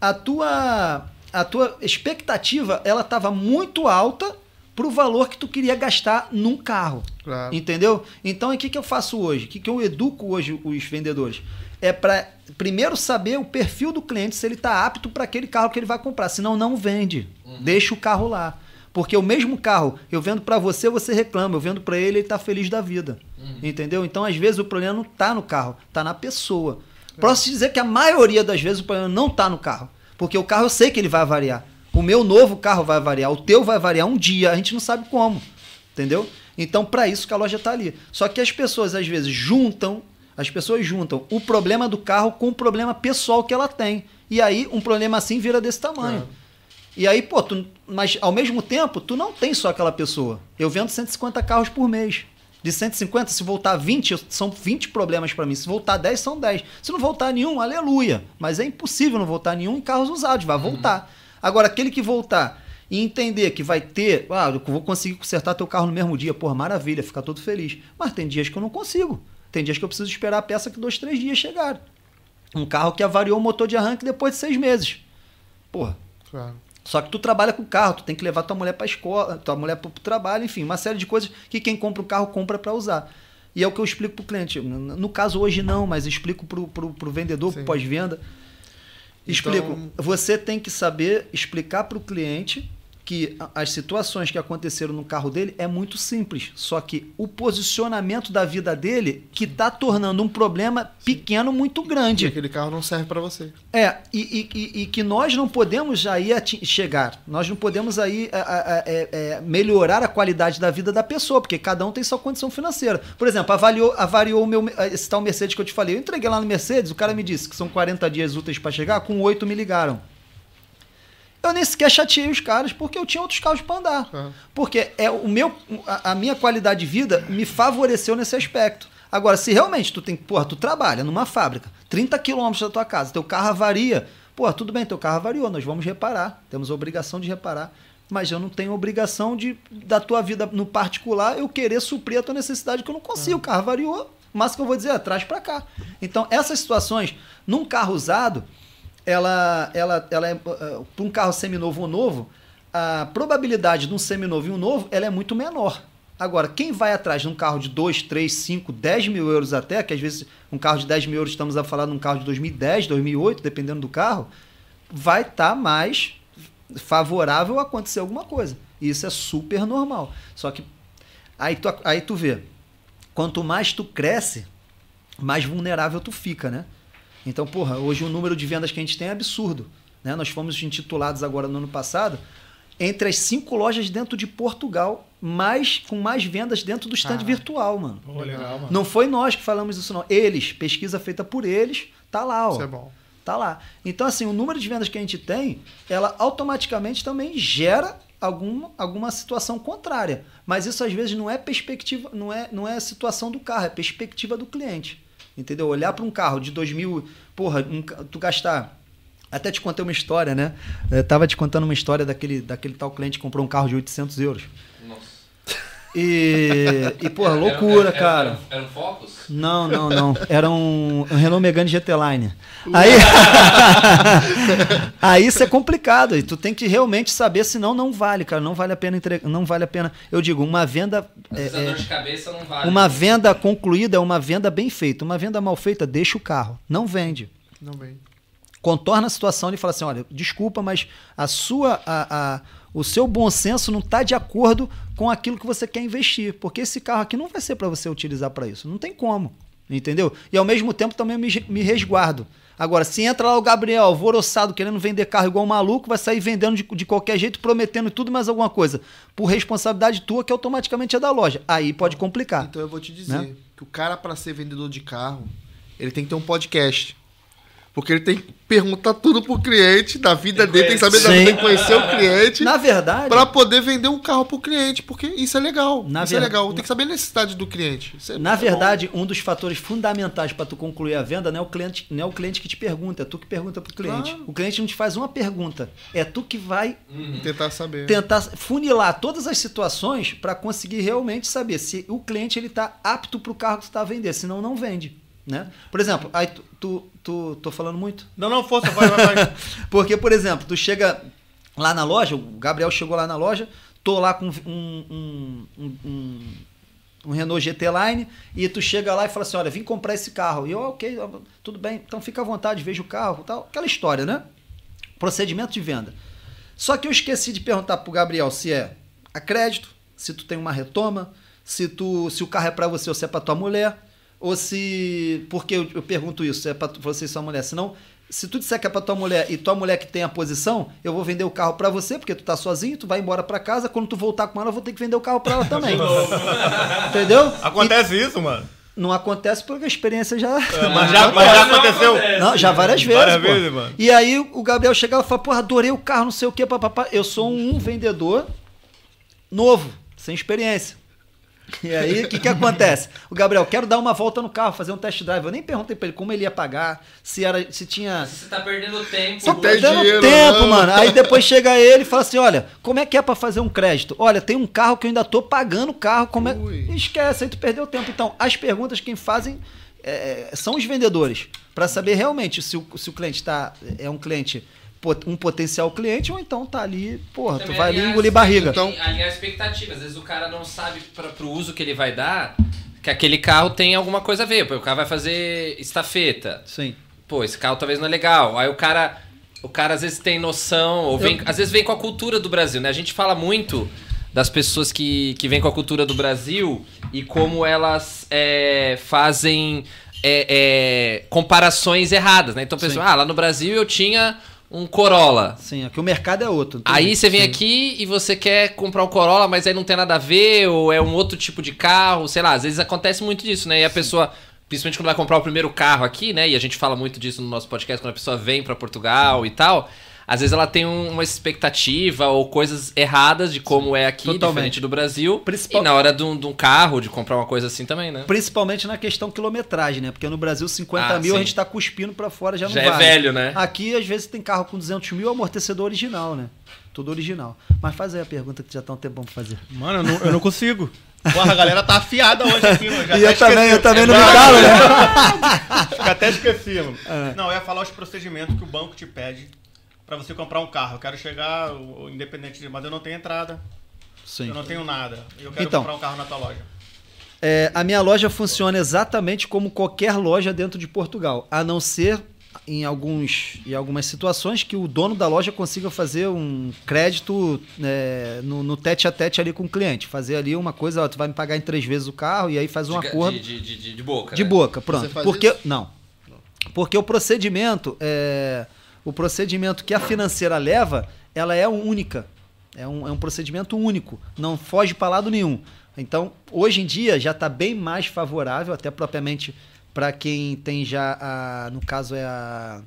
A tua, a tua expectativa ela estava muito alta pro valor que tu queria gastar num carro.
Claro.
Entendeu? Então, o que, que eu faço hoje? O que, que eu educo hoje os vendedores? É para primeiro saber o perfil do cliente, se ele está apto para aquele carro que ele vai comprar. Senão, não vende. Deixa o carro lá. Porque o mesmo carro, eu vendo para você, você reclama. Eu vendo para ele, ele está feliz da vida. Entendeu? Então, às vezes, o problema não está no carro, está na pessoa. Posso te dizer que a maioria das vezes o problema não está no carro. Porque o carro eu sei que ele vai variar. O meu novo carro vai variar, o teu vai variar um dia, a gente não sabe como. Entendeu? Então, para isso que a loja está ali. Só que as pessoas, às vezes, juntam, as pessoas juntam o problema do carro com o problema pessoal que ela tem. E aí, um problema assim vira desse tamanho. E aí, pô, tu, mas ao mesmo tempo, tu não tem só aquela pessoa. Eu vendo 150 carros por mês. De 150, se voltar 20, eu- são 20 problemas para mim. Se voltar 10, são 10. Se não voltar nenhum, aleluia. Mas é impossível não voltar nenhum em carros usados, vai voltar. Agora, aquele que voltar e entender que vai ter, ah, eu vou conseguir consertar teu carro no mesmo dia, porra, maravilha, ficar todo feliz. Mas tem dias que eu não consigo. Tem dias que eu preciso esperar a peça que dois, três dias chegar. Um carro que avariou o motor de arranque depois de seis meses. Porra.
Claro.
Só que tu trabalha com carro, tu tem que levar tua mulher pra escola, tua mulher pro pro trabalho, enfim, uma série de coisas que quem compra o carro compra para usar. E é o que eu explico pro cliente. No caso hoje não, mas explico pro, pro, pro vendedor,
Sim.
pós-venda. Explico.
Então-
Você tem que saber explicar pro cliente que as situações que aconteceram no carro dele é muito simples. Só que o posicionamento da vida dele que tá tornando um problema pequeno muito
E
grande.
aquele carro não serve pra você.
É, e, e- e- e que nós não podemos aí chegar, nós não podemos aí é, é, é, melhorar a qualidade da vida da pessoa, porque cada um tem sua condição financeira. Por exemplo, avaliou, avaliou o meu, esse tal Mercedes que eu te falei. Eu entreguei lá no Mercedes, o cara me disse que são 40 dias úteis para chegar, com 8 me ligaram. Eu nem sequer chateei os caras, porque eu tinha outros carros para andar.
Ah.
Porque é o meu, a, a minha qualidade de vida me favoreceu nesse aspecto. Agora, se realmente tu tem, porra, tu trabalha numa fábrica, 30 quilômetros da tua casa, teu carro avaria, porra, tudo bem, teu carro avariou, nós vamos reparar, temos a obrigação de reparar. Mas eu não tenho obrigação de, da tua vida no particular, eu querer suprir a tua necessidade que eu não consigo. O carro variou, mas que eu vou dizer, é, traz para cá. Então, essas situações, num carro usado, ela, ela, ela é, para um carro seminovo ou novo, a probabilidade de um seminovo e um novo ela é muito menor. Agora, quem vai atrás de um carro de 2, 3, 5, 10 mil euros até, que às vezes um carro de 10 mil euros, estamos a falar de um carro de 2010, 2008, dependendo do carro, vai estar mais favorável a acontecer alguma coisa. Isso é super normal. Só que aí tu, aí tu vê, quanto mais tu cresce, mais vulnerável tu fica, né? Então, porra, hoje o número de vendas que a gente tem é absurdo. Né? Nós fomos intitulados agora no ano passado entre as cinco lojas dentro de Portugal, mais, com mais vendas dentro do stand
Caraca.
virtual, mano.
Pô, legal, mano.
Não foi nós que falamos isso, não. Eles, pesquisa feita por eles, tá lá, ó.
Isso é bom.
Tá lá. Então, assim, o número de vendas que a gente tem, ela automaticamente também gera alguma, alguma situação contrária. Mas isso às vezes não é perspectiva, não é, não é a situação do carro, é perspectiva do cliente. Entendeu? Olhar para um carro de 2000, porra, um tu gastar. Até te contei uma história, né? Eu tava te contando uma história daquele, daquele tal cliente que comprou um carro de 800 euros. E, e porra, loucura,
Era- era-
cara.
Era, um Focus?
Não, não, não. Era um, um Renault Megane GT Line. Aí, aí isso é complicado. E tu tem que realmente saber, senão não vale, cara. Não vale a pena entregar. Não vale a pena. Eu digo, uma venda.
Às
é-
vezes a
é-
dor de cabeça não vale.
uma venda concluída é uma venda bem feita. Uma venda mal feita, deixa o carro. Não vende.
Não vem.
Contorna a situação e fala assim: olha, desculpa, mas a sua. A, a- o seu bom senso não está de acordo com aquilo que você quer investir. Porque esse carro aqui não vai ser para você utilizar para isso. Não tem como. Entendeu? E ao mesmo tempo também me, me resguardo. Agora, se entra lá o Gabriel, alvoroçado, querendo vender carro igual um maluco, vai sair vendendo de, de qualquer jeito, prometendo tudo mais alguma coisa. Por responsabilidade tua, que automaticamente é da loja. Aí pode complicar.
Então eu vou te dizer
Né?
que o cara, pra ser vendedor de carro, ele tem que ter um podcast. Porque ele tem que perguntar tudo pro cliente, da vida
Tem
dele, tem que saber da vida, tem que conhecer o cliente.
Na verdade.
Pra poder vender um carro pro cliente, porque isso é legal.
Na
isso
ver-
é legal. Tem que saber a necessidade do cliente. Isso é-
Na
é bom.
verdade, um dos fatores fundamentais para tu concluir a venda não é o cliente, não é o cliente que te pergunta, é tu que pergunta pro cliente.
Claro.
O cliente não te faz uma pergunta, é tu que vai
tentar saber.
tentar funilar todas as situações para conseguir realmente saber se o cliente ele tá apto pro carro que tu tá a vender, senão não vende, né? Por exemplo, aí tu, tu, tu tô falando muito.
Não, não, força, vai, vai, vai.
Porque, por exemplo, tu chega lá na loja, o Gabriel chegou lá na loja, tô lá com um, um, um, um- Renault GT Line, e tu chega lá e fala assim, olha, vim comprar esse carro. E eu, ok, tudo bem, então fica à vontade, veja o carro, tal, aquela história, né? Procedimento de venda. Só que eu esqueci de perguntar pro Gabriel se é a crédito, se tu tem uma retoma, se tu se o carro é para você ou se é para tua mulher, ou se porque eu, eu pergunto isso, se é para você e sua mulher, senão se tu disser que é para tua mulher e tua mulher que tem a posição, eu vou vender o carro para você porque tu tá sozinho, tu vai embora para casa, quando tu voltar com ela, eu vou ter que vender o carro para ela também. Entendeu?
Acontece isso, mano.
E não acontece porque a experiência já
Mas já, mas já aconteceu.
não, já várias vezes.
Várias
pô.
vezes, mano.
E aí o Gabriel chegava e falava, porra, adorei o carro, não sei o que, papapá. Eu sou um vendedor novo, sem experiência. E aí, o que, que acontece? O Gabriel, quero dar uma volta no carro, fazer um test drive. Eu nem perguntei pra ele como ele ia pagar, se era, se tinha.
Você tá perdendo tempo.
Só
tem
perdendo
dinheiro,
tempo,
não.
mano. Aí depois chega ele e fala assim: olha, como é que é pra fazer um crédito? Olha, tem um carro que eu ainda tô pagando o carro. Como é... Esquece, aí tu perdeu tempo. Então, as perguntas quem fazem é, são os vendedores. Pra saber realmente se o, se o cliente tá, é um cliente, um potencial cliente, ou então tá ali, porra, tu
Também
vai ali engolir barriga.
Então, alinhar expectativas. Às vezes o cara não sabe para pro uso que ele vai dar que aquele carro tem alguma coisa a ver. Pô, o cara vai fazer estafeta.
Sim.
Pô, esse carro talvez não é legal. Aí o cara, o cara às vezes tem noção, ou vem, às vezes vem com a cultura do Brasil, né? A gente fala muito das pessoas que, que vêm com a cultura do Brasil e como elas é, fazem é, é, comparações erradas, né? Então, a pessoa,
Sim.
ah, lá no Brasil eu tinha um Corolla.
Sim, aqui o mercado é outro.
Aí você vem aqui e você quer comprar um Corolla, mas aí não tem nada a ver, ou é um outro tipo de carro, sei lá, às vezes acontece muito disso, né? E a pessoa, principalmente quando vai comprar o primeiro carro aqui, né? E a gente fala muito disso no nosso podcast, quando a pessoa vem pra Portugal e tal. Às vezes ela tem um- uma expectativa ou coisas erradas de como é aqui,
Totalmente.
diferente do Brasil.
Principal-
E na hora de um, de um carro, de comprar uma coisa assim também, né?
Principalmente na questão quilometragem, né? Porque no Brasil, 50
Ah,
mil a
sim.
gente tá cuspindo pra fora, já não
Já é velho, né?
Aqui, às vezes, tem carro com 200 mil, amortecedor original, né? Tudo original. Mas faz aí a pergunta que já tá um tempão pra fazer.
Mano, eu não, eu não consigo. Porra, a galera tá afiada hoje aqui, mano. Já
e eu
até
também,
esqueci.
eu também não
É
me calo, né?
Fica até esquecido.
É.
Não, eu ia falar os procedimentos que o banco te pede pra você comprar um carro. Eu quero chegar, o- independente de. Mas eu não tenho entrada,
Sim.
eu não tenho nada. Eu quero
Então.
comprar um carro na tua loja.
É, a minha loja funciona exatamente como qualquer loja dentro de Portugal, a não ser em, alguns, em algumas situações que o dono da loja consiga fazer um crédito é, no, no tete a tete ali com o cliente. Fazer ali uma coisa, ó, tu vai me pagar em três vezes o carro e aí faz um
de,
acordo.
de, de, de- de boca.
De
né?
boca, pronto.
Você faz
Porque
isso?
não. Porque o procedimento é o procedimento que a financeira leva, ela é única. É um, é um procedimento único, não foge para lado nenhum. Então, hoje em dia já está bem mais favorável, até propriamente para quem tem já a, no caso é a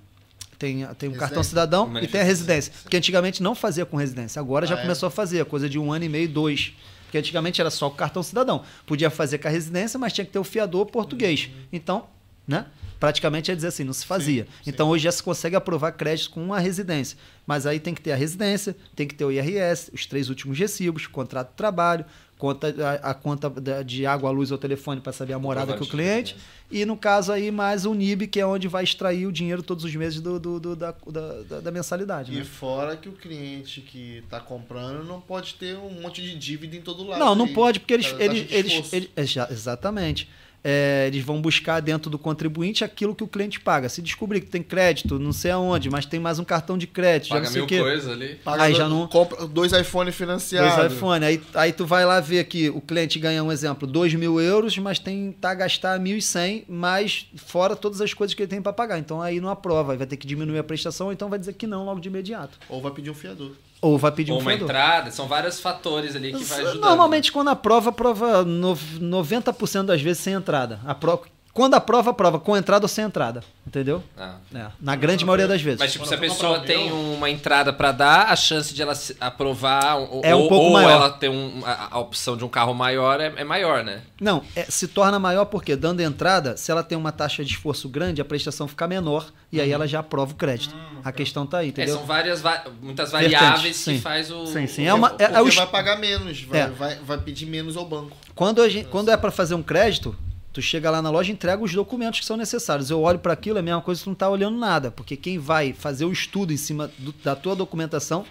tem, tem um cartão cidadão
Uma
e tem a residência. Porque antigamente não fazia com residência. Agora já
Ah, é?
começou a fazer, coisa de um ano e meio, dois. Porque antigamente era só o cartão cidadão. Podia fazer com a residência, mas tinha que ter o fiador português. Então, né? Praticamente é dizer assim, não se fazia. Então hoje já se consegue aprovar crédito com uma residência. Mas aí tem que ter a residência, tem que ter o IRS, os três últimos recibos, contrato de trabalho, conta, a, a conta de água, luz ou telefone para saber a morada que o cliente. E no caso aí, mais o NIB, que é onde vai extrair o dinheiro todos os meses do, do- do- da, da, da- da mensalidade.
E
né?
fora que o cliente que tá comprando não pode ter um monte de dívida em todo lado.
Não, não
aí.
pode, porque eles.
Tá-
eles,
de
eles, eles- é, já- exatamente. É, eles vão buscar dentro do contribuinte aquilo que o cliente paga. Se descobrir que tem crédito, não sei aonde, mas tem mais um cartão de crédito, já
Paga
não sei
mil
o quê.
coisas ali.
Paga
aí
do-
já não-
Compra dois iPhone financiados.
Dois iPhone. Aí, aí tu vai lá ver que o cliente ganha, um exemplo, 2 mil euros, mas tem tá a gastar 1.100, mais fora todas as coisas que ele tem para pagar. Então aí não aprova, aí vai ter que diminuir a prestação, ou então vai dizer que não logo de imediato.
Ou vai pedir um fiador.
Ou vai pedir
Ou
um
uma entrada, são vários fatores ali que vai ajudando.
Normalmente, quando aprova, aprova no- 90% das vezes sem entrada. Aprova, quando aprova, aprova com entrada ou sem entrada. Entendeu?
Ah.
É, na grande maioria das vezes.
Mas, tipo, se a pessoa tem uma entrada pra dar, a chance de ela se aprovar ou,
É um
ou-
pouco
ou
maior.
ela ter um- a, a opção de um carro maior é, é maior, né?
Não, é- se torna maior porque, dando entrada, se ela tem uma taxa de esforço grande, a prestação fica menor e aí ela já aprova o crédito. a questão tá aí,
É,
entendeu?
são várias, muitas variáveis
sim.
que faz o...
Sim, sim.
o-
É uma- é-
Porque
é os-
vai pagar menos, vai,
É.
vai, vai pedir menos ao banco.
Quando, a gente- quando é para fazer um crédito, tu chega lá na loja e entrega os documentos que são necessários. Eu olho para aquilo, é a mesma coisa que tu não tá olhando nada, porque quem vai fazer o estudo em cima do- da tua documentação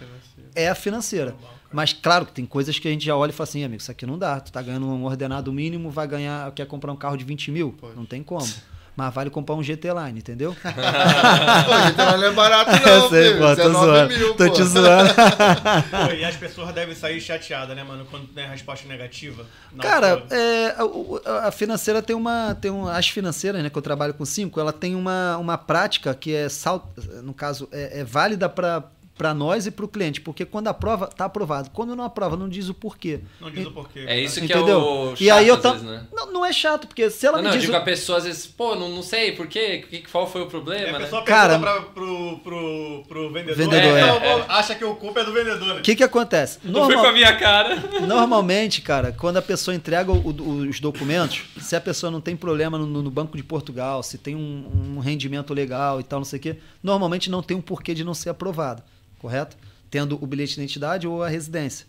é a financeira. Mas claro que tem coisas que a gente já olha e fala assim, amigo, isso aqui não dá. Tu tá ganhando um ordenado mínimo, vai ganhar, quer comprar um carro de 20 mil? Não tem como. Mas vale comprar um GT Line, entendeu?
pô, gente, não é barato não,
sei,
filho.
pô, tô
19
zoando.
mil,
tô
pô.
te zoando.
Pô, e as pessoas devem sair chateadas, né, mano? Quando tem a resposta negativa. na
Cara, é, a, a financeira tem uma, tem um, as financeiras, né, que eu trabalho com cinco, ela tem uma, uma prática que é sal, no caso é, é válida para para nós e para o cliente, porque quando aprova, tá aprovado. Quando não aprova, não diz o porquê.
Não diz o porquê.
É isso que
Entendeu?
é o chato,
e aí eu
às vezes, né?
não, não é chato, porque se ela
Não,
me
não, eu
diz
digo
o-
a pessoa às vezes, pô, não, não sei por quê, que, qual foi o
É,
problema,
a
né?
pessoa
Cara-
pergunta pra, pro, pro, pro vendedor.
Vendedor,
é,
é.
então, pô, acha que o culpa é do vendedor. né?
O que que acontece?
Não foi
Normal-
com a minha cara.
Normalmente, cara, quando a pessoa entrega o- o- os documentos, se a pessoa não tem problema no, no Banco de Portugal, se tem um, um rendimento legal e tal, não sei o quê, normalmente não tem um porquê de não ser aprovado, correto? Tendo o bilhete de identidade ou a residência.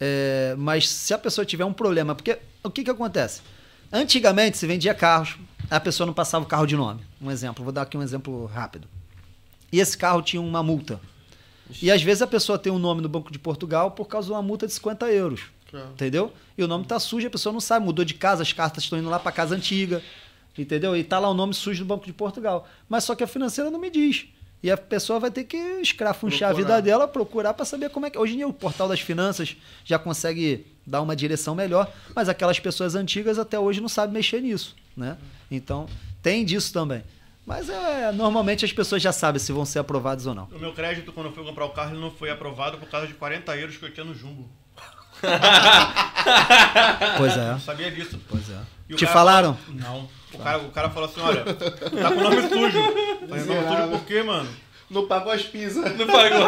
É, mas se a pessoa tiver um problema, porque o que que acontece? Antigamente se vendia carros, a pessoa não passava o carro de nome. Um exemplo, vou dar aqui um exemplo rápido. E esse carro tinha uma multa. E às vezes a pessoa tem um nome no Banco de Portugal por causa de uma multa de 50 euros.
Claro.
Entendeu? E o nome tá sujo, a pessoa não sabe, mudou de casa, as cartas estão indo lá para casa antiga. Entendeu? E tá lá o nome sujo do Banco de Portugal. Mas só que a financeira não me diz. E a pessoa vai ter que escrafunchar a vida dela, procurar para saber como é que. Hoje em dia o portal das finanças já consegue dar uma direção melhor, mas aquelas pessoas antigas até hoje não sabem mexer nisso, né? Então, tem disso também. Mas é, normalmente as pessoas já sabem se vão ser aprovados ou não.
O meu crédito, quando eu fui comprar o carro, ele não foi aprovado por causa de 40 euros que eu tinha no Jumbo.
Pois
Eu
é.
não sabia disso.
Pois é.
E
Te
cara
falaram?
não. O cara, o cara falou assim, olha, tá com o nome sujo. Falei, nome sujo por quê, mano?
Não pagou as pizzas.
Não pagou.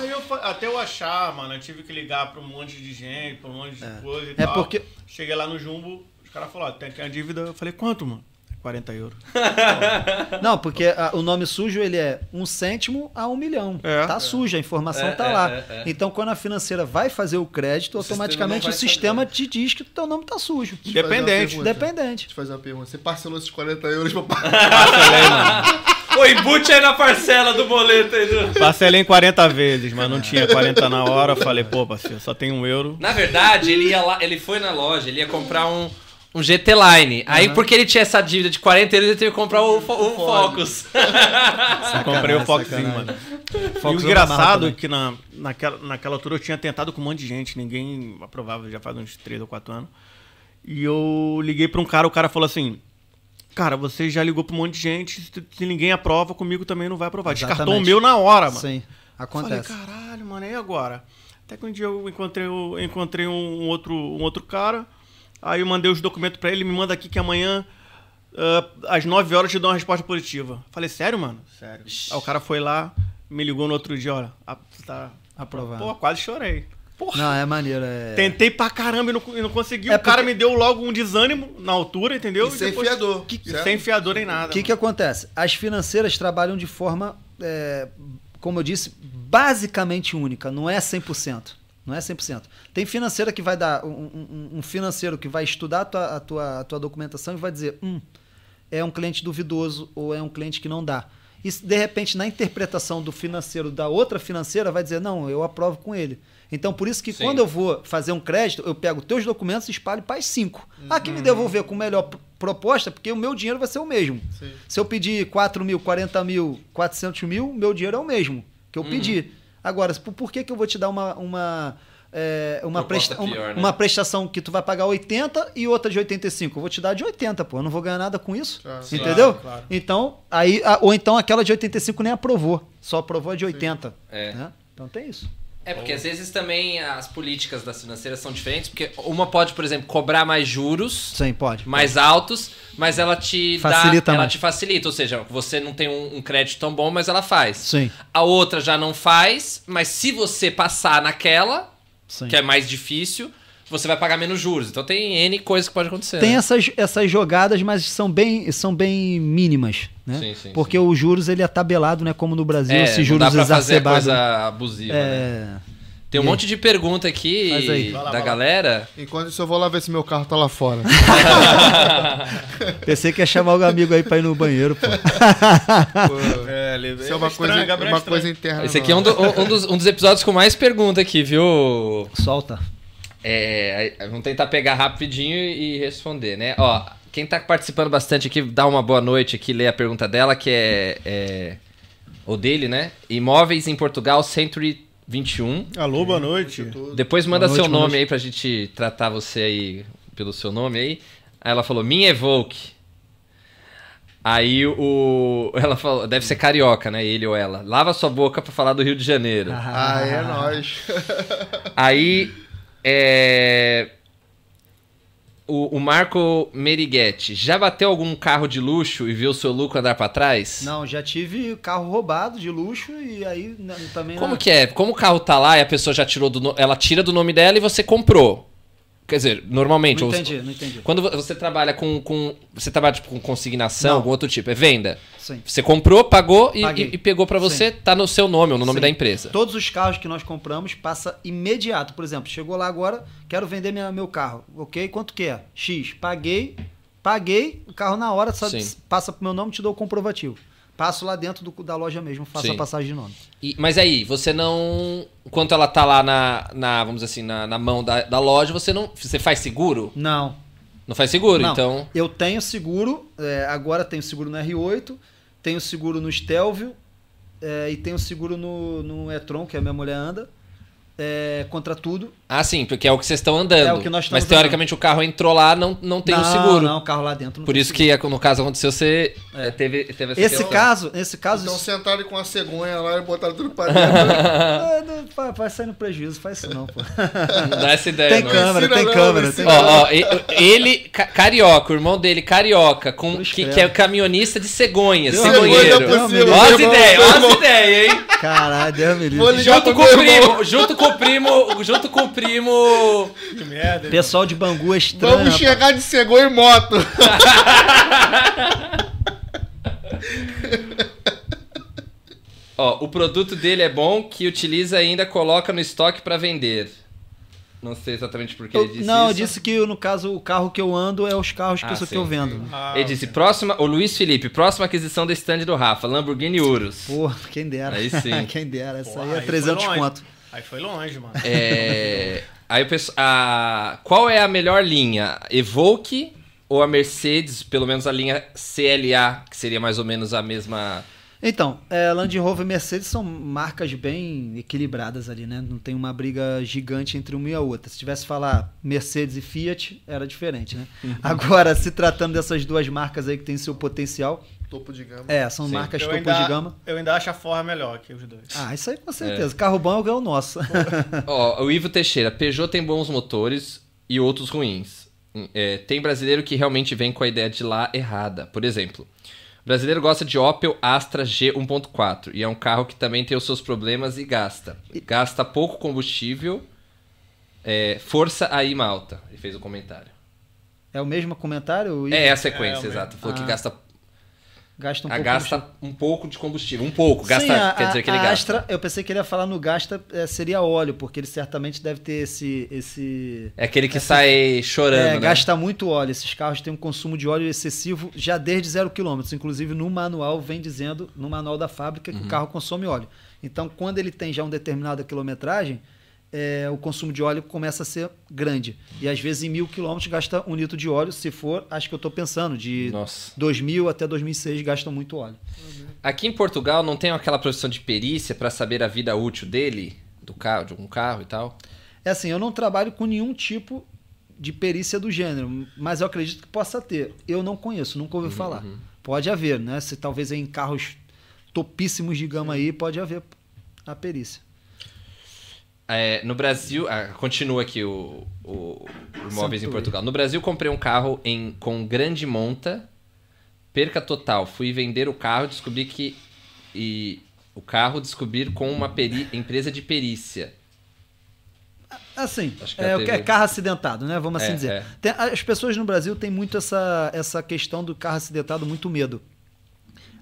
Aí eu, até eu achar, mano, eu tive que ligar pra um monte de gente, pra um monte de coisa e
É
tal.
porque-
Cheguei lá no Jumbo, os caras falaram, tem, tem a dívida. Eu falei, quanto, mano? 40 euros.
Não, porque a- o nome sujo ele é um cêntimo a um milhão.
É.
tá sujo, a informação
É,
tá
é,
lá.
é, é.
Então, quando a financeira vai fazer o crédito,
sistema
automaticamente
não
o sistema te diz que o teu nome tá sujo.
Dependente.
pergunta.
Dependente.
Deixa eu fazer uma pergunta. Você parcelou esses 40 euros pra
mano.
Ô, embute aí na parcela do boleto aí. Do...
Parcelei em 40 vezes, mas não tinha 40 na hora. Falei, pô, parceiro, só tem um euro.
Na verdade, ele ia lá, ele foi na loja, ele ia comprar um, um GT Line. Aí, porque ele tinha essa dívida de 40 euros, ele teve que comprar o, fo- o Focus.
Eu comprei o
sacanagem.
mano.
Fox
e o
eu
engraçado é que na, naquela, naquela altura eu tinha tentado com um monte de gente, ninguém aprovava, já faz uns 3 ou 4 anos. E eu liguei pra um cara, o cara falou assim: Cara, você já ligou pra um monte de gente, se, se ninguém aprova, comigo também não vai aprovar. Descartou o
Exatamente.
meu na hora, mano.
Sim, acontece.
Falei, caralho, mano, e agora? Até que um dia eu encontrei, o- encontrei um, outro, um outro cara, aí eu mandei os documentos pra ele, me manda aqui que amanhã, ah, às 9 horas, eu te dou uma resposta positiva. Falei, sério, mano? Sério. Aí o cara foi lá, me ligou no outro dia, olha, tá
Aprovado.
Pô, quase chorei. Porra.
Não, é maneiro. É...
Tentei pra caramba e não, e não consegui.
É
o cara
porque-
me deu logo um desânimo na altura, entendeu?
E sem
depois-
fiador,
Que- sem fiador nem nada.
O que, que acontece? As financeiras trabalham de forma, é, como eu disse, basicamente única, não é 100%. Não é 100%. Tem financeira que vai dar, um, um- um financeiro que vai estudar a tua, a tua, a tua documentação e vai dizer, hum, é um cliente duvidoso ou é um cliente que não dá. E de repente, na interpretação do financeiro da outra financeira, vai dizer, não, eu aprovo com ele. Então, por isso que
Sim.
quando eu vou fazer um crédito, eu pego teus documentos e espalho para as cinco. Ah, que me devolver com melhor proposta, porque o meu dinheiro vai ser o mesmo.
Sim.
Se eu pedir 4 mil, 40 mil, 400 mil, meu dinheiro é o mesmo que eu pedi. Agora, por, por que, que eu vou te dar uma, uma, é, uma, presta- uma-
pior, né?
uma prestação que tu vai pagar 80 e outra de 85? Eu vou te dar de 80, pô. Eu não vou ganhar nada com isso.
Claro.
Entendeu?
Claro, claro.
Então, aí, ou então aquela de 85 nem aprovou. Só aprovou a de 80.
É.
né? Então tem isso.
É, porque às vezes também as políticas das financeiras são diferentes, porque uma pode, por exemplo, cobrar mais juros,
Sim, pode.
mais altos, mas ela te
Facilita
dá, ela
mais.
te facilita, ou seja, você não tem um, um crédito tão bom, mas ela faz.
Sim.
A outra já não faz, mas se você passar naquela,
Sim.
que é mais difícil, você vai pagar menos juros. Então tem N coisas que pode acontecer.
Tem
né?
essas, essas jogadas, mas são bem, são bem mínimas, né?
Sim, sim,
Porque os juros ele é tabelado, né? Como no Brasil,
É,
esses
não
juros
dá pra fazer
exacerbados.
coisa abusiva, né?
É,
Tem um
E aí?
monte de pergunta aqui
aí.
Lá,
da galera.
Enquanto isso, eu vou lá ver se meu carro tá lá fora.
pensei que ia chamar o amigo aí pra ir no banheiro, pô.
Pô,
É,
isso é uma,
estranho,
coisa,
Gabriel
uma coisa interna.
Esse aqui é um, do- um- dos, um dos episódios com mais pergunta aqui, viu?
Solta.
É, aí, vamos tentar pegar rapidinho e responder, né? Ó, quem tá participando bastante aqui, dá uma boa noite aqui, lê a pergunta dela, que é, é o dele, né? Imóveis em Portugal, Century 21.
Alô, boa noite.
Depois manda
noite,
seu nome
noite.
aí pra gente tratar você aí pelo seu nome aí. Aí ela falou, minha Evoque. Aí o. Ela falou, deve ser carioca, né? Ele ou ela. Lava sua boca pra falar do Rio de Janeiro.
Ah, é nóis.
Aí. É. O, o Marco Meriguetti, já bateu algum carro de luxo e viu o seu lucro andar pra trás?
Não, já tive carro roubado de luxo e aí né, também.
Como
não-
que é? Como o carro tá lá e a pessoa já tirou do. no- Ela tira do nome dela e você comprou. Quer dizer, normalmente.
Não
ou-
entendi, não entendi.
Quando vo- você trabalha com. com você trabalha tipo, com consignação,
Não.
algum outro tipo, é venda.
Sim.
Você comprou, pagou e, e- e pegou pra você, tá no seu nome ou no nome
Sim.
da empresa.
Todos os carros que nós compramos passa imediato. Por exemplo, chegou lá agora, quero vender minha- meu carro. Ok? Quanto que é? X. Paguei, paguei, o carro na hora só
Sim.
passa pro meu nome te dou o comprovativo. Passo lá dentro do- da loja mesmo, faço
Sim.
a passagem de nome.
E- mas aí, você não. Enquanto ela tá lá na, na vamos assim, na, na mão da, da loja, você não. Você faz seguro?
Não.
Não faz seguro,
Não.
então.
Eu tenho seguro, é, agora tenho seguro no R8, tenho seguro no Stelvio é, e tenho seguro no, no e-tron, que a minha mulher anda, é, contra tudo.
Ah, sim, porque é o que vocês estão andando.
É o que nós estamos
Mas teoricamente o carro entrou lá, não, não tem o
não,
seguro.
Não, o carro lá dentro não
Por
tem
isso que no caso aconteceu, você é, teve, teve essa
Esse
questão.
caso, esse caso.
Então sentaram com a cegonha lá e botaram tudo pra dentro.
Ah, não, vai, vai sair no prejuízo, faz isso não, pô.
Não dá essa ideia,
Tem
não.
câmera,
ensina
tem
não,
câmera.
não
Tem
Ó, ó, ele, ca- carioca, o irmão dele, carioca, com, que, que é caminhonista de cegonha,
Deus
cegonheiro.
Deus
livre.
Ó as ideias, ó as ideias, hein?
Caralho, Deus me livre.
Junto com
meu
o primo, junto com o primo, junto com o primo.
Que merda.
Pessoal de Bangu é estranho.
Vamos
rapaz.
chegar de cegonha e moto.
Ó, o produto dele é bom que utiliza e ainda coloca no estoque pra vender. Não sei exatamente por que ele
Eu-
disse
não, eu
isso.
disse que no caso o carro que eu ando é os carros que,
Ah,
isso que eu vendo.
Ah,
Ele disse, próxima, o Luiz Felipe, próxima aquisição do stand do Rafa, Lamborghini Urus.
Porra, quem dera.
Aí sim.
quem dera. Essa
pô,
aí é
foi
300
longe.
conto.
Aí foi longe, mano.
É, aí o pessoal, a, qual é a melhor linha? Evoque ou a Mercedes, pelo menos a linha CLA, que seria mais ou menos a mesma...
Então, é, Land Rover e Mercedes são marcas bem equilibradas ali, né? Não tem uma briga gigante entre uma e a outra. Se tivesse falar Mercedes e Fiat, era diferente, né?
Uhum.
Agora, se tratando dessas duas marcas aí que têm seu potencial,
Topo de gama.
é, são
Sim.
marcas
Eu
topo
ainda,
de gama.
eu ainda acho a Ford melhor que os dois.
Ah, isso aí com certeza. Carro bom é o nosso.
Ó, o Ivo Teixeira, Peugeot tem bons motores e outros ruins. É, tem brasileiro que realmente vem com a ideia de lá errada. Por exemplo, o brasileiro gosta de Opel Astra G 1.4 e é um carro que também tem os seus problemas e gasta. Gasta pouco combustível, é, força aí malta. Ele fez o comentário.
É o mesmo comentário? O
É, é a
É,
sequência,
o
exato. Falou que
Ah,
gasta,
Gasta um
a
pouco
gasta um pouco de combustível. Um pouco. Gasta,
Sim, a,
quer dizer que ele gasta.
Astra, eu pensei que ele ia falar no gasta é, seria óleo, porque ele certamente deve ter esse. esse
É aquele que sai chorando,
é,
né?
gasta muito óleo. Esses carros têm um consumo de óleo excessivo já desde zero quilômetros. Inclusive no manual vem dizendo, no manual da fábrica,
Uhum.
que o carro consome óleo. Então, quando ele tem já uma determinada quilometragem, é, o consumo de óleo começa a ser grande. E às vezes em mil quilômetros gasta um litro de óleo. Se for, acho que eu estou pensando, de
Nossa.
2000 até 2006 gastam muito óleo.
Aqui em Portugal não tem aquela profissão de perícia pra saber a vida útil dele? Do carro, de algum carro e tal?
É assim, eu não trabalho com nenhum tipo de perícia do gênero, mas eu acredito que possa ter. Eu não conheço, nunca ouvi falar. Pode haver, né? Se talvez em carros topíssimos de gama aí, pode haver a perícia.
É, no Brasil, ah, continua aqui o, o, o Imóveis em Portugal. No Brasil, comprei um carro em, com grande monta, perca total. Fui vender o carro, descobri que. E o carro descobrir com uma peri, empresa de perícia.
Assim, é
teve-
é carro acidentado, né? Vamos assim
É,
dizer.
é.
Tem- as pessoas no Brasil têm muito essa, essa questão do carro acidentado, muito medo.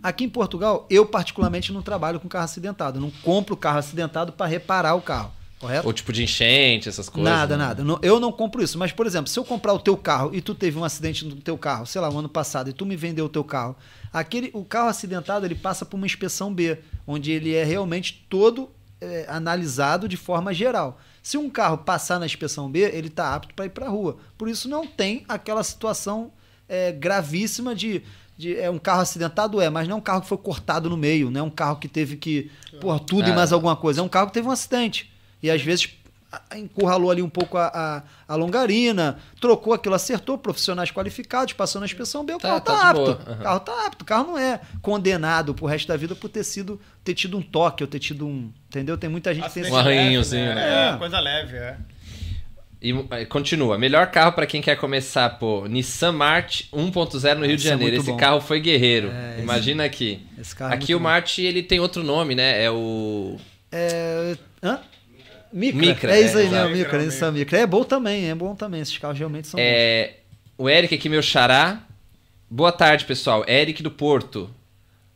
Aqui em Portugal, eu particularmente não trabalho com carro acidentado. Não compro carro acidentado para reparar o carro, correto?
Ou tipo de enchente, essas coisas.
Nada,
né?
nada. Eu não compro isso. Mas, por exemplo, se eu comprar o teu carro e tu teve um acidente no teu carro, sei lá, um ano passado, e tu me vendeu o teu carro, aquele, o carro acidentado ele passa por uma inspeção B, onde ele é realmente todo é, analisado de forma geral. Se um carro passar na inspeção B, ele está apto para ir para a rua. Por isso não tem aquela situação é, gravíssima de, de é um carro acidentado é, mas não é um carro que foi cortado no meio, não é um carro que teve que pôr tudo e
Ah.
mais alguma coisa, é um carro que teve um acidente. E às vezes a- encurralou ali um pouco a, a, a longarina, trocou aquilo, acertou, profissionais qualificados, passou na inspeção, bem, o
Tá-
carro tá,
tá
apto.
aham.
carro tá apto. O carro não é condenado pro resto da vida por ter sido ter tido um toque ou ter tido um. Entendeu? Tem muita gente que tem
Um arranhinhozinho,
leve,
né?
É, coisa leve, é.
E eh, continua. Melhor carro pra quem quer começar, pô. Nissan March 1.0 no Rio de
Esse é
Janeiro.
muito
Esse
bom.
carro foi guerreiro.
É, esse-
Imagina aqui.
Esse carro é
aqui
muito
o
bom.
March ele tem outro nome, né? É o
É. Hã? Micra.
Micra,
é isso aí
é,
exato.
Micra, Nissan Micra. É bom também, é bom também. Esses carros realmente são bons.
É, o Eric aqui, meu xará. Boa tarde, pessoal. Eric do Porto.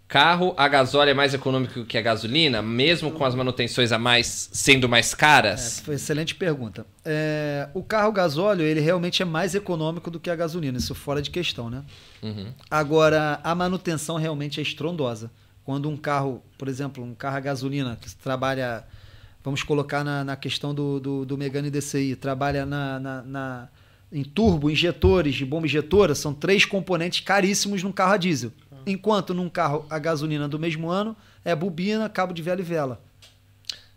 Carro a gasóleo é mais econômico que a gasolina, mesmo com as manutenções a mais sendo mais caras?
É, foi excelente pergunta. É, o carro gasóleo, ele realmente é mais econômico do que a gasolina, isso fora de questão, né?
Uhum.
Agora, a manutenção realmente é estrondosa. Quando um carro, por exemplo, um carro a gasolina, que trabalha, vamos colocar na, na questão do, do, do Megane DCI, trabalha na, na, na- em turbo, injetores de bomba injetora, são três componentes caríssimos num carro a diesel. Enquanto num carro a gasolina do mesmo ano, é bobina, cabo de vela e vela.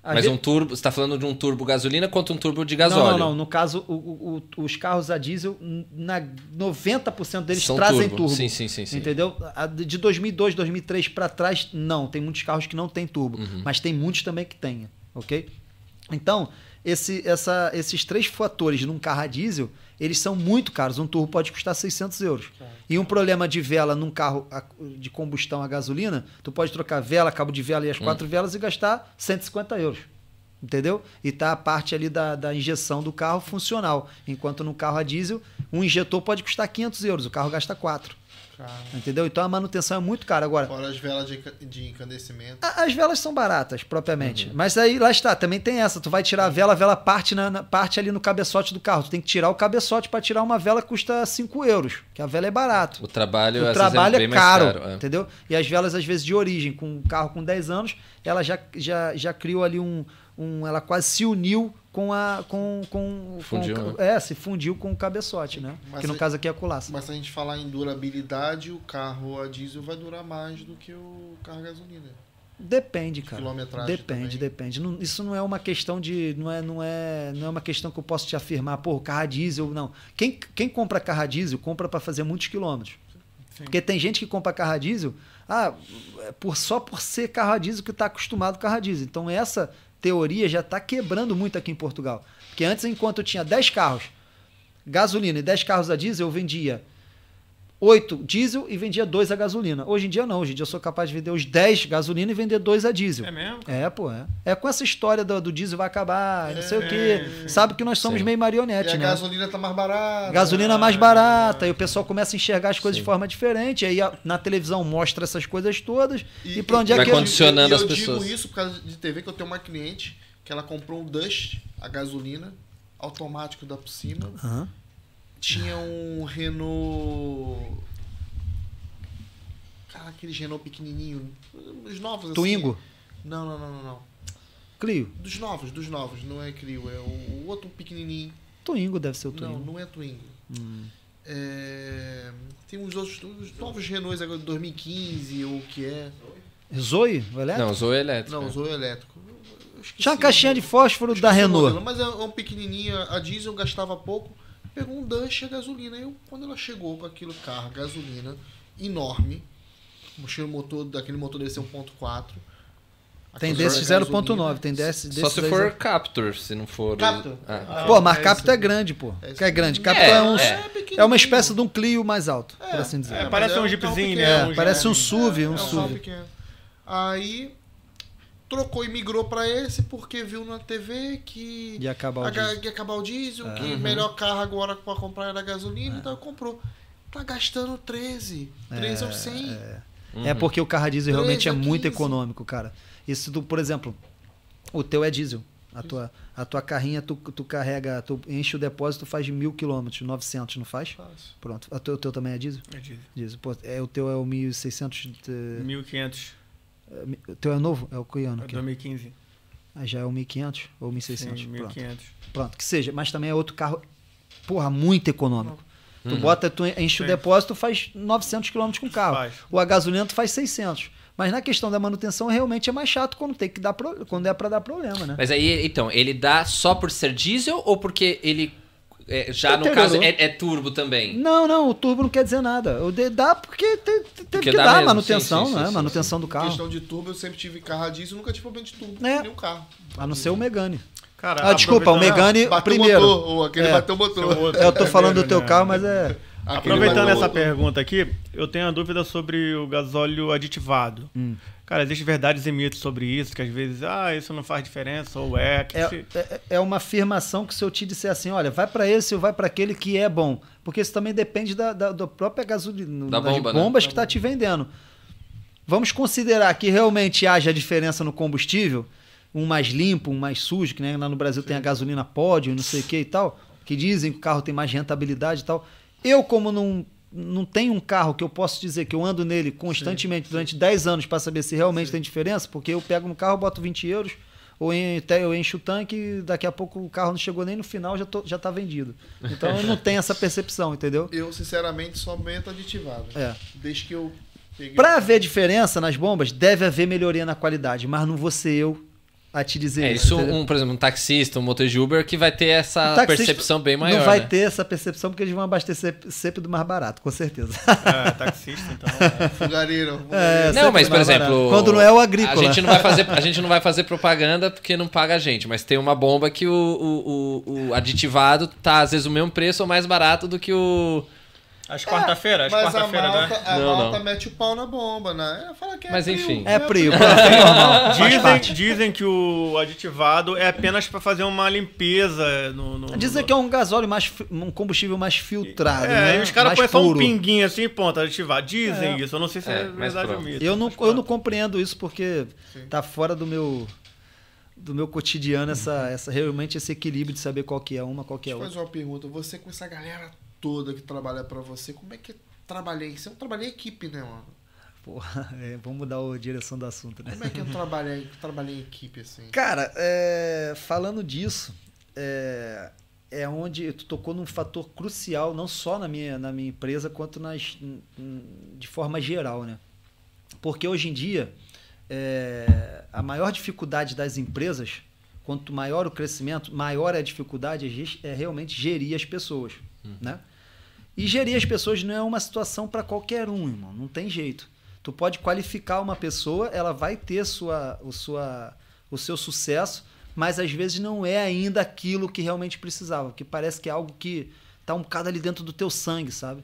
Às
Mas um turbo, você tá falando de um turbo gasolina quanto um turbo de
não,
gasóleo?
não, não. No caso, o- o- o- os carros a diesel, na 90% deles
São
trazem
turbo.
turbo.
Sim, sim, sim, sim.
Entendeu? A de de 2002, 2003 para trás, não. Tem muitos carros que não tem turbo.
Uhum.
Mas tem muitos também que tem, ok? Então, esse, essa- esses três fatores num carro a diesel, eles são muito caros. Um turbo pode custar 600 euros. E um problema de vela num carro de combustão a gasolina, tu pode trocar vela, cabo de vela e as
Hum.
quatro velas e gastar 150 euros. Entendeu? E tá a parte ali da, da injeção do carro funcional. Enquanto no carro a diesel, um injetor pode custar 500 euros, o carro gasta 4. Entendeu? Então a manutenção é muito cara. Agora,
Fora as velas de, de incandescimento.
a- As velas são baratas, propriamente. Mas aí, lá está, também tem essa. Tu vai tirar a vela, a vela parte, na, na- parte ali no cabeçote do carro. Tu tem que tirar o cabeçote para tirar uma vela que custa 5 euros, que a vela é barato.
O trabalho,
O
às
trabalho
é
é
bem
caro,
mais caro. é.
entendeu? E as velas, às vezes, de origem, com um carro com 10 anos, ela já, já, já criou ali um, um. Ela quase se uniu com a. Com, com,
Fundiu,
com,
né?
É, se fundiu com o cabeçote, né?
Mas
que no caso aqui é a culaça.
Mas se a gente falar em durabilidade, o carro a diesel vai durar mais do que o carro a gasolina.
Depende, cara.
Quilometragem
Depende,
também.
depende. Não- isso não é uma questão de. Não é, não, é, não é uma questão que eu posso te afirmar, pô, carro a diesel, não. Quem, quem compra carro a diesel compra para fazer muitos quilômetros. Porque tem gente que compra carro a diesel, ah, é por, só por ser carro a diesel que está acostumado com carro a diesel. Então essa teoria já está quebrando muito aqui em Portugal. Porque antes, enquanto eu tinha 10 carros gasolina e 10 carros a diesel, eu vendia 8 diesel e vendia 2 a gasolina. Hoje em dia não, hoje em dia eu sou capaz de vender os 10 gasolina e vender 2 a diesel.
É mesmo?
É, pô, é. É com essa história do, do diesel vai acabar, não sei o
É,
quê. Sabe que nós somos
Sim.
meio
E
marionete,
a
né?
gasolina tá mais barata.
Gasolina mais
Ah,
barata, e o pessoal começa a enxergar as coisas
Sim.
de forma diferente. Aí a- na televisão mostra essas coisas todas. E,
E,
pra onde é
Vai
que eu-
condicionando
e
as
eu
pessoas.
digo isso por causa de TV, que eu tenho uma cliente que ela comprou um Dust, a gasolina, automático da por cima. Tinha um Renault. Cara, aqueles Renault pequenininho. Os novos assim.
Twingo,
Não, não, não, não, não.
Clio.
Dos novos, dos novos. Não é Clio, é o, o outro pequenininho.
Twingo deve ser o
Não,
Twingo.
não é Twingo.
Hum.
É, Tem uns outros, os novos Renaults agora de 2015 ou o que é.
Zoe, o elétrico?
Não, Zoe elétrico.
Não,
é.
usou elétrico. Eu esqueci
Tinha uma caixinha de fósforo da Renault.
modelo, Mas é um pequenininho, a diesel gastava pouco. Pegou um Dash a gasolina. Eu, quando ela chegou com aquele carro, gasolina, enorme, mochila motor, daquele motor desse 1.4.
Tem desses
gasolina,
0.9, tem desses,
Só se for
zero-
Capture, se não for...
Capture.
Ah,
Pô, mas
é
Capto
esse
é grande, pô.
É
Que é grande. Capto
É,
é, um,
é.
é, uma
pequenininho.
espécie de um Clio mais alto, por assim dizer.
É,
mas
parece
é
um jeepzinho, né?
É, parece um. SUV, um
É um
SUV.
Aí trocou e migrou pra esse porque viu na TV que
De acabar o
a
diesel.
ia acabar o diesel,
É.
que o melhor carro agora pra comprar era gasolina, então comprou. Tá gastando 13. 13 ou 100.
É porque o carro a diesel
13
realmente é muito
15.
econômico, cara. Isso tu, por exemplo, o teu é diesel. A tua, a tua carrinha, tu, tu carrega, tu enche o depósito, faz de mil quilômetros, 900, não faz?
Fácil.
Pronto. O teu, o teu também é diesel?
É diesel.
Diesel. Pô, é, o teu é o 1600. de-
1500,
O teu é novo? É o que ano?
é
aqui?
2015.
Ah, já é o 1500 ou 1600?
Sim,
Pronto.
1500.
Pronto, que seja. Mas também é outro carro, porra, muito econômico. Tu
Uhum.
bota, tu enche o
Sim.
depósito, faz 900 km com o carro.
Faz.
O a gasolina tu faz 600. Mas na questão da manutenção, realmente é mais chato quando tem que dar pro- quando é pra dar problema, né?
Mas aí, então, ele dá só por ser diesel ou porque ele é, já no caso é, é turbo também?
Não, não, o turbo não quer dizer nada. O de- dá porque te- te- teve
Porque
que
dá
dar
mesmo,
manutenção,
sim, sim,
né?
sim,
manutenção do
Em
carro.
questão de turbo, eu sempre tive carro a diesel, nunca tive problema de turbo.
É.
Nenhum carro.
A não ser o Megane.
Cara,
Ah, desculpa, o Megane primeiro.
o motor, aquele
É.
bateu o motor.
É, eu tô falando do teu
né?
carro, mas é.
Aproveitando essa pergunta aqui, eu tenho a dúvida sobre o gasóleo aditivado.
Hum.
Cara, existem verdades e mitos sobre isso, que às vezes, ah, isso não faz diferença, ou é. Que se-
É, é, é uma afirmação que se eu te disser assim, olha, vai pra esse ou vai pra aquele que é bom. Porque isso também depende da, da, da própria gasolina,
Da
das
bomba, né?
bombas que tá te vendendo. Vamos considerar que realmente haja diferença no combustível, um mais limpo, um mais sujo, que nem lá no Brasil tem a gasolina pódio, não sei o que e tal, que dizem que o carro tem mais rentabilidade e tal. Eu, como não, não tenho um carro que eu posso dizer que eu ando nele constantemente durante 10 anos para saber se realmente tem diferença, porque eu pego no carro, boto 20 euros, ou eu encho o tanque e daqui a pouco o carro não chegou nem no final, já, tô, já tá vendido. Então eu não tenho essa percepção, entendeu?
Eu, sinceramente, só meto aditivado.
É.
Desde que eu peguei.
Pra haver diferença nas bombas, deve haver melhoria na qualidade, mas não vou ser eu a te dizer
É, isso,
entendeu?
um, por exemplo, um taxista, um motor de Uber que vai ter essa percepção bem maior.
Não vai
né?
ter essa percepção porque eles vão abastecer sempre do mais barato, com certeza.
É, taxista, então. é.
Fogareiro.
É,
Não, mas, por exemplo.
barato. Quando não é o agrícola.
A gente não vai fazer, a gente não vai fazer propaganda porque não paga a gente, mas tem uma bomba que o, o, o, o aditivado tá, às vezes, o mesmo preço ou mais barato do que o.
Acho quarta-feira, acho quarta-feira, né?
a
Não,
malta
não.
mete o pau na bomba, né? Fala que é
Mas
frio,
enfim.
É frio, é parte.
Dizem, dizem que o aditivado é apenas para fazer uma limpeza no. no
Dizem
no-
que é um gasóleo mais, um combustível mais filtrado,
É,
né?
e os caras põem só um pinguinho assim, ponto, aditivado. Dizem
É.
isso, eu não sei se
É,
é, verdade ou mito.
Eu não, eu não compreendo isso porque tá fora do meu do meu cotidiano essa, essa realmente esse equilíbrio de saber qual que é uma, qual que é
Deixa eu
outra.
fazer uma pergunta. Você com essa galera toda que trabalha pra você, como é que trabalhei? Você não trabalha em equipe, né, mano?
Porra, é, vamos mudar a direção do assunto, né?
Como é que eu trabalhei, trabalhei em equipe, assim?
Cara, é, falando disso, é, é onde tu tocou num fator crucial, não só na minha, na minha empresa, quanto nas, de forma geral, né? Porque hoje em dia, é, a maior dificuldade das empresas, quanto maior o crescimento, maior é a dificuldade é, é realmente gerir as pessoas, né? E gerir as pessoas não é uma situação para qualquer um, irmão. Não tem jeito. Tu pode qualificar uma pessoa, ela vai ter sua, o, sua, o seu sucesso, mas às vezes não é ainda aquilo que realmente precisava, porque parece que é algo que tá um bocado ali dentro do teu sangue, sabe?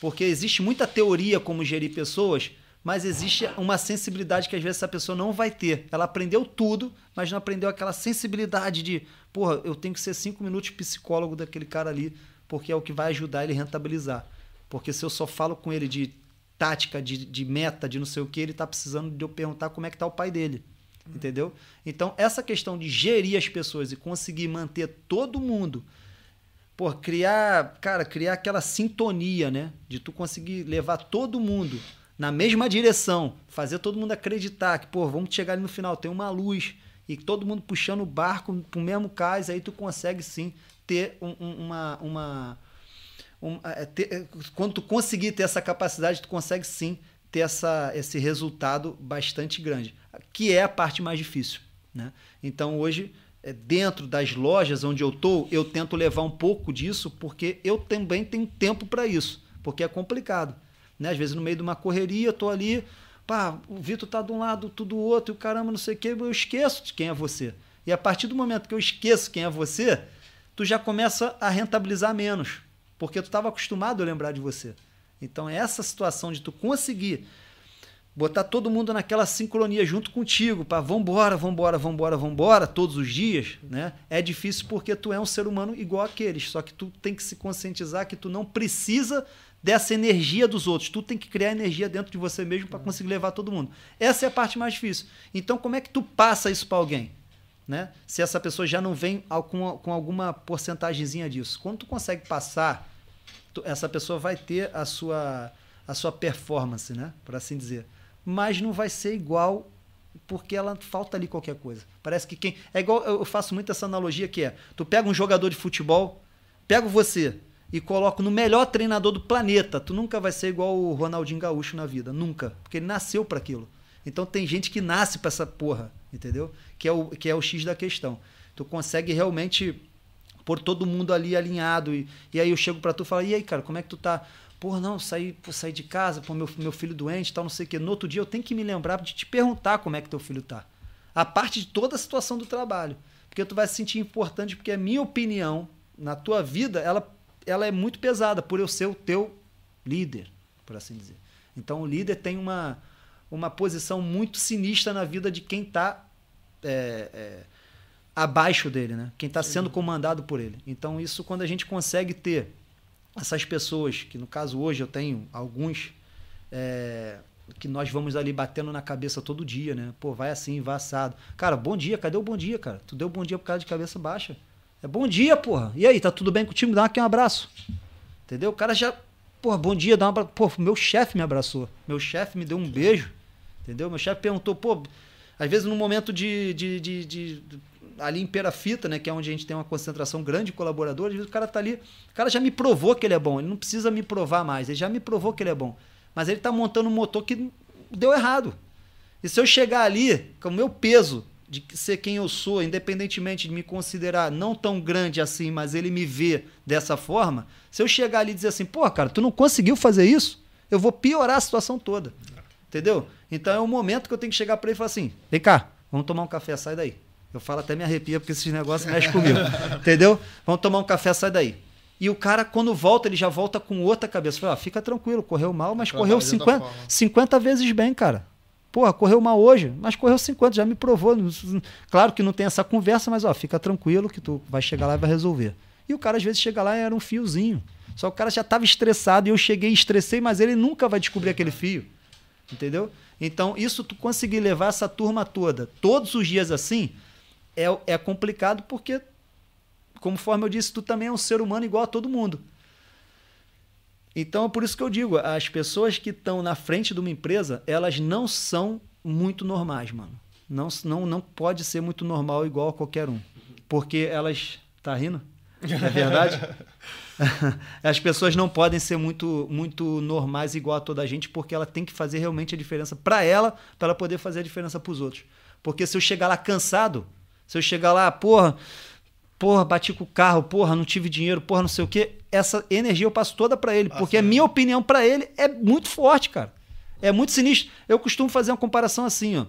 Porque existe muita teoria como gerir pessoas, mas existe uma sensibilidade que às vezes essa pessoa não vai ter. Ela aprendeu tudo, mas não aprendeu aquela sensibilidade de, porra, eu tenho que ser cinco minutos psicólogo daquele cara ali, porque é o que vai ajudar ele a rentabilizar. Porque se eu só falo com ele de tática, de, de meta, de não sei o que, ele tá precisando de eu perguntar como é que tá o pai dele. Entendeu? Então, essa questão de gerir as pessoas e conseguir manter todo mundo pô, criar, cara, criar aquela sintonia, né? De tu conseguir levar todo mundo na mesma direção, fazer todo mundo acreditar que, pô, vamos chegar ali no final, tem uma luz e todo mundo puxando o barco pro mesmo cais, aí tu consegue sim ter um- um- uma, uma um, é, ter- é, quando tu conseguir ter essa capacidade, tu consegue sim ter essa, esse resultado bastante grande, que é a parte mais difícil. Né? Então hoje, é, dentro das lojas onde eu estou, eu tento levar um pouco disso, porque eu também tenho tempo para isso, porque é complicado. Né? Às vezes no meio de uma correria, tô ali, pá, o Vitor tá de um lado, tu do outro, e o caramba, não sei o quê, eu esqueço de quem é você. E a partir do momento que eu esqueço quem é você, tu já começa a rentabilizar menos, porque tu estava acostumado a lembrar de você. Então, essa situação de tu conseguir botar todo mundo naquela sincronia junto contigo, para vambora, vambora, vambora, vambora, todos os dias, né? É difícil porque tu é um ser humano igual aqueles, só que tu tem que se conscientizar que tu não precisa dessa energia dos outros, tu tem que criar energia dentro de você mesmo para conseguir levar todo mundo. Essa é a parte mais difícil. Então, como é que tu passa isso para alguém? Né? Se essa pessoa já não vem com, com alguma porcentagemzinha disso. Quando tu consegue passar, tu- essa pessoa vai ter a sua, a sua performance, né? Por assim dizer. Mas não vai ser igual porque ela falta ali qualquer coisa. Parece que quem. É igual, eu faço muito essa analogia que é: tu pega um jogador de futebol, pego você e coloco no melhor treinador do planeta. Tu nunca vai ser igual o Ronaldinho Gaúcho na vida. Nunca. Porque ele nasceu para aquilo. Então tem gente que nasce pra essa porra, entendeu? Que é o, que é o X da questão. Tu consegue realmente pôr todo mundo ali alinhado. E, e aí eu chego pra tu e falo, e aí, cara, como é que tu tá? Pô, não, saí, pô, de casa, pô, meu, meu filho doente tal, não sei o quê. No outro dia eu tenho que me lembrar de te perguntar como é que teu filho tá. A parte de toda a situação do trabalho. Porque tu vai se sentir importante, porque a minha opinião na tua vida, ela, ela é muito pesada, por eu ser o teu líder, por assim dizer. Então o líder tem uma, uma posição muito sinistra na vida de quem está é, é, abaixo dele, né? Quem está sendo comandado por ele. Então isso quando a gente consegue ter essas pessoas, que no caso hoje eu tenho alguns é, que nós vamos ali batendo na cabeça todo dia, né? Pô, vai assim, vai assado. Cara, bom dia, cadê o bom dia, cara? Tu deu bom dia por causa de cabeça baixa. É bom dia, porra. E aí, tá tudo bem contigo? Dá aqui um abraço. Entendeu? O cara já, porra, bom dia, dá um abraço. Pô, meu chefe me abraçou. Meu chefe me deu um beijo. Entendeu? Meu chefe perguntou, pô, às vezes no momento de, de, de, de ali em Perafita, né, que é onde a gente tem uma concentração grande de colaboradores, o cara tá ali, o cara já me provou que ele é bom, ele não precisa me provar mais, ele já me provou que ele é bom. Mas ele tá montando um motor que deu errado. E se eu chegar ali com o meu peso de ser quem eu sou, independentemente de me considerar não tão grande assim, mas ele me vê dessa forma, se eu chegar ali e dizer assim, pô, cara, tu não conseguiu fazer isso, eu vou piorar a situação toda. Entendeu? Então é o momento que eu tenho que chegar para ele e falar assim: vem cá, vamos tomar um café, sai daí. Eu falo até me arrepia porque esses negócios mexem comigo. Entendeu? Vamos tomar um café, sai daí. E o cara, quando volta, ele já volta com outra cabeça. Fala, ah, fica tranquilo, correu mal, mas correu 50, 50 vezes bem, cara. Porra, correu mal hoje, mas correu 50, já me provou. Claro que não tem essa conversa, mas ó, fica tranquilo que tu vai chegar lá e vai resolver. E o cara às vezes chega lá e era um fiozinho. Só que o cara já estava estressado e eu cheguei e estressei, mas ele nunca vai descobrir aquele fio. Entendeu? Então, isso tu conseguir levar essa turma toda, todos os dias assim, é, é complicado porque, conforme eu disse, tu também é um ser humano igual a todo mundo. Então, é por isso que eu digo, as pessoas que estão na frente de uma empresa, elas não são muito normais, mano. Não, não, não pode ser muito normal igual a qualquer um. Porque elas... Tá rindo? É verdade? As pessoas não podem ser muito, muito normais igual a toda a gente, porque ela tem que fazer realmente a diferença para ela, para ela poder fazer a diferença para os outros. Porque se eu chegar lá cansado, se eu chegar lá, porra, porra, bati com o carro, porra, não tive dinheiro, porra, não sei o quê, essa energia eu passo toda para ele, porque a minha opinião para ele é muito forte, cara. É muito sinistro. Eu costumo fazer uma comparação assim, ó.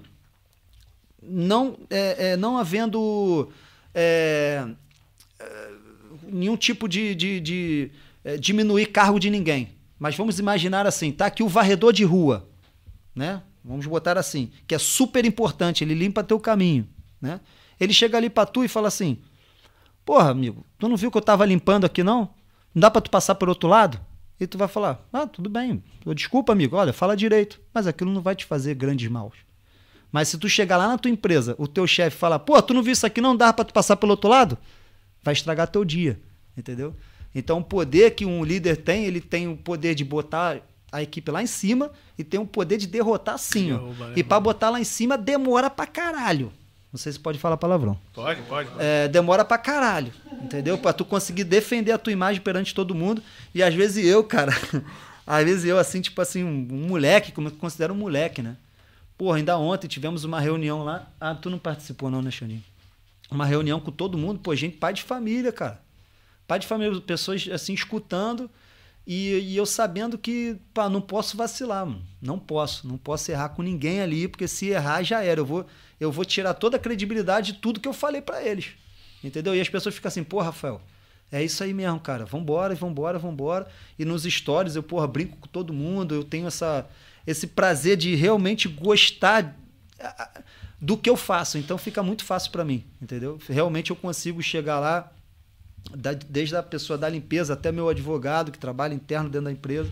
Não, é, é, não havendo é, nenhum tipo de, de, de é, diminuir cargo de ninguém. Mas vamos imaginar assim, tá aqui o varredor de rua, né? Vamos botar assim, que é super importante, ele limpa teu caminho, né? Ele chega ali para tu e fala assim: "Porra, amigo, tu não viu que eu tava limpando aqui não? Não dá para tu passar por outro lado?" E tu vai falar: "Ah, tudo bem. Desculpa, amigo. Olha, fala direito." Mas aquilo não vai te fazer grandes maus. Mas se tu chegar lá na tua empresa, o teu chefe fala: "Pô, tu não viu isso aqui não dá para tu passar pelo outro lado?" Vai estragar teu dia, entendeu? Então o poder que um líder tem, ele tem o poder de botar a equipe lá em cima e tem o poder de derrotar sim. Ó. E para botar lá em cima demora pra caralho. Não sei se pode falar palavrão.
Pode, pode. pode.
É, demora pra caralho, entendeu? Pra tu conseguir defender a tua imagem perante todo mundo. E às vezes eu, cara, às vezes eu, assim, tipo assim, um, um moleque, como eu considero um moleque, né? Porra, ainda ontem tivemos uma reunião lá. Ah, tu não participou não, né, Xandinho? Uma reunião com todo mundo, pô, gente, pai de família, cara. Pai de família, pessoas assim escutando e, e eu sabendo que, pá, não posso vacilar, mano. Não posso, não posso errar com ninguém ali, porque se errar já era. Eu vou, eu vou tirar toda a credibilidade de tudo que eu falei para eles. Entendeu? E as pessoas ficam assim, pô, Rafael, é isso aí mesmo, cara. Vambora, vambora, vambora. E nos stories eu, porra, brinco com todo mundo, eu tenho essa, esse prazer de realmente gostar do que eu faço. Então fica muito fácil para mim, entendeu? Realmente eu consigo chegar lá, desde a pessoa da limpeza até meu advogado que trabalha interno dentro da empresa,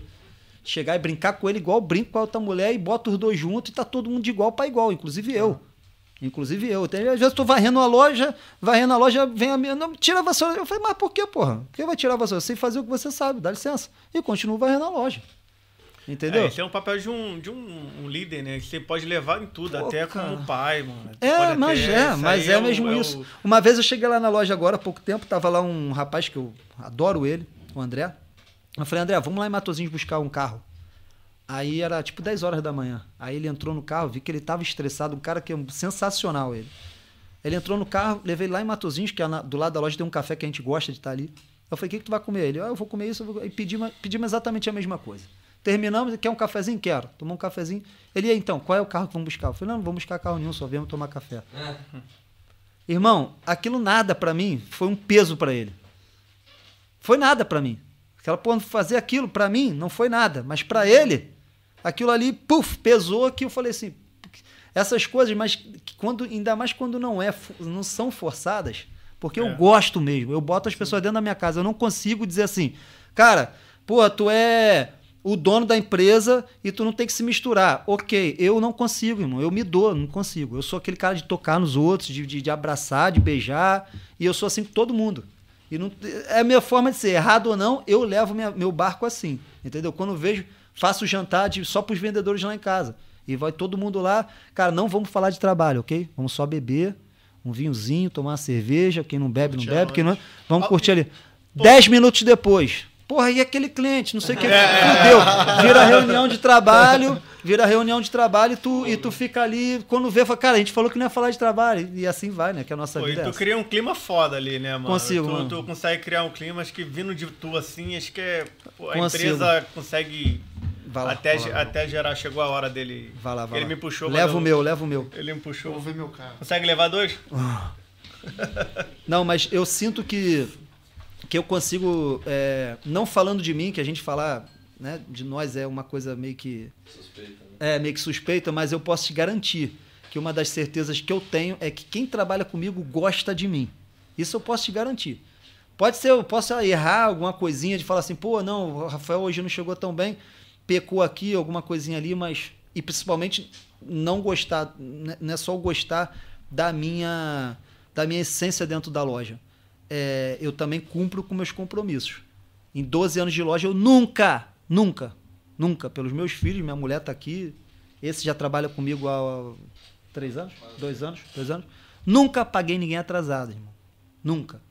chegar e brincar com ele igual brinco com a outra mulher e bota os dois juntos e tá todo mundo de igual para igual, inclusive eu. Inclusive eu. Às vezes tô varrendo a loja, varrendo a loja, vem a minha. Não, tira a vassoura. Eu falei, mas por que, porra? Por que vai tirar a vassoura? Sei fazer o que você sabe, dá licença. E continuo varrendo a loja. Entendeu?
É, esse é um papel de um, de um, um líder, né? Que você pode levar em tudo, Pô, até cara. como pai, mano.
É, mas é, mas é, é mesmo é isso. Uma vez eu cheguei lá na loja agora, há pouco tempo, tava lá um rapaz que eu adoro ele, o André. Eu falei, André, vamos lá em Matozinhos buscar um carro. Aí era tipo 10 horas da manhã. Aí ele entrou no carro, vi que ele tava estressado, um cara que é sensacional ele. Ele entrou no carro, levei lá em Matozinhos, que é na- do lado da loja tem um café que a gente gosta de estar ali. Eu falei, o que, que tu vai comer? Ele, ah, eu vou comer isso. Eu vou... E pedimos, pedimos exatamente a mesma coisa. Terminamos, quer um cafezinho? Quero. Tomou um cafezinho. Ele, aí, então, qual é o carro que vamos buscar? Eu falei, não, não vamos buscar carro nenhum, só viemos tomar café. Irmão, aquilo nada pra mim foi um peso pra ele. Foi nada pra mim. Aquela porra, fazer aquilo pra mim não foi nada, mas pra ele, aquilo ali, puf, pesou que eu falei assim, essas coisas, mas quando ainda mais quando não é, não são forçadas, porque eu gosto mesmo. Eu boto as pessoas dentro da minha casa, eu não consigo dizer assim, cara, pô, tu é o dono da empresa e tu não tem que se misturar. Ok, eu não consigo, irmão. Eu me dou, não consigo. Eu sou aquele cara de tocar nos outros, de, de, de abraçar, de beijar. E eu sou assim com todo mundo. E não, é a minha forma de ser. Errado ou não, eu levo minha- meu barco assim. Entendeu? Quando eu vejo, faço jantar de, só para os vendedores lá em casa. E vai todo mundo lá. Cara, não vamos falar de trabalho, ok? Vamos só beber um vinhozinho, tomar uma cerveja. Quem não bebe, não bebe. Quem não... Vamos
Ah,
curtir ali. Dez minutos depois. Porra, e aquele cliente? Não sei o que. Fudeu. Vira reunião de trabalho. Vira reunião de trabalho e tu, e tu fica ali. Quando vê, fala, cara, a gente falou que não ia falar de trabalho. E assim vai, né? Que a nossa
Pô, e
vida é
tu
essa.
cria um clima foda ali, né, mano?
Consigo,
tu,
mano.
tu consegue criar um clima, acho que vindo de tu assim, acho que é, pô, a
Consigo.
empresa consegue
Vai lá,
até,
vai lá.
até gerar, chegou a hora dele.
Vai lá, vai
Ele
lá.
me puxou.
Leva o meu, leva o meu.
Ele me puxou.
Vou ver meu carro.
Consegue levar dois?
Não, mas eu sinto que, que eu consigo, é, não falando de mim, que a gente falar né, de nós é uma coisa meio que. É, meio que suspeita, mas eu posso te garantir que uma das certezas que eu tenho é que quem trabalha comigo gosta de mim. Isso eu posso te garantir. Pode ser, eu posso errar alguma coisinha de falar assim, pô, não, o Rafael hoje não chegou tão bem, pecou aqui, alguma coisinha ali, mas. E principalmente não gostar, né, não é só gostar da minha, da minha essência dentro da loja. É, eu também cumpro com meus compromissos. Em 12 anos de loja, eu nunca, nunca, nunca, pelos meus filhos, minha mulher está aqui, esse já trabalha comigo há três anos, dois anos, dois anos, nunca paguei ninguém atrasado, irmão. Nunca.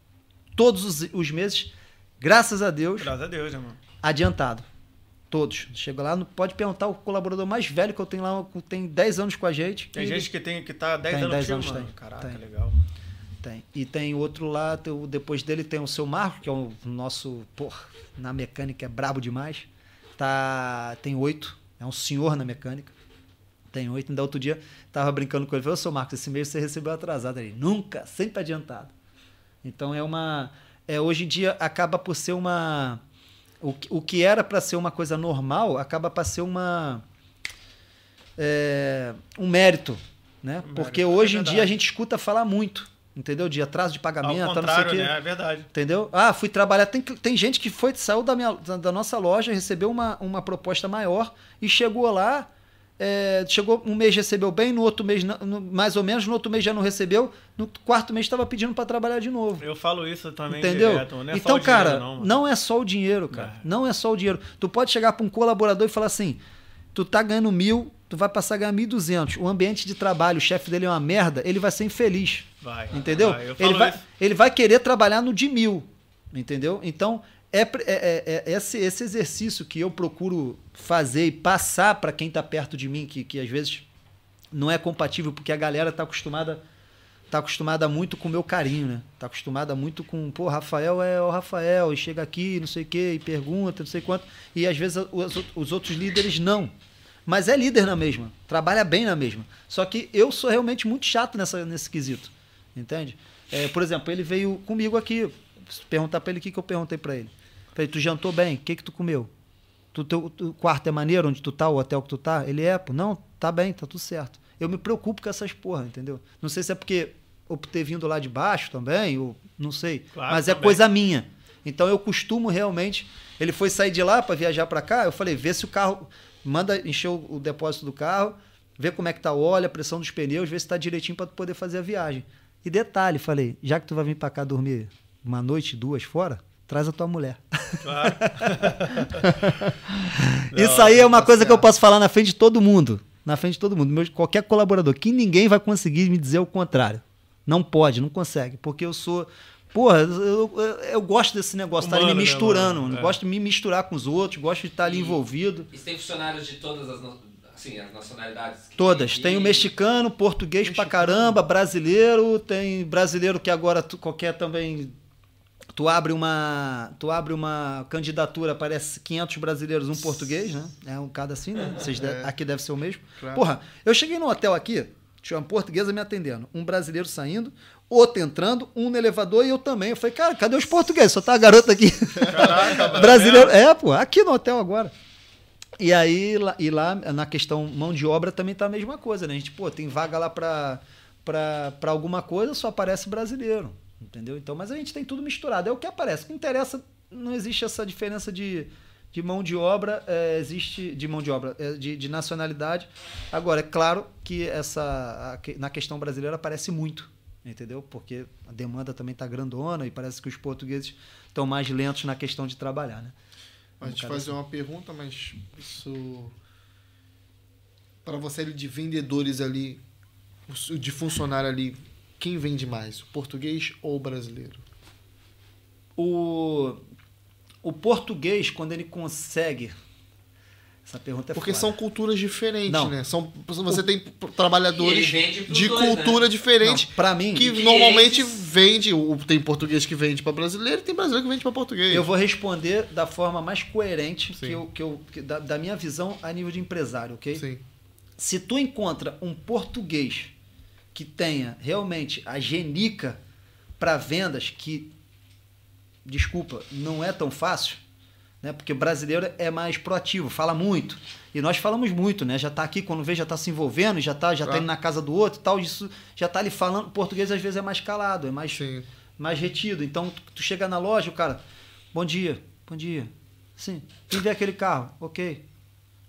Todos os, os meses, graças a Deus,
Graças a Deus, mano?
adiantado. Todos. Chega lá, não pode perguntar o colaborador mais velho que eu tenho lá, que tem 10 anos com a gente.
Tem gente que tem que tá 10
Tem
anos
10
contigo,
anos, tem.
Caraca,
Tem.
legal.
Tem. E tem outro lá, depois dele tem o seu Marco, que é o nosso, porra, na mecânica é brabo demais. Tá, tem oito, é um senhor na mecânica. Tem oito. Ainda outro dia tava brincando com ele, falei, ô seu Marcos, esse mês você recebeu atrasado ali. Nunca, sempre adiantado. Então é uma. É, hoje em dia acaba por ser uma. O, que- o que era para ser uma coisa normal acaba para ser uma. é, um mérito. Né?
Um
Porque
mérito, é
hoje em dia a gente escuta falar muito. Entendeu? De atraso de
Ao
pagamento, não sei o
contrário, né? É verdade.
Entendeu? Ah, fui trabalhar. Tem, tem gente que foi, saiu da, minha, da, nossa loja, recebeu uma, uma proposta maior e chegou lá. é, chegou um mês recebeu bem, no outro mês, no- mais ou menos, no outro mês já não recebeu, no quarto mês estava pedindo para trabalhar de novo.
Eu falo isso também
Entendeu?
direto. Não é só
então,
o dinheiro,
cara,
não,
não, é só o dinheiro, cara.
É.
Não é só o dinheiro. Tu pode chegar para um colaborador e falar assim: tu tá ganhando mil, tu vai passar a ganhar mil e duzentos. O ambiente de trabalho, o chefe dele é uma merda, ele vai ser infeliz.
Vai.
Entendeu?
vai.
Ele, vai,
isso.
ele vai querer trabalhar no de mil. Entendeu? Então, é, é- é- é esse, esse exercício que eu procuro fazer e passar para quem está perto de mim, que, que às vezes não é compatível, porque a galera está acostumada tá acostumada muito com o meu carinho, né? Tá acostumada muito com, pô, Rafael é o Rafael, e chega aqui, não sei o quê, e pergunta, não sei quanto. E às vezes os, os outros líderes não. Mas é líder na mesma, trabalha bem na mesma. Só que eu sou realmente muito chato nessa, nesse quesito. Entende? É, por exemplo, ele veio comigo aqui, perguntar pra ele o que, que eu perguntei pra ele. Falei, tu jantou bem? O que, que tu comeu? Tu, teu, teu quarto é maneiro onde tu tá, o hotel que tu tá? Ele é, pô, não, tá bem, tá tudo certo. Eu me preocupo com essas porra, entendeu? Não sei se é porque ou por ter vindo lá de baixo também, ou não sei.
Claro,
mas é
também.
coisa minha. Então eu costumo realmente. Ele foi sair de lá para viajar para cá, eu falei, vê se o carro. Manda encher o, o depósito do carro, vê como é que tá o óleo, a pressão dos pneus, vê se tá direitinho para poder fazer a viagem. E detalhe, falei, já que tu vai vir para cá dormir uma noite, duas fora, traz a tua mulher.
Claro.
Isso aí é uma
tá
coisa que eu posso falar na frente de todo mundo. Na frente de todo mundo. Meu, qualquer colaborador. Que ninguém vai conseguir me dizer o contrário. Não pode, não consegue. Porque eu sou. Porra, eu, eu, eu gosto desse negócio, tá ali me
Humano, né,
misturando. Eu
É.
Gosto de me misturar com os outros, gosto de estar ali
E-
envolvido.
E tem funcionários de todas as, assim, as nacionalidades? que
Todas.
aqui?
Tem o mexicano, português pra caramba, brasileiro, tem brasileiro que agora tu, qualquer também. Tu abre uma. Tu abre uma candidatura, aparece 500 brasileiros, um português, né? É um cada assim, né? Vocês de-
É.
aqui deve ser o mesmo.
Claro.
Porra, eu cheguei no hotel aqui, tinha uma portuguesa me atendendo, um brasileiro saindo, outro entrando, um no elevador e eu também. Eu falei, cara, cadê os portugueses? Só tá a garota aqui.
Caraca.
Brasileiro. É, pô, aqui no hotel agora. E aí, lá, e lá na questão mão de obra também tá a mesma coisa, né? A gente, pô, tem vaga lá pra, pra, pra alguma coisa, só aparece brasileiro. Entendeu? Então, mas a gente tem tudo misturado. É o que aparece. O que interessa, não existe essa diferença de, de mão de obra, é, existe. De mão de obra, é, de, de nacionalidade. Agora, é claro que essa. a que- na questão brasileira aparece muito. Entendeu? Porque a demanda também tá grandona e parece que os portugueses estão mais lentos na questão de trabalhar, né?
A gente fazer uma pergunta, mas isso. Para você de vendedores ali, de funcionário ali, quem vende mais? O português ou o brasileiro?
O, o português, quando ele consegue. Essa pergunta é
Porque
foda.
são culturas diferentes,
Não.
né? São, você tem trabalhadores de
dois, né?
cultura diferente
Não, pra mim,
que
clientes-
normalmente vende. o- Tem português que vende para brasileiro e tem brasileiro que vende para português.
eu vou responder da forma mais coerente
Sim.
que eu, que eu, que da, da minha visão a nível de empresário, ok?
Sim.
Se tu encontra um português que tenha realmente a genica para vendas, que, desculpa, não é tão fácil, né? Porque o brasileiro é mais proativo, fala muito. E nós falamos muito, né? Já tá aqui, quando vê, já tá se envolvendo, já tá, já tá
Claro.
indo na casa do outro e tal, isso já tá ali falando. O português às vezes é mais calado, é mais,
Sim.
mais retido. Então, tu, tu chega na loja, o cara, bom dia, bom dia. Sim, vem ver aquele carro, ok.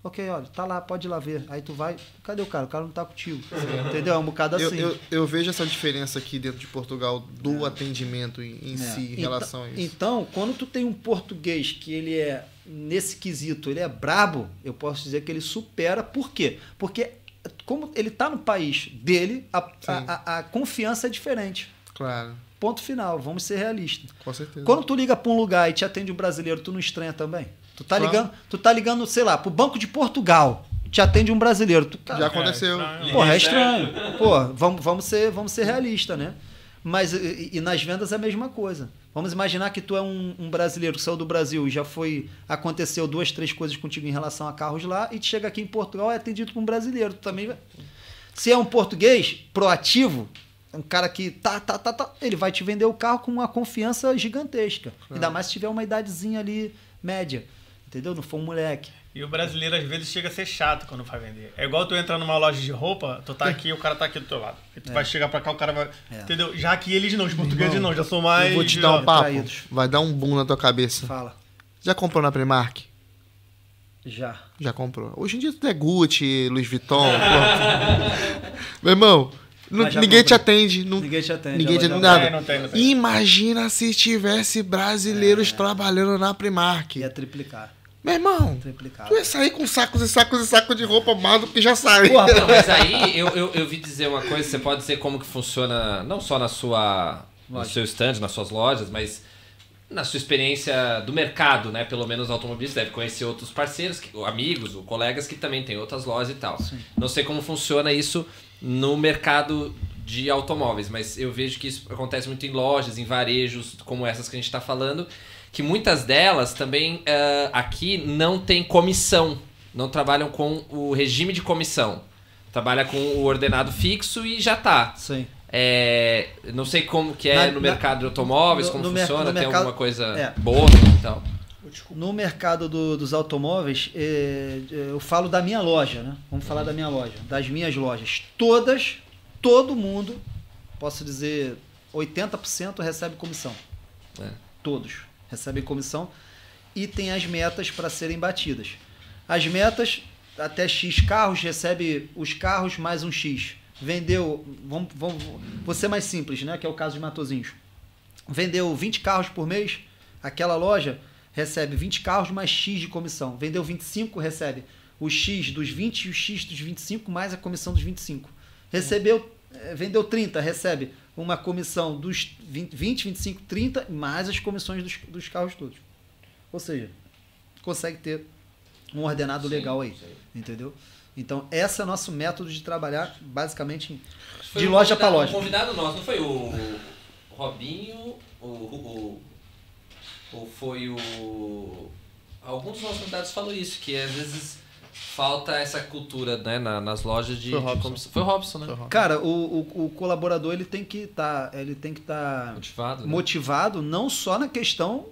Ok, olha, tá lá, pode ir lá ver. Aí tu vai, cadê o cara? O cara não tá contigo. Entendeu? É um bocado
Eu,
assim.
eu, eu vejo essa diferença aqui dentro de Portugal do atendimento em, em
É.
si, em
Então-
relação a isso.
Então, quando tu tem um português que ele é, nesse quesito, ele é brabo, eu posso dizer que ele supera. Por quê? Porque como ele tá no país dele, a, a, a- a confiança é diferente.
Claro,
Ponto final, vamos ser realistas.
com certeza.
Quando tu liga para um lugar e te atende um brasileiro, tu não estranha também? Tu tá
Claro.
ligando, tu tá ligando, sei lá, pro Banco de Portugal, te atende um brasileiro. Tu, cara,
Já aconteceu.
É, estranho.
Porra, é estranho. Pô, vamos, vamos ser, vamos ser realistas, né? Mas e, e nas vendas é a mesma coisa. Vamos imaginar que tu é um, um brasileiro que saiu do Brasil e já foi. Aconteceu duas, três coisas contigo em relação a carros lá, e te chega aqui em Portugal e é atendido por um brasileiro. Tu também vai. Se é um português proativo, um cara que tá, tá, tá, tá, ele vai te vender o carro com uma confiança gigantesca. Ainda mais se tiver uma idadezinha ali média. Entendeu? Não for um moleque.
E o brasileiro às vezes chega a ser chato quando vai vender. É igual tu entrar numa loja de roupa, tu tá aqui e o cara tá aqui do teu lado. E tu vai chegar pra cá, o cara vai.
É.
Entendeu? Já que eles não, os portugueses não, já são mais.
Eu vou te dar um papo,
traídos.
vai dar um boom na tua cabeça.
Fala.
Já comprou na Primark?
Já.
Já comprou. Hoje em dia tudo é Gucci, Louis Vuitton. Meu irmão, não- ninguém te atende. Não,
Ninguém te atende.
ninguém te atende nada.
Não tem, não tem.
Imagina se tivesse brasileiros trabalhando na Primark.
Ia triplicar.
Meu irmão, tu ia sair com sacos e sacos e sacos de roupa mais do que já sai.
Porra,
Não, mas aí eu, eu, eu vi dizer uma coisa, você pode dizer como que funciona, não só na sua, no
Loja.
seu stand, nas suas lojas, mas na sua experiência do mercado, né? Pelo menos automobilista, deve conhecer outros parceiros, que- amigos, ou colegas que também têm outras lojas e tal. Não sei como funciona isso no mercado de automóveis, mas eu vejo que isso acontece muito em lojas, em varejos, como essas que a gente está falando, que muitas delas também eh, aqui não tem comissão, não trabalham com o regime de comissão. Trabalha com o ordenado fixo e já tá.
Sim.
É, não sei como que é
Na-
no
na-
mercado de automóveis,
no-
como
no
funciona, tem
mercado-
alguma coisa
é.
boa e tal.
No mercado do- dos automóveis, eh, eu falo da minha loja, né? Vamos falar da minha loja, das minhas lojas. Todas, todo mundo, posso dizer, 80% recebe comissão.
É.
Todos recebem comissão e tem as metas para serem batidas. As metas, até X carros, recebe os carros mais um X. Vendeu, vamos, vamos, vou ser mais simples, né? Que é o caso de Matozinhos. Vendeu 20 carros por mês, aquela loja recebe 20 carros mais X de comissão. Vendeu 25, recebe o X dos 20 e o X dos 25 mais a comissão dos 25. Recebeu é, vendeu 30, recebe uma comissão dos 20, 20 25, 30, mais as comissões dos, dos carros todos. Ou seja, consegue ter um ordenado
Sim,
legal aí.
sim.
Entendeu? Então, esse é o nosso método de trabalhar, basicamente, de
um
loja para loja.
Um convidado nosso, não foi o Robinho, o, o, ou foi o... Algum dos nossos convidados falou isso, que às vezes falta essa cultura né, na- nas lojas de...
Foi o Robson.
Foi o Robson, né?
Foi o Robson.
Cara, o, o, o colaborador ele tem que estar, ele tem que estar
Motivado, né?
motivado não só na questão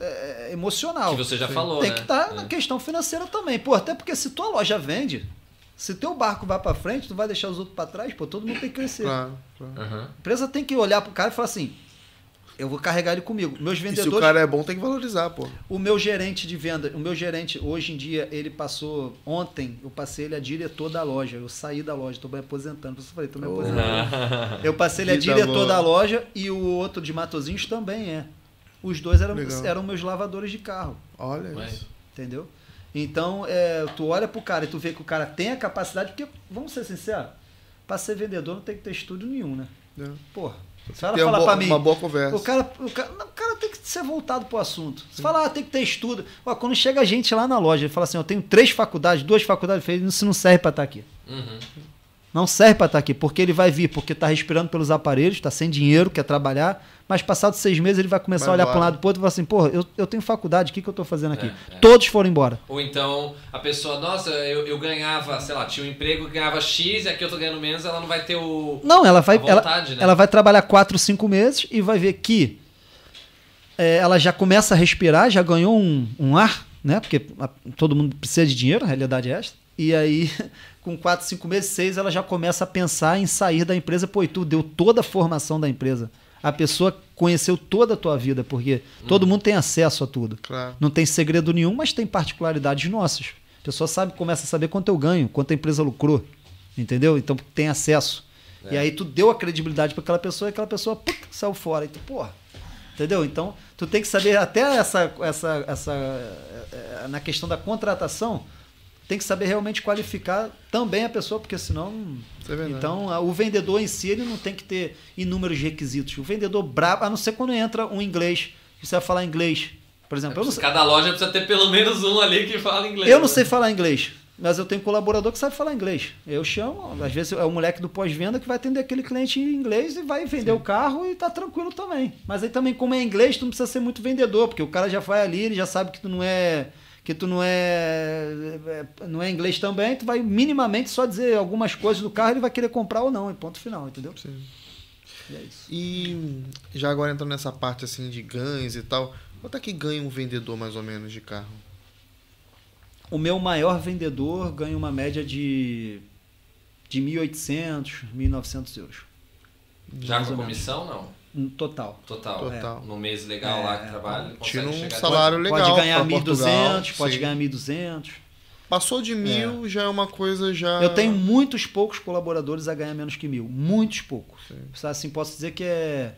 é, emocional.
Que você já falou,
tem
né?
que estar
É.
na questão financeira também. Pô, até porque se tua loja vende, se teu barco vai para frente, tu vai deixar os outros para trás, pô, todo mundo tem que crescer.
Claro, claro.
Aham.
A empresa tem que olhar pro cara e falar assim: eu vou carregar ele comigo. Meus
E se
vendedores,
o cara é bom, tem que valorizar, pô.
o meu gerente de venda, o meu gerente, hoje em dia, ele passou, ontem, eu passei ele a diretor da loja. Eu saí da loja, tô me aposentando. Por isso eu falei, tô me
Oh.
aposentando. Eu passei ele a diretor
boa.
da loja e o outro de Matozinhos também é. Os dois eram,
Legal.
eram meus lavadores de carro,
Olha
Ué.
isso.
entendeu? Então, é, tu olha pro cara e tu vê que o cara tem a capacidade, porque, vamos ser sinceros, pra ser vendedor não tem que ter estudo nenhum, né?
É.
Porra.
Tem uma
fala
boa,
pra mim,
uma boa conversa.
o cara, o, cara, não, o cara tem que ser voltado pro assunto. Você fala, ah, tem que ter estudo. Ó, quando chega a gente lá na loja, ele fala assim, eu tenho três faculdades, duas faculdades, isso não serve pra estar aqui.
Uhum.
Não serve pra estar aqui, porque ele vai vir, porque tá respirando pelos aparelhos, tá sem dinheiro, quer trabalhar, mas passados seis meses ele vai começar
Vai
a olhar para um lado pro outro e falar assim, porra, eu, eu tenho faculdade, o que, que eu tô fazendo aqui?
É, é.
Todos foram embora.
Ou então a pessoa, nossa, eu, eu ganhava, sei lá, tinha um emprego que ganhava X e aqui eu tô ganhando menos, ela não vai ter o.
Não, ela vai,
vontade,
ela,
né?
ela vai trabalhar quatro, cinco meses e vai ver que é, ela já começa a respirar, já ganhou um, um ar, né? Porque a- todo mundo precisa de dinheiro, a realidade é esta. E aí, com quatro, cinco meses, seis, ela já começa a pensar em sair da empresa, pô, e tu deu toda a formação da empresa. A pessoa conheceu toda a tua vida, porque todo mundo tem acesso a tudo.
Claro.
Não tem segredo nenhum, mas tem particularidades nossas. A pessoa sabe, começa a saber quanto eu ganho, quanto a empresa lucrou. Entendeu? Então tem acesso. E
É.
aí tu deu a credibilidade para aquela pessoa e aquela pessoa puta, saiu fora. E tu, porra. Entendeu? Então, tu tem que saber até essa, essa, essa eh, na questão da contratação, tem que saber realmente qualificar também a pessoa, porque senão
é
então, o vendedor em si, ele não tem que ter inúmeros requisitos. O vendedor brabo, a não ser quando entra um inglês, que você vai falar inglês. Por exemplo, eu não, sei,
Cada loja precisa ter pelo menos um ali que fala inglês.
eu não
né?
sei falar inglês, mas eu tenho colaborador que sabe falar inglês. Eu chamo, às vezes é o moleque do pós-venda que vai atender aquele cliente em inglês e vai vender o carro e tá tranquilo também. Mas aí também, como é inglês, tu não precisa ser muito vendedor, porque o cara já vai ali, ele já sabe que tu não é que tu não é, não é inglês também, tu vai minimamente só dizer algumas coisas do carro, ele vai querer comprar ou não, e ponto final, entendeu?
Sim.
E é isso.
E já agora entrando nessa parte assim de ganhos e tal, quanto é que ganha um vendedor mais ou menos de carro?
O meu maior vendedor ganha uma média de de 1.800, 1.900 euros
Já com comissão, não?
No total.
Total.
Total.
No mês legal
É,
lá que trabalha, ele
Tira um salário
pode,
legal
Pode ganhar
pra Portugal,
1.200, pode
sim.
ganhar 1.200.
Passou de mil, já é uma coisa já.
Eu tenho muitos poucos colaboradores a ganhar menos que mil. Muitos poucos.
Sim.
Assim, posso dizer que é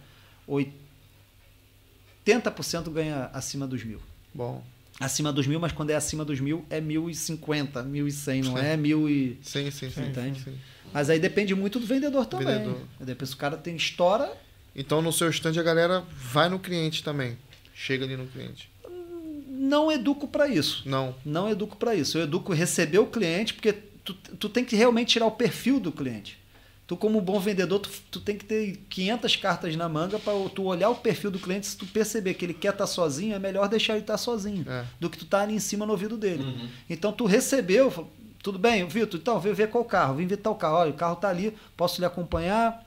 80% ganha acima dos mil.
Bom,
Acima dos mil, mas quando é acima dos mil é 1.050, 1.100, não é mil e...
sim, sim, sim.
Entende?
sim.
Mas aí depende muito do vendedor também.
Vendedor.
Depois se o cara tem estoura,
Então no seu stand a galera vai no cliente também. Chega ali no cliente.
não educo para isso.
Não.
Não educo para isso. Eu educo receber o cliente, porque tu, tu tem que realmente tirar o perfil do cliente. Tu, como bom vendedor, tu, tu tem que ter 500 cartas na manga para tu olhar o perfil do cliente. Se tu perceber que ele quer estar sozinho, é melhor deixar ele estar sozinho
É.
do que tu estar ali em cima no ouvido dele.
Uhum.
Então tu recebeu, tudo bem, Vitor, então vem ver qual carro, vem ver tal carro. Olha, o carro tá ali, posso lhe acompanhar,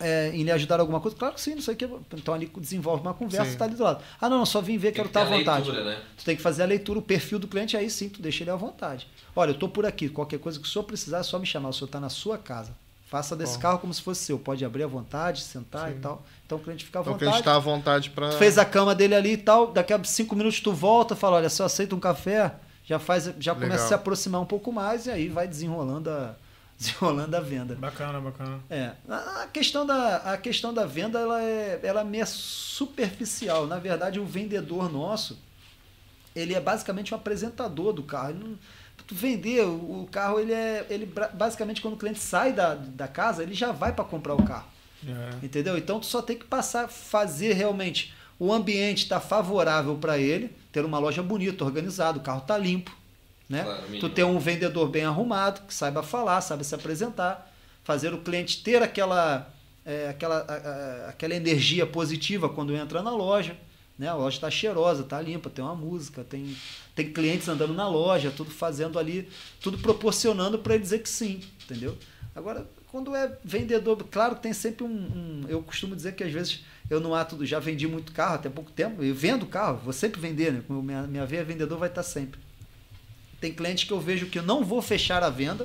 é, em lhe ajudar alguma coisa? Claro que sim, não sei o que. Então ali desenvolve uma conversa
Sim.
e tá ali do lado. Ah, não, só vim ver, quero estar à
a
vontade.
leitura, né?
Tu tem que fazer a leitura, o perfil do cliente, aí sim, tu deixa ele à vontade. Olha, eu tô por aqui, qualquer coisa que o senhor precisar, é só me chamar. O senhor está na sua casa. Faça desse
Bom.
carro como se fosse seu. Pode abrir à vontade, sentar
Sim.
e tal. Então o cliente fica à
Então o
vontade.
cliente tá à vontade.
Tu fez a cama dele ali e tal, daqui a cinco minutos tu volta, fala, olha, se eu aceito um café, já faz, já começa a se aproximar um pouco mais e aí vai desenrolando a, desenrolando a venda.
Bacana, bacana.
É, a questão da, a questão da venda ela é, ela é meio superficial. Na verdade, o vendedor nosso, ele é basicamente um apresentador do carro. Ele não- tu vender o, carro, ele é. Ele, basicamente, quando o cliente sai da, da casa, ele já vai para comprar o carro.
É.
Entendeu? Então tu só tem que passar, fazer realmente o ambiente estar favorável para ele, ter uma loja bonita, organizada, o carro tá limpo, né?
Claro,
tu ter um vendedor bem arrumado, que saiba falar, saiba se apresentar, fazer o cliente ter aquela é, aquela, a- a- aquela energia positiva quando entra na loja, né? A loja está cheirosa, tá limpa, tem uma música, tem tem clientes andando na loja, tudo fazendo ali, tudo proporcionando para ele dizer que sim, entendeu? Agora, quando é vendedor, claro que tem sempre um, um- Eu costumo dizer que às vezes eu no ato do. Já vendi muito carro até pouco tempo, eu vendo carro, vou sempre vender, né? Minha, minha veia vendedor vai estar sempre. Tem cliente que eu vejo que eu não vou fechar a venda,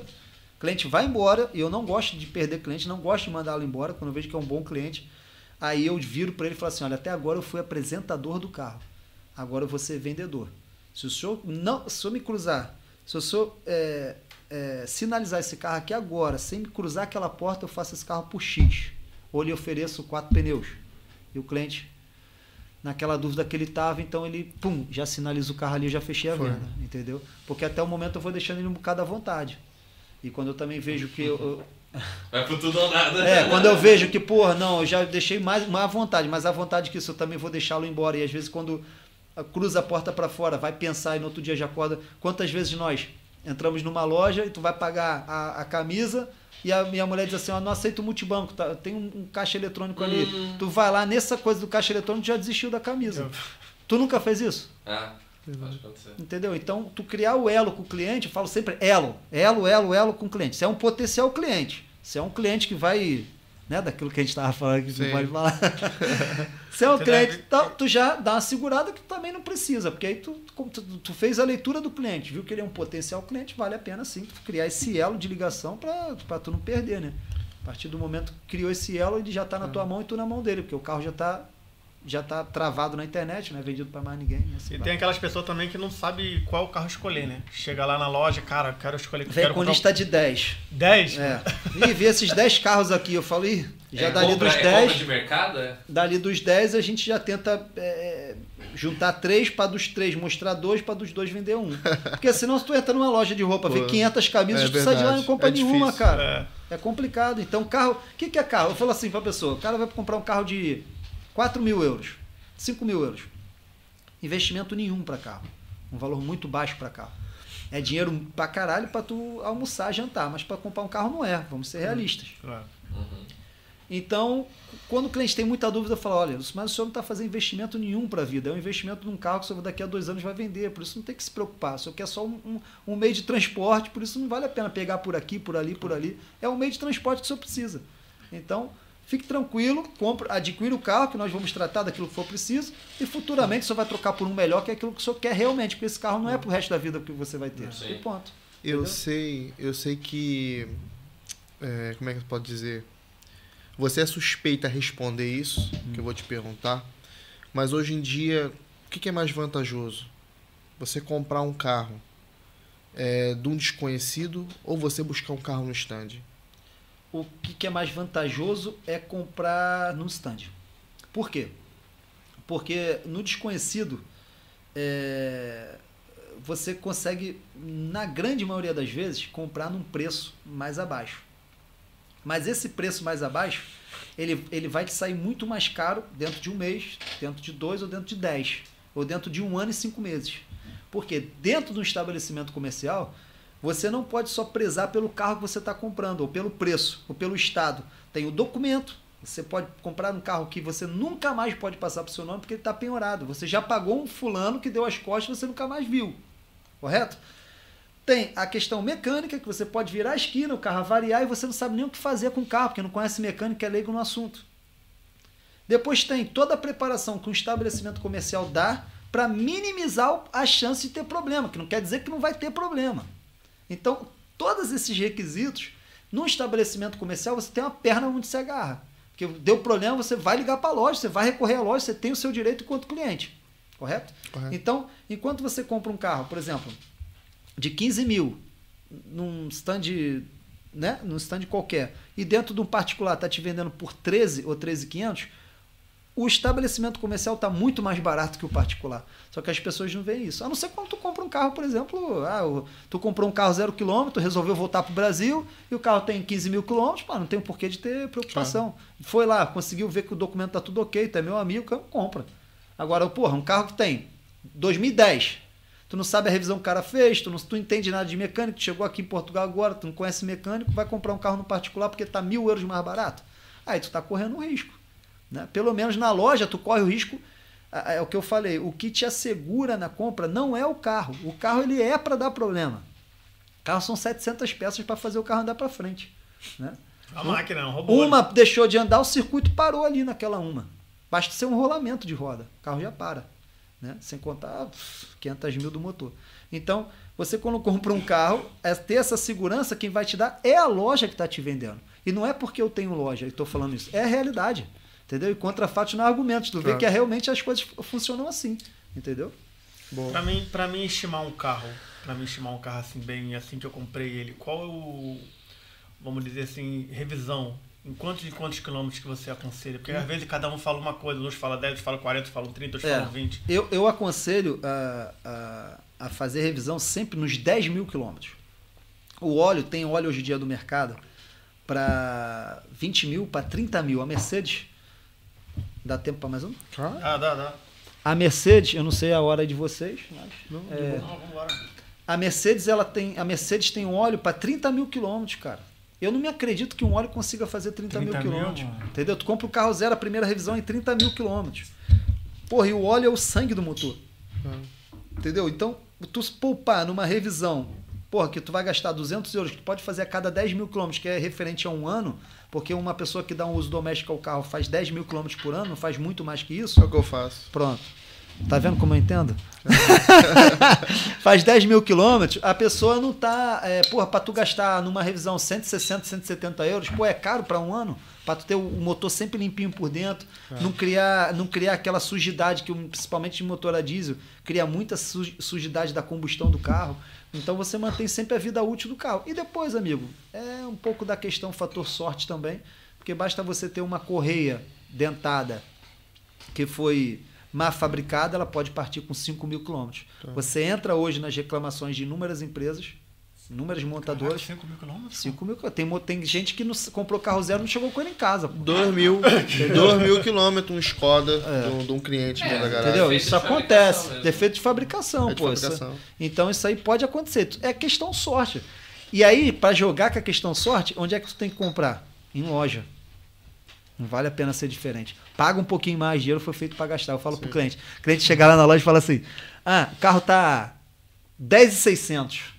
o cliente vai embora, e eu não gosto de perder cliente, não gosto de mandá-lo embora, quando eu vejo que é um bom cliente. Aí eu viro para ele e falo assim: olha, até agora eu fui apresentador do carro, agora eu vou ser vendedor. Se o senhor não, se o me cruzar, se o senhor é, é, sinalizar esse carro aqui agora, sem me cruzar aquela porta, eu faço esse carro por X. Ou lhe ofereço quatro pneus. E o cliente, naquela dúvida que ele estava, então ele, pum, já sinaliza o carro ali, eu já fechei a
Foi.
venda, entendeu? Porque até o momento eu vou deixando ele um bocado à vontade. E quando eu também vejo que eu- eu,
Vai pro tudo ou nada.
é, quando eu vejo que, porra, não, eu já deixei mais, mais à vontade, mas à vontade que isso eu também vou deixá-lo embora. E às vezes quando cruza a porta para fora, vai pensar e no outro dia já acorda. Quantas vezes nós entramos numa loja e tu vai pagar a, a camisa e a minha mulher diz assim, ó, não aceito multibanco, tá? tem um, um caixa eletrônico ali.
Hum.
Tu vai lá, nessa coisa do caixa eletrônico, já desistiu da camisa.
Eu-
Tu nunca fez isso?
Ah, pode acontecer.
Entendeu? Então, tu criar o elo com o cliente, eu falo sempre elo, elo, elo, elo com o cliente. Você é um potencial cliente. Você é um cliente que vai, né, daquilo que a gente estava falando que
Sim.
não pode falar. Você é um cliente, então, tu já dá uma segurada que tu também não precisa, porque aí tu, tu, tu fez a leitura do cliente, viu que ele é um potencial cliente, vale a pena sim tu criar esse elo de ligação para tu não perder, né? A partir do momento que criou esse elo, ele já está na tua mão e tu na mão dele, porque o carro já está já tá travado na internet, não é vendido para mais ninguém. e assim
E
vai.
tem aquelas pessoas também que não sabem qual carro escolher, né? Chega lá na loja, cara, quero escolher.
Vem
quero
com lista de 10.
10?
É. Ih, vi esses 10 carros aqui. Eu falei, já
é
dali
compra,
dos
é compra
10.
de mercado, é?
Dali dos 10 a gente já tenta é, juntar 3 para dos 3 mostrar 2 para dos 2 vender um. Porque senão se tu entra numa loja de roupa, vê
Pô,
500 camisas,
é
tu sai de lá e não compra
É
nenhuma,
difícil.
cara.
É.
É complicado. Então, carro. O que, que é carro? Eu falo assim pra pessoa: o cara vai comprar um carro de 4 mil euros, 5 mil euros. Investimento nenhum para carro. Um valor muito baixo para carro. É dinheiro pra caralho pra tu almoçar, jantar, mas para comprar um carro não é. Vamos ser realistas.
É.
Então, quando o cliente tem muita dúvida, eu falo: olha, mas o senhor não está fazendo investimento nenhum para a vida. É um investimento num carro que o senhor daqui a dois anos vai vender. Por isso não tem que se preocupar. O senhor quer só um, um- um meio de transporte, por isso não vale a pena pegar por aqui, por ali, por ali. É um meio de transporte que o senhor precisa. Então, fique tranquilo, compre, adquira o carro, que nós vamos tratar daquilo que for preciso, e futuramente senhor vai trocar por um melhor, que é aquilo que o senhor quer realmente, porque esse carro não é para o resto da vida que você vai ter. E ponto.
Eu
Entendeu?
sei, eu sei que. é, como é que eu posso dizer? Você é suspeita a responder isso, que eu vou te perguntar. Mas hoje em dia, o que, que é mais vantajoso? Você comprar um carro é, de um desconhecido ou você buscar um carro no stand?
O que, que é mais vantajoso é comprar no stand. Por quê? Porque no desconhecido é, você consegue, na grande maioria das vezes, comprar num preço mais abaixo. Mas esse preço mais abaixo, ele, ele vai te sair muito mais caro dentro de um mês, dentro de dois ou dentro de dez, ou dentro de um ano e cinco meses. Porque dentro do estabelecimento comercial, você não pode só prezar pelo carro que você está comprando, ou pelo preço, ou pelo estado. Tem o documento. Você pode comprar um carro que você nunca mais pode passar para o seu nome porque ele está penhorado. Você já pagou um fulano que deu as costas e você nunca mais viu. Correto? Tem a questão mecânica, que você pode virar a esquina, o carro variar e você não sabe nem o que fazer com o carro, porque não conhece mecânica, é leigo no assunto. Depois tem toda a preparação que um estabelecimento comercial dá para minimizar a chance de ter problema, que não quer dizer que não vai ter problema. Então, todos esses requisitos, num estabelecimento comercial, você tem uma perna onde se agarra. Porque deu problema, você vai ligar para a loja, você vai recorrer à loja, você tem o seu direito enquanto cliente. Correto?
Correto.
Então, enquanto você compra um carro, por exemplo, de 15 mil num stand, né, num stand qualquer, e dentro de um particular está te vendendo por 13 ou 13,500, o estabelecimento comercial está muito mais barato que o particular. Só que as pessoas não veem isso. A não ser quando tu compra um carro, por exemplo, ah, tu comprou um carro zero quilômetro, resolveu voltar para o Brasil e o carro tem 15 mil quilômetros, pá, não tem um porquê de ter preocupação. Foi lá, conseguiu ver que o documento tá tudo ok, tu é meu amigo, compra. Agora, porra, um carro que tem 2010, tu não sabe a revisão que o cara fez, tu não tu entende nada de mecânico, tu chegou aqui em Portugal agora, tu não conhece mecânico, vai comprar um carro no particular porque tá mil euros mais barato. Aí tu tá correndo um risco. Né? Pelo menos na loja tu corre o risco. É o que eu falei. O que te assegura na compra não é o carro. O carro ele é para dar problema. O carro são 700 peças para fazer o carro andar para frente. Né?
A máquina, é um robô.
Uma deixou de andar, o circuito parou ali naquela uma. Basta ser um rolamento de roda. O carro já para. Né? Sem contar pff, 500 mil do motor. Então, você quando compra um carro, é ter essa segurança, quem vai te dar é a loja que está te vendendo. E não é porque eu tenho loja e estou falando isso. É a realidade. Entendeu? E contra fatos não há argumentos. Tu vê
Claro.
que é, realmente as coisas funcionam assim. Entendeu?
Boa.
Pra mim, pra mim estimar um carro, pra mim estimar um carro assim bem assim que eu comprei ele, qual é o vamos dizer assim, revisão? Em quantos e quantos quilômetros que você aconselha? Porque às vezes cada um fala uma coisa, uns falam 10, outros falam 40, outros falam 30, outros
É.
falam 20.
Eu, eu aconselho a, a, a fazer revisão sempre nos 10 mil quilômetros. O óleo, tem óleo hoje em dia do mercado para 20 mil, para 30 mil. A Mercedes, dá tempo para mais um?
Ah, dá, dá.
A Mercedes, eu não sei a hora de vocês, mas
Não, de
É.
Não, vambora.
a Mercedes ela tem, a Mercedes tem um óleo para 30 mil quilômetros, cara. Eu não me acredito que um óleo consiga fazer 30,
30
mil
mil,
quilômetros.
mano.
Entendeu? Tu compra o carro zero, a primeira revisão em 30 mil quilômetros. Porra, e o óleo é o sangue do motor. Entendeu? Então, tu se poupar numa revisão, porra, que tu vai gastar 200 euros, que tu pode fazer a cada 10 mil quilômetros, que é referente a um ano, porque uma pessoa que dá um uso doméstico ao carro faz 10 mil quilômetros por ano, não faz muito mais que isso.
É o que eu faço.
Pronto. Tá vendo como eu entendo? Faz 10 mil quilômetros, a pessoa não tá. É, porra, pra tu gastar numa revisão 160, 170 euros, pô, é caro pra um ano? Pra tu ter o motor sempre limpinho por dentro, não, criar, não criar aquela sujidade que, principalmente de motor a diesel, cria muita su- sujidade da combustão do carro. Então você mantém sempre a vida útil do carro. E depois, amigo, é um pouco da questão fator sorte também, porque basta você ter uma correia dentada que foi má fabricada, ela pode partir com 5 mil quilômetros. Você entra hoje nas reclamações de inúmeras empresas, inúmeras montadoras,
5 mil quilômetros?
5 mil quilômetros. Tem, tem gente que não comprou carro zero e não chegou com ele em casa. pô.
2 mil, 2 mil quilômetros, um Skoda
É.
de, um, de um cliente
É,
da garagem.
Entendeu?
defeito
Isso
de
acontece.
fabricação mesmo.
Defeito de fabricação,
É de
pô. isso-
fabricação.
então isso aí pode acontecer. É questão sorte. E aí, para jogar com a questão sorte, onde é que tu tem que comprar? Em loja. Não vale a pena ser diferente. Paga um pouquinho mais, dinheiro foi feito para gastar. Eu falo pro cliente. O cliente chega lá na loja e fala assim: "Ah, o carro tá 10,600.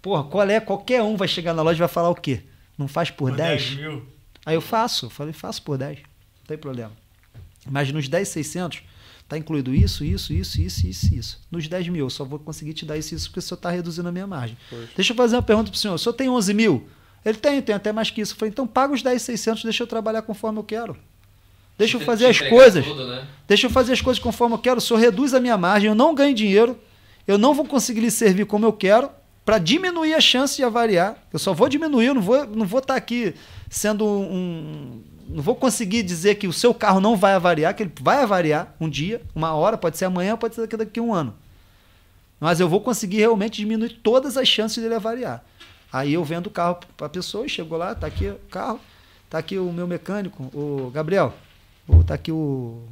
Porra, qual é? Qualquer um vai chegar na loja e vai falar o quê? Não faz por,
Por
10?
10 mil?
Aí eu faço, eu falei, faço por 10. Não tem problema. Mas nos 10,600 tá incluído isso, isso, isso, isso, isso, isso. Nos 10 mil, eu só vou conseguir te dar isso, isso, porque o senhor está reduzindo a minha margem.
Pois.
Deixa eu fazer uma pergunta pro senhor. O senhor tem 11 mil? Ele tem, tem até mais que isso. Eu falei, então paga os 10,600, deixa eu trabalhar conforme eu quero. Deixa eu fazer as coisas.
tudo, né?
Deixa eu fazer as coisas conforme eu quero. O senhor reduz a minha margem, eu não ganho dinheiro, eu não vou conseguir lhe servir como eu quero, para diminuir a chance de avariar. Eu só vou diminuir, eu não vou não vou estar aqui sendo um. Não vou conseguir dizer que o seu carro não vai avariar, que ele vai avariar um dia, uma hora, pode ser amanhã, pode ser daqui, a um ano. Mas eu vou conseguir realmente diminuir todas as chances dele avariar. Aí eu vendo o carro para a pessoa, chegou lá, tá aqui o carro, tá aqui o meu mecânico, o Gabriel, o- tá aqui o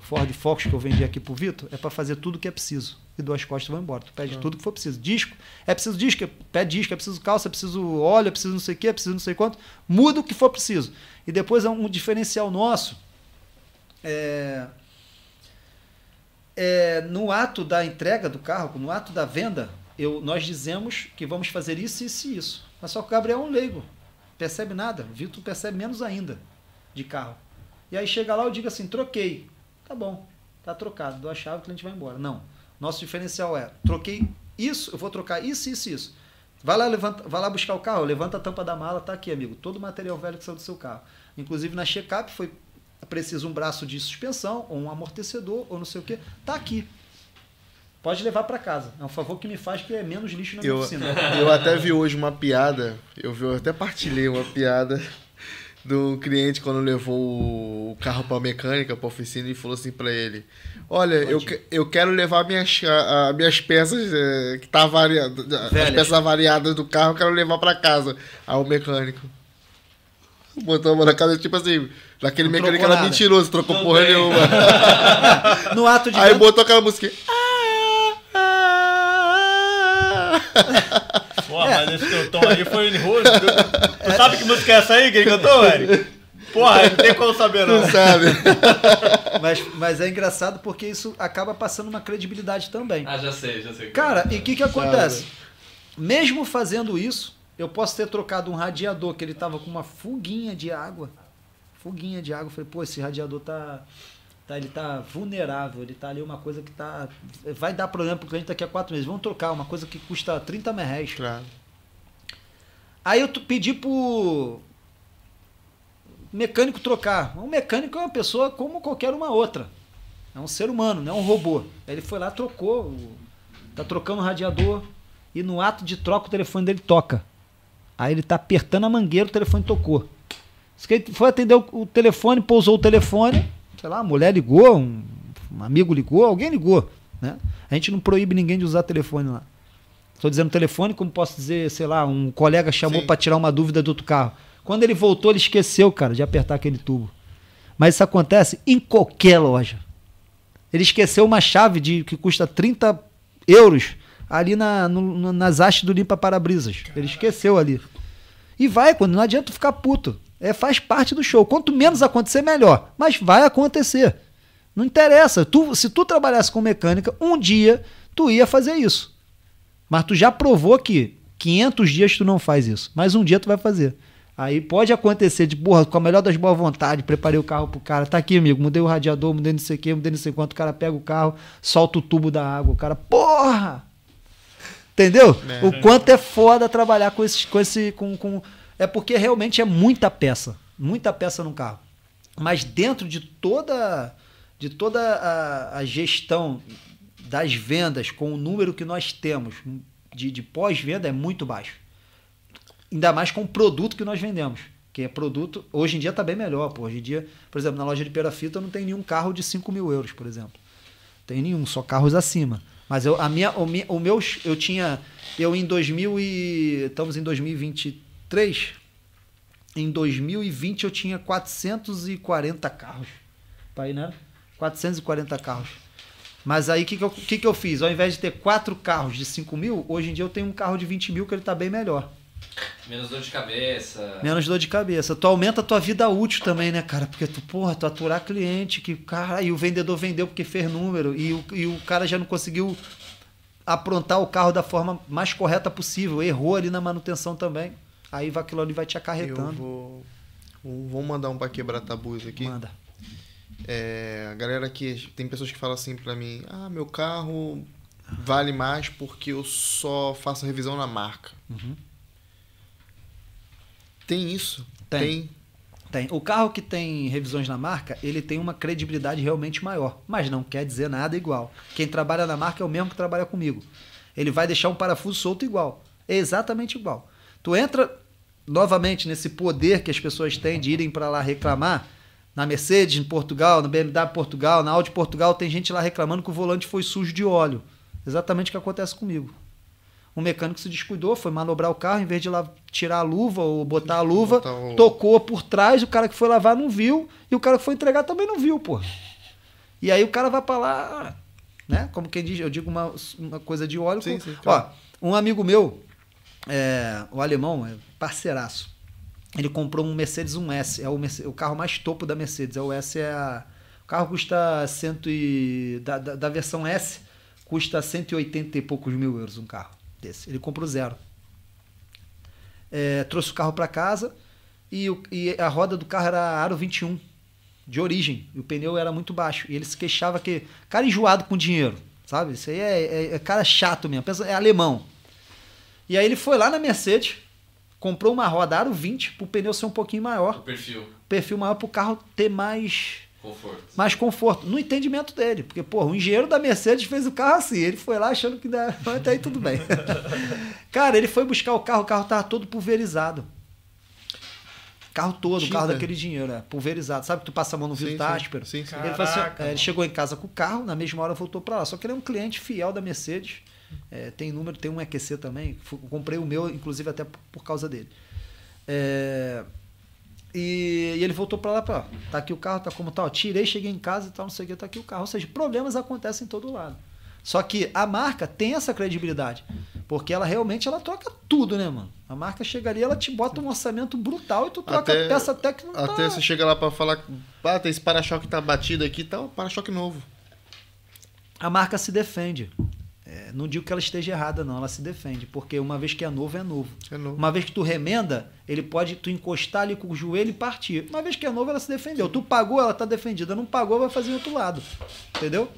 Ford Focus que eu vendi aqui pro Vitor, é para fazer tudo que é preciso. E duas costas vão embora. Tu pede tudo que for preciso. Disco, é preciso disco, é- pede disco, é preciso calça, é preciso óleo, é preciso não sei o que, é preciso não sei quanto. Muda o que for preciso. E depois é um diferencial nosso. É, é, no ato da entrega do carro, no ato da venda, eu, nós dizemos que vamos fazer isso, isso e isso. Mas só que o Gabriel é um leigo. Percebe nada. O Vitor percebe menos ainda de carro. E aí chega lá eu digo assim, troquei. Tá bom, tá trocado. Dou a chave, o cliente vai embora. Não. Nosso diferencial é, troquei isso, eu vou trocar isso, isso, isso. Vai lá, levanta, vai lá buscar o carro, levanta a tampa da mala, tá aqui, amigo. Todo o material velho que saiu do seu carro. Inclusive na check-up foi preciso um braço de suspensão, ou um amortecedor, ou não sei o que. Tá aqui. Pode levar para casa. É um favor que me faz que é menos lixo na minha
Eu,
oficina.
eu até vi hoje uma piada, eu vi, eu até partilhei uma piada do cliente quando levou o carro pra mecânica, pra oficina, e falou assim pra ele: Olha, eu, que- eu quero levar minhas, a- a- minhas peças eh, que tá variado, as peças avariadas do carro, eu quero levar pra casa. Aí o mecânico. Botou a mão na casa, tipo assim, naquele
Não
mecânico era
nada.
mentiroso, trocou
Não
porra
tem.
nenhuma.
No ato de
Aí botou aquela música.
Pô, mas esse teu tom aí foi nervoso. Tu sabe que música é essa aí que ele cantou, velho? Porra, não tem como saber não.
Não sabe?
mas, mas é engraçado porque isso acaba passando uma credibilidade também.
Ah, já sei, já sei.
Cara, e o que, que acontece? Mesmo fazendo isso, eu posso ter trocado um radiador que ele tava com uma fuguinha de água. Fuguinha de água. Eu falei, pô, esse radiador tá. Tá ele tá vulnerável, ele tá ali uma coisa que tá. Vai dar problema pro cliente daqui a quatro meses. Vamos trocar uma coisa que custa 30 mil reais.
Claro.
Aí eu pedi pro mecânico trocar. Um mecânico é uma pessoa como qualquer uma outra. É um ser humano, não é um robô. Aí ele foi lá, trocou. o- Tá trocando o radiador. E no ato de troca o telefone dele toca. Aí ele tá apertando a mangueira, o telefone tocou. Diz que ele Foi atender o, o telefone, pousou o telefone. Sei lá, a mulher ligou, um, um amigo ligou, alguém ligou. Né? A gente não proíbe ninguém de usar telefone lá. Estou dizendo telefone, como posso dizer, sei lá, um colega chamou para tirar uma dúvida do outro carro. Quando ele voltou, ele esqueceu, cara, de apertar aquele tubo. Mas isso acontece em qualquer loja. Ele esqueceu uma chave de que custa 30 euros ali na, no- nas hastes do limpa para-brisas. Ele esqueceu ali. E vai, quando não adianta ficar puto. É, faz parte do show. Quanto menos acontecer, melhor. Mas vai acontecer. Não interessa. Tu, se tu trabalhasse com mecânica, um dia tu ia fazer isso. Mas tu já provou que 500 dias tu não faz isso. Mas um dia tu vai fazer. Aí pode acontecer de, porra, com a melhor das boas vontades, preparei o carro pro cara. Tá aqui, amigo, mudei o radiador, mudei não sei o que, mudei não sei quanto. O cara pega o carro, solta o tubo da água. O cara, porra! Entendeu?
É.
O quanto é foda trabalhar com esse. Com esse com, com... É porque realmente é muita peça. Muita peça no carro. Mas dentro de toda, de toda a, a gestão das vendas com o número que nós temos de, de pós-venda é muito baixo. Ainda mais com o produto que nós vendemos. Que é produto. Hoje em dia está bem melhor. Pô. Hoje em dia, por exemplo, na loja de perafita não tem nenhum carro de 5 mil euros, por exemplo. Tem nenhum, só carros acima. Mas eu, a minha, o, o meu, eu tinha, eu em 2000 e estamos em 2023. Em 2020 eu tinha 440 carros. Pai, né? 440 carros. Mas aí o que, que, eu- que, que eu fiz? Ao invés de ter quatro carros de 5 mil, hoje em dia eu tenho um carro de 20 mil que ele está bem melhor.
Menos dor de cabeça.
Menos dor de cabeça. Tu aumenta a tua vida útil também, né, cara? Porque tu, porra, tu aturar cliente, que, cara, e o vendedor vendeu porque fez número, e o, e o cara já não conseguiu aprontar o carro da forma mais correta possível, errou ali na manutenção também. Aí vai aquilo ali vai te
Eu
acarretando.
vou, vou vou mandar um pra quebrar tabus aqui.
Manda.
É, a galera que. Tem pessoas que falam assim pra mim: Ah, meu carro vale mais porque eu só faço revisão na marca.
Uhum.
Tem isso?
Tem. Tem. O carro que tem revisões na marca, ele tem uma credibilidade realmente maior. Mas não quer dizer nada igual. Quem trabalha na marca é o mesmo que trabalha comigo. Ele vai deixar um parafuso solto igual. É exatamente igual. Tu entra novamente nesse poder que as pessoas têm de irem para lá reclamar. Na Mercedes, em Portugal, na BMW Portugal, na Audi Portugal, tem gente lá reclamando que o volante foi sujo de óleo. Exatamente o que acontece comigo. Um mecânico se descuidou, foi manobrar o carro, em vez de lá tirar a luva ou botar a luva,
Botar o-
tocou por trás, o cara que foi lavar não viu, e o cara que foi entregar também não viu, pô. E aí o cara vai pra lá, né? Como quem diz, eu digo uma, uma coisa de óleo.
Sim,
com-
sim,
Ó,
claro.
um amigo meu, é, o alemão, é parceiraço. Ele comprou um Mercedes 1S, é o, Merce- o carro mais topo da Mercedes. É o S é a, o carro custa cento e da, da, da versão S custa 180 e poucos mil euros um carro desse. Ele comprou zero. É, trouxe o carro para casa e, o- e a roda do carro era aro 21 de origem e o pneu era muito baixo e ele se queixava que cara enjoado com dinheiro, sabe? Isso aí é, é- é cara chato mesmo, pensa- é alemão. E aí ele foi lá na Mercedes, comprou uma roda aro 20 para o pneu ser um pouquinho maior,
perfil.
perfil maior para o carro ter mais
Conforto.
mais conforto, no entendimento dele. Porque, pô, o engenheiro da Mercedes fez o carro assim. Ele foi lá achando que dá. Até aí tudo bem. Cara, ele foi buscar o carro, o carro tava todo pulverizado. carro todo, o carro daquele dinheiro, é, pulverizado. Sabe que tu passa a mão no vidro, tá
sim.
áspero?
Sim, sim.
Ele, falou assim,
Caraca,
é, ele chegou em casa com o carro, na mesma hora voltou pra lá. Só que ele é um cliente fiel da Mercedes. É, tem número, tem um EQC também. Comprei o meu, inclusive, até por, por causa dele. É, e, e ele voltou pra lá pra, ó, tá aqui o carro, tá como tal. Tirei, cheguei em casa e tal, não sei o que, tá aqui o carro. Ou seja, problemas acontecem em todo lado. Só que a marca tem essa credibilidade. Porque ela realmente ela troca tudo, né, mano? A marca chega ali, ela te bota um orçamento brutal e tu troca
Até-
peça até que não tá.
Até você chega lá pra falar, ah, tem esse para-choque tá batido aqui e tal, para-choque novo.
A marca se defende. É, não digo que ela esteja errada, não, ela se defende. Porque uma vez que é novo, é novo.
É novo.
Uma vez que tu remenda, ele pode tu encostar ali com o joelho e partir. Uma vez que é novo, ela se defendeu. Tu pagou, ela tá defendida. Não pagou, vai fazer outro lado. Entendeu?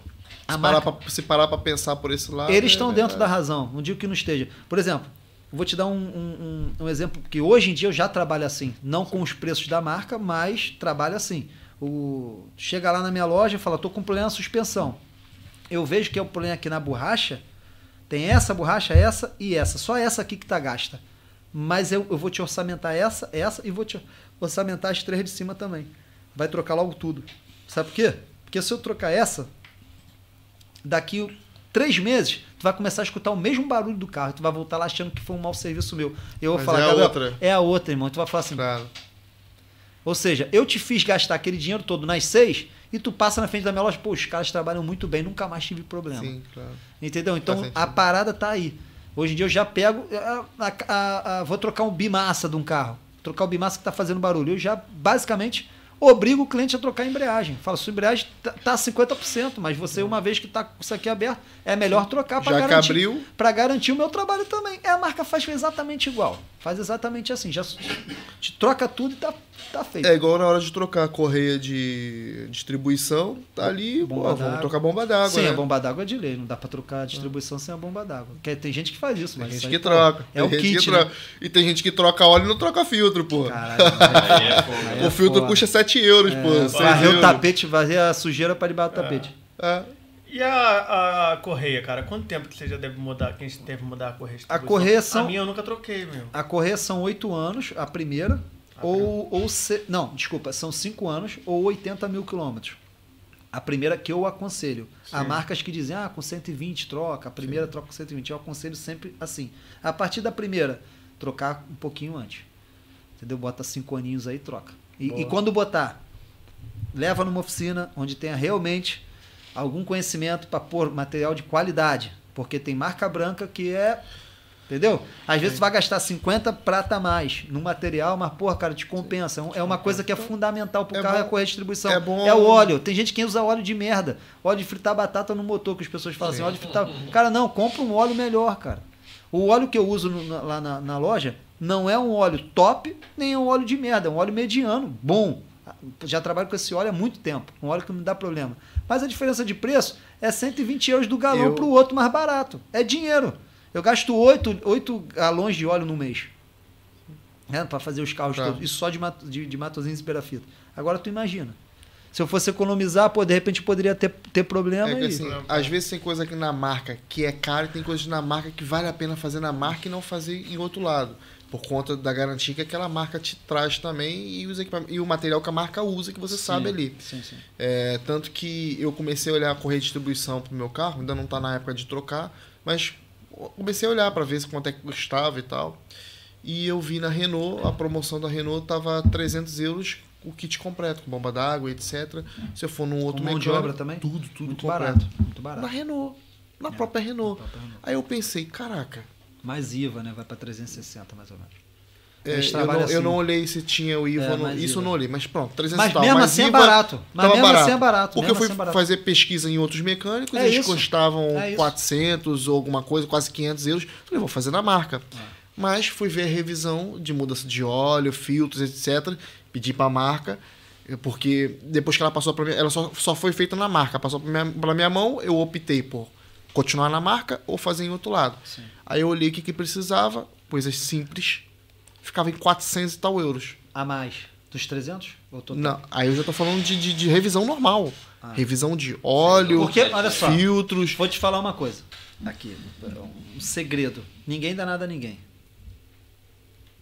A
Se
marca-
parar, pra, se parar pra pensar por esse lado.
Eles
é
estão dentro da razão, não digo que não esteja. Por exemplo, vou te dar um, um- um- um exemplo, que hoje em dia eu já trabalho assim. Não com os preços da marca, mas trabalho assim. O, chega lá na minha loja e fala, tô com problema na suspensão. Eu vejo que é o problema aqui na borracha. Tem essa borracha, essa e essa. Só essa aqui que tá gasta. Mas eu, eu vou te orçamentar essa, essa e vou te orçamentar as três de cima também. Vai trocar logo tudo. Sabe por quê? Porque se eu trocar essa, daqui três meses, tu vai começar a escutar o mesmo barulho do carro. Tu vai voltar lá achando que foi um mau serviço meu. Eu vou
Mas
falar,
é a
"Gabriel,
outra."
É a outra, irmão. Tu vai falar assim.
Claro.
Ou seja, eu te fiz gastar aquele dinheiro todo nas seis e tu passa na frente da minha loja, pô, os caras trabalham muito bem, nunca mais tive problema.
Sim, claro.
Entendeu? Então a parada tá aí. Hoje em dia eu já pego. a- a- a- vou trocar um bimassa de um carro. Trocar o bimassa que tá fazendo barulho. Eu já basicamente obrigo o cliente a trocar a embreagem. Fala, sua embreagem tá, tá 50%, mas você, uma vez que tá com isso aqui aberto, é melhor trocar para garantir.
abriu.
Garantir o meu trabalho também. É, a marca faz exatamente igual. Faz exatamente assim. Já te troca tudo e tá, tá feito.
É igual na hora de trocar a correia de distribuição, tá ali,
Bomba
pô, vamos
d'água.
trocar bomba d'água,
Sim,
né?
a bomba d'água é de lei. Não dá pra trocar a distribuição sem a bomba d'água. Tem gente que faz isso,
Tem
mas
gente
isso
que
pô,
troca.
É o
tem gente
kit,
que
né?
troca. E tem gente que troca óleo e não troca filtro, pô.
Caralho.
É
é
o filtro
foda.
custa 7 euros, pô.
É,
6
varrer o tapete, varrer a sujeira pra debaixo do tapete.
É.
E a, a, a correia, cara? Quanto tempo que você já deve mudar? Quem deve mudar a correia?
A correia são-
A minha eu nunca troquei, meu.
A correia são 8 anos, a primeira,
A
ou, ou se- não, desculpa, são 5 anos ou 80 mil quilômetros. A primeira que eu aconselho. Há
Sim.
marcas que dizem, ah, com 120 troca, a primeira troca com 120. Eu aconselho sempre assim. A partir da primeira, trocar um pouquinho antes. Entendeu? Bota 5 aninhos aí e troca. E, e quando botar, leva numa oficina onde tenha realmente algum conhecimento para pôr material de qualidade. Porque tem marca branca que é. Entendeu? Às vezes tu vai gastar 50 prata a mais no material, mas, porra, cara, te compensa. É uma coisa que é fundamental pro
É
carro é a
bom-
correia de distribuição.
é bom-
o óleo. Tem gente que usa óleo de merda. Óleo de fritar batata no motor, que as pessoas falam assim, óleo de fritar. Cara, não, compra um óleo melhor, cara. O óleo que eu uso no- na- lá na, na loja não é um óleo top, nem é um óleo de merda, é um óleo mediano, bom. Já trabalho com esse óleo há muito tempo, um óleo que não me dá problema. Mas a diferença de preço é 120 euros do galão
Eu-
para o outro mais barato. É dinheiro. Eu gasto 8, 8 galões de óleo no mês. Né, para fazer os carros
Tá.
todos. Isso só de, Mat- de, de Matosinhos e Perafita. Agora tu imagina. Se eu fosse economizar, pô, de repente poderia ter, ter problema
É que assim, às vezes tem coisa aqui na marca que é caro e tem coisas na marca que vale a pena fazer na marca e não fazer em outro lado. Por conta da garantia que aquela marca te traz também e, os e o material que a marca usa que você sabe ali.
Sim, sim.
É, tanto que eu comecei a olhar a correia de distribuição pro meu carro, ainda não tá na época de trocar, mas comecei a olhar para ver se quanto é que custava e tal. E eu vi na Renault, a promoção da Renault tava 300 euros o kit completo, com bomba d'água, etc. Se eu for num outro
mão de obra também?
Tudo, tudo
Muito
completo.
barato. Muito
Na
barato.
Renault, na
É,
própria Renault.
na própria Renault.
Aí eu pensei, caraca,
Mais IVA, né? Vai para 360 mais ou menos.
é, eu, não, eu
assim.
não olhei se tinha o IVA
É, mais
Isso eu
IVA.
não olhei, mas pronto, 300
Mas
tal.
mesmo
mas
assim é
IVA
barato. Mas mesmo
barato.
assim é barato.
Porque eu fui
assim é
fazer pesquisa em outros mecânicos,
É
eles
isso.
custavam
É isso.
400 ou alguma coisa, quase 500 euros. Falei, vou fazer na marca.
É.
Mas fui ver a revisão de mudança de óleo, filtros, etc. Pedi pra marca, porque depois que ela passou pra mim, ela só, só foi feita na marca. Passou pra minha, pra minha mão, eu optei por continuar na marca ou fazer em outro lado.
Sim.
Aí eu olhei o que, que precisava, coisas simples, ficava em 400 e tal euros.
A mais. Dos 300? Ou total?
Não, aí eu já tô falando de, de, de revisão normal.
Ah.
Revisão de óleo,
Porque, olha só.
filtros.
Vou te falar uma coisa. Aqui, um segredo. Ninguém dá nada a ninguém.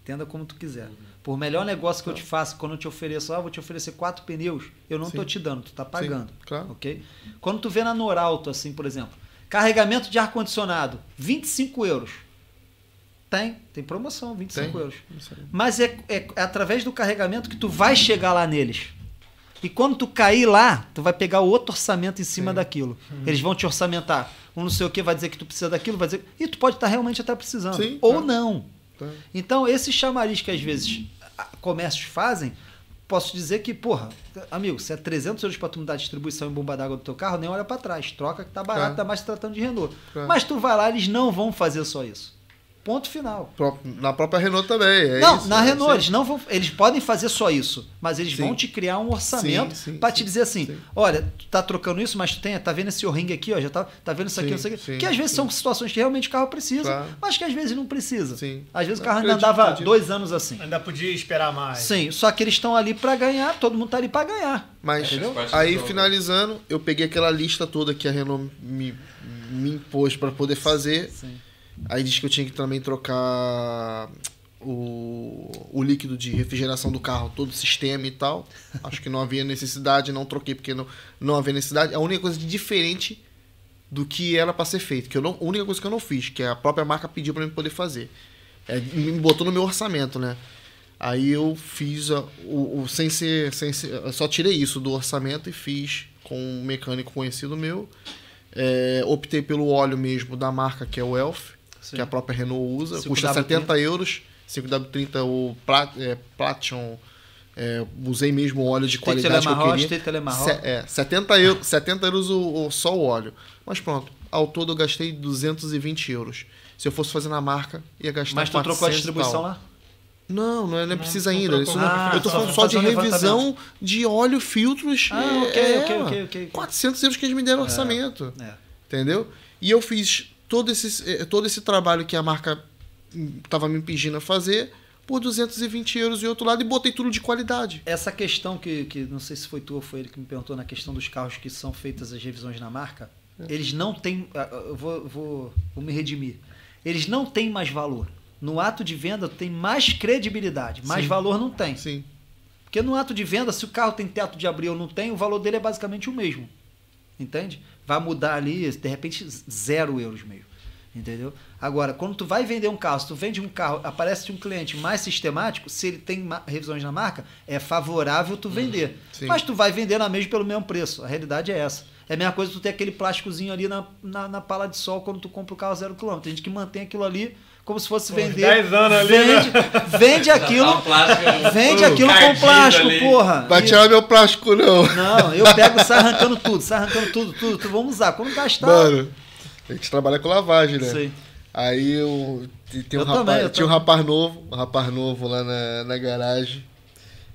Entenda como tu quiser. Por melhor negócio que eu te faça, quando eu te ofereço, ah, vou te oferecer quatro pneus, eu não tô
Sim.
te dando, tu tá pagando.
claro.
Ok? Quando tu vê na Norauto, assim, por exemplo, carregamento de ar-condicionado, 25 euros. Tem, tem promoção, 25
Tem.
euros. Mas é, é- é através do carregamento que tu vai chegar lá neles. E quando tu cair lá, tu vai pegar outro orçamento em cima daquilo. Eles vão te orçamentar. Um não sei o que vai dizer que tu precisa daquilo, vai dizer. E tu pode estar realmente até precisando.
Sim,
Ou
tá.
não.
Tá.
Então, esse chamariz que às vezes comércios fazem, posso dizer que, porra, amigo, se é 300 euros pra tu mudar a distribuição em bomba d'água do teu carro, nem olha pra trás. Troca que tá barato,
Claro.
ainda mais se tratando de Renault.
Claro.
Mas tu vai lá, eles não vão fazer só isso. Ponto final.
Na própria Renault também. é
não,
isso,
na
é
Renault, eles não vão. Eles podem fazer só isso, mas eles
Sim.
vão te criar um orçamento pra te dizer assim:
sim.
olha, tu tá trocando isso, mas tu tem, tá vendo esse O-ring aqui, ó, já tá, tá vendo isso aqui,
Sim,
isso aqui.
sim,
que às vezes
sim.
são situações que realmente o carro precisa,
Claro.
mas que às vezes não precisa.
Sim.
Às vezes o
Eu
carro ainda
acredito,
andava
acredito.
dois anos assim.
Ainda podia esperar mais.
Sim, só que eles estão ali pra ganhar, todo mundo tá ali pra ganhar.
Mas
Entendeu?
Aí finalizando, eu peguei aquela lista toda que a Renault me, me impôs para poder fazer.
Sim.
Aí disse que eu tinha que também trocar o, o líquido de refrigeração do carro, todo o sistema e tal. Acho que não havia necessidade, não troquei porque não, não havia necessidade. A única coisa diferente do que era para ser feito, que eu não, a única coisa que eu não fiz, que a própria marca pediu para mim poder fazer. É, me botou no meu orçamento, né? Aí eu fiz a- o, o- sem ser, sem ser, só tirei isso do orçamento e fiz com um mecânico conhecido meu. É, optei pelo óleo mesmo da marca que é o Elf,
Sim.
que a própria Renault usa,
5W30.
custa 70 euros. 5W30 o Plat, é, Platinum. é, usei mesmo o óleo de qualidade que eu queria. Se- é, 70 euros, 70 euros o, o- só o óleo. Mas pronto, ao todo eu gastei 220 euros. Se eu fosse fazer na marca, ia gastar
Mas tu trocou a
400
distribuição lá?
Não, não, é, não precisa
não
ainda. não-
Ah,
eu tô falando só de
um
revisão de óleo, filtros.
Ah,
é,
ok,
é,
ok, ok, ok.
400 euros que eles me deram orçamento.
É.
Entendeu? E eu fiz todo esse, eh, todo esse trabalho que a marca estava me pedindo a fazer por 220 euros e outro lado e botei tudo de qualidade.
Essa questão que, que não sei se foi tu ou foi ele que me perguntou na questão dos carros que são feitas as revisões na marca, eles não têm. ah, Eu vou, vou, vou me redimir. Eles não têm mais valor. No ato de venda tem mais credibilidade, mais
Sim.
valor não tem.
Sim.
Porque no ato de venda, se o carro tem teto de abrir ou não tem, o valor dele é basicamente o mesmo. Entende? Vai mudar ali, de repente, zero euros mesmo. Entendeu? Agora, quando tu vai vender um carro, se tu vende um carro, aparece um cliente mais sistemático, se ele tem revisões na marca, é favorável tu vender.
Sim.
Mas tu vai vender na mesma pelo mesmo preço. A realidade é essa. É a mesma coisa tu ter aquele plásticozinho ali na, na, na pala de sol quando tu compra o carro zero quilômetro. Tem gente que mantém aquilo ali como se fosse vender.
10 anos ali,
vende, vende aquilo.
Tá
Vende aquilo com plástico,
ali.
porra.
Vai
E-
tirar meu plástico, não.
Não, eu pego e saio arrancando tudo, saio arrancando tudo, tudo, tudo. Vamos usar. Quando gastar.
Mano, a gente trabalha com lavagem, né?
Sei.
Aí eu, tem um
Eu
rapaz,
também, eu
tinha um rapaz novo, um rapaz novo lá na, na garagem.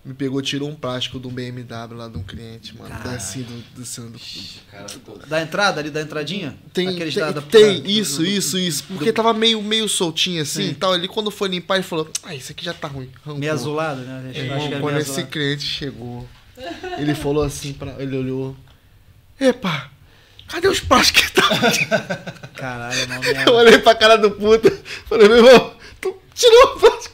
Me pegou, tirou um plástico de um BMW lá de um cliente, mano.
Caralho.
Assim, do, do, do, do-
Da entrada ali, da entradinha?
Tem,
Aqueles
tem,
da-
tem,
da-
isso,
do- do-
isso, isso. Porque tava meio, meio soltinho assim
Sim.
e tal. Ele quando foi limpar, ele falou: Ah, isso aqui já tá ruim. Arrancou.
Meio azulado, né? Acho que
Irmão, quando
meio
esse
azulado.
cliente chegou, ele falou assim pra. Ele olhou. Epa, cadê os plásticos que tá?
Caralho, não,
Eu olhei pra cara do puta. Falei, meu irmão, tu tirou o plástico.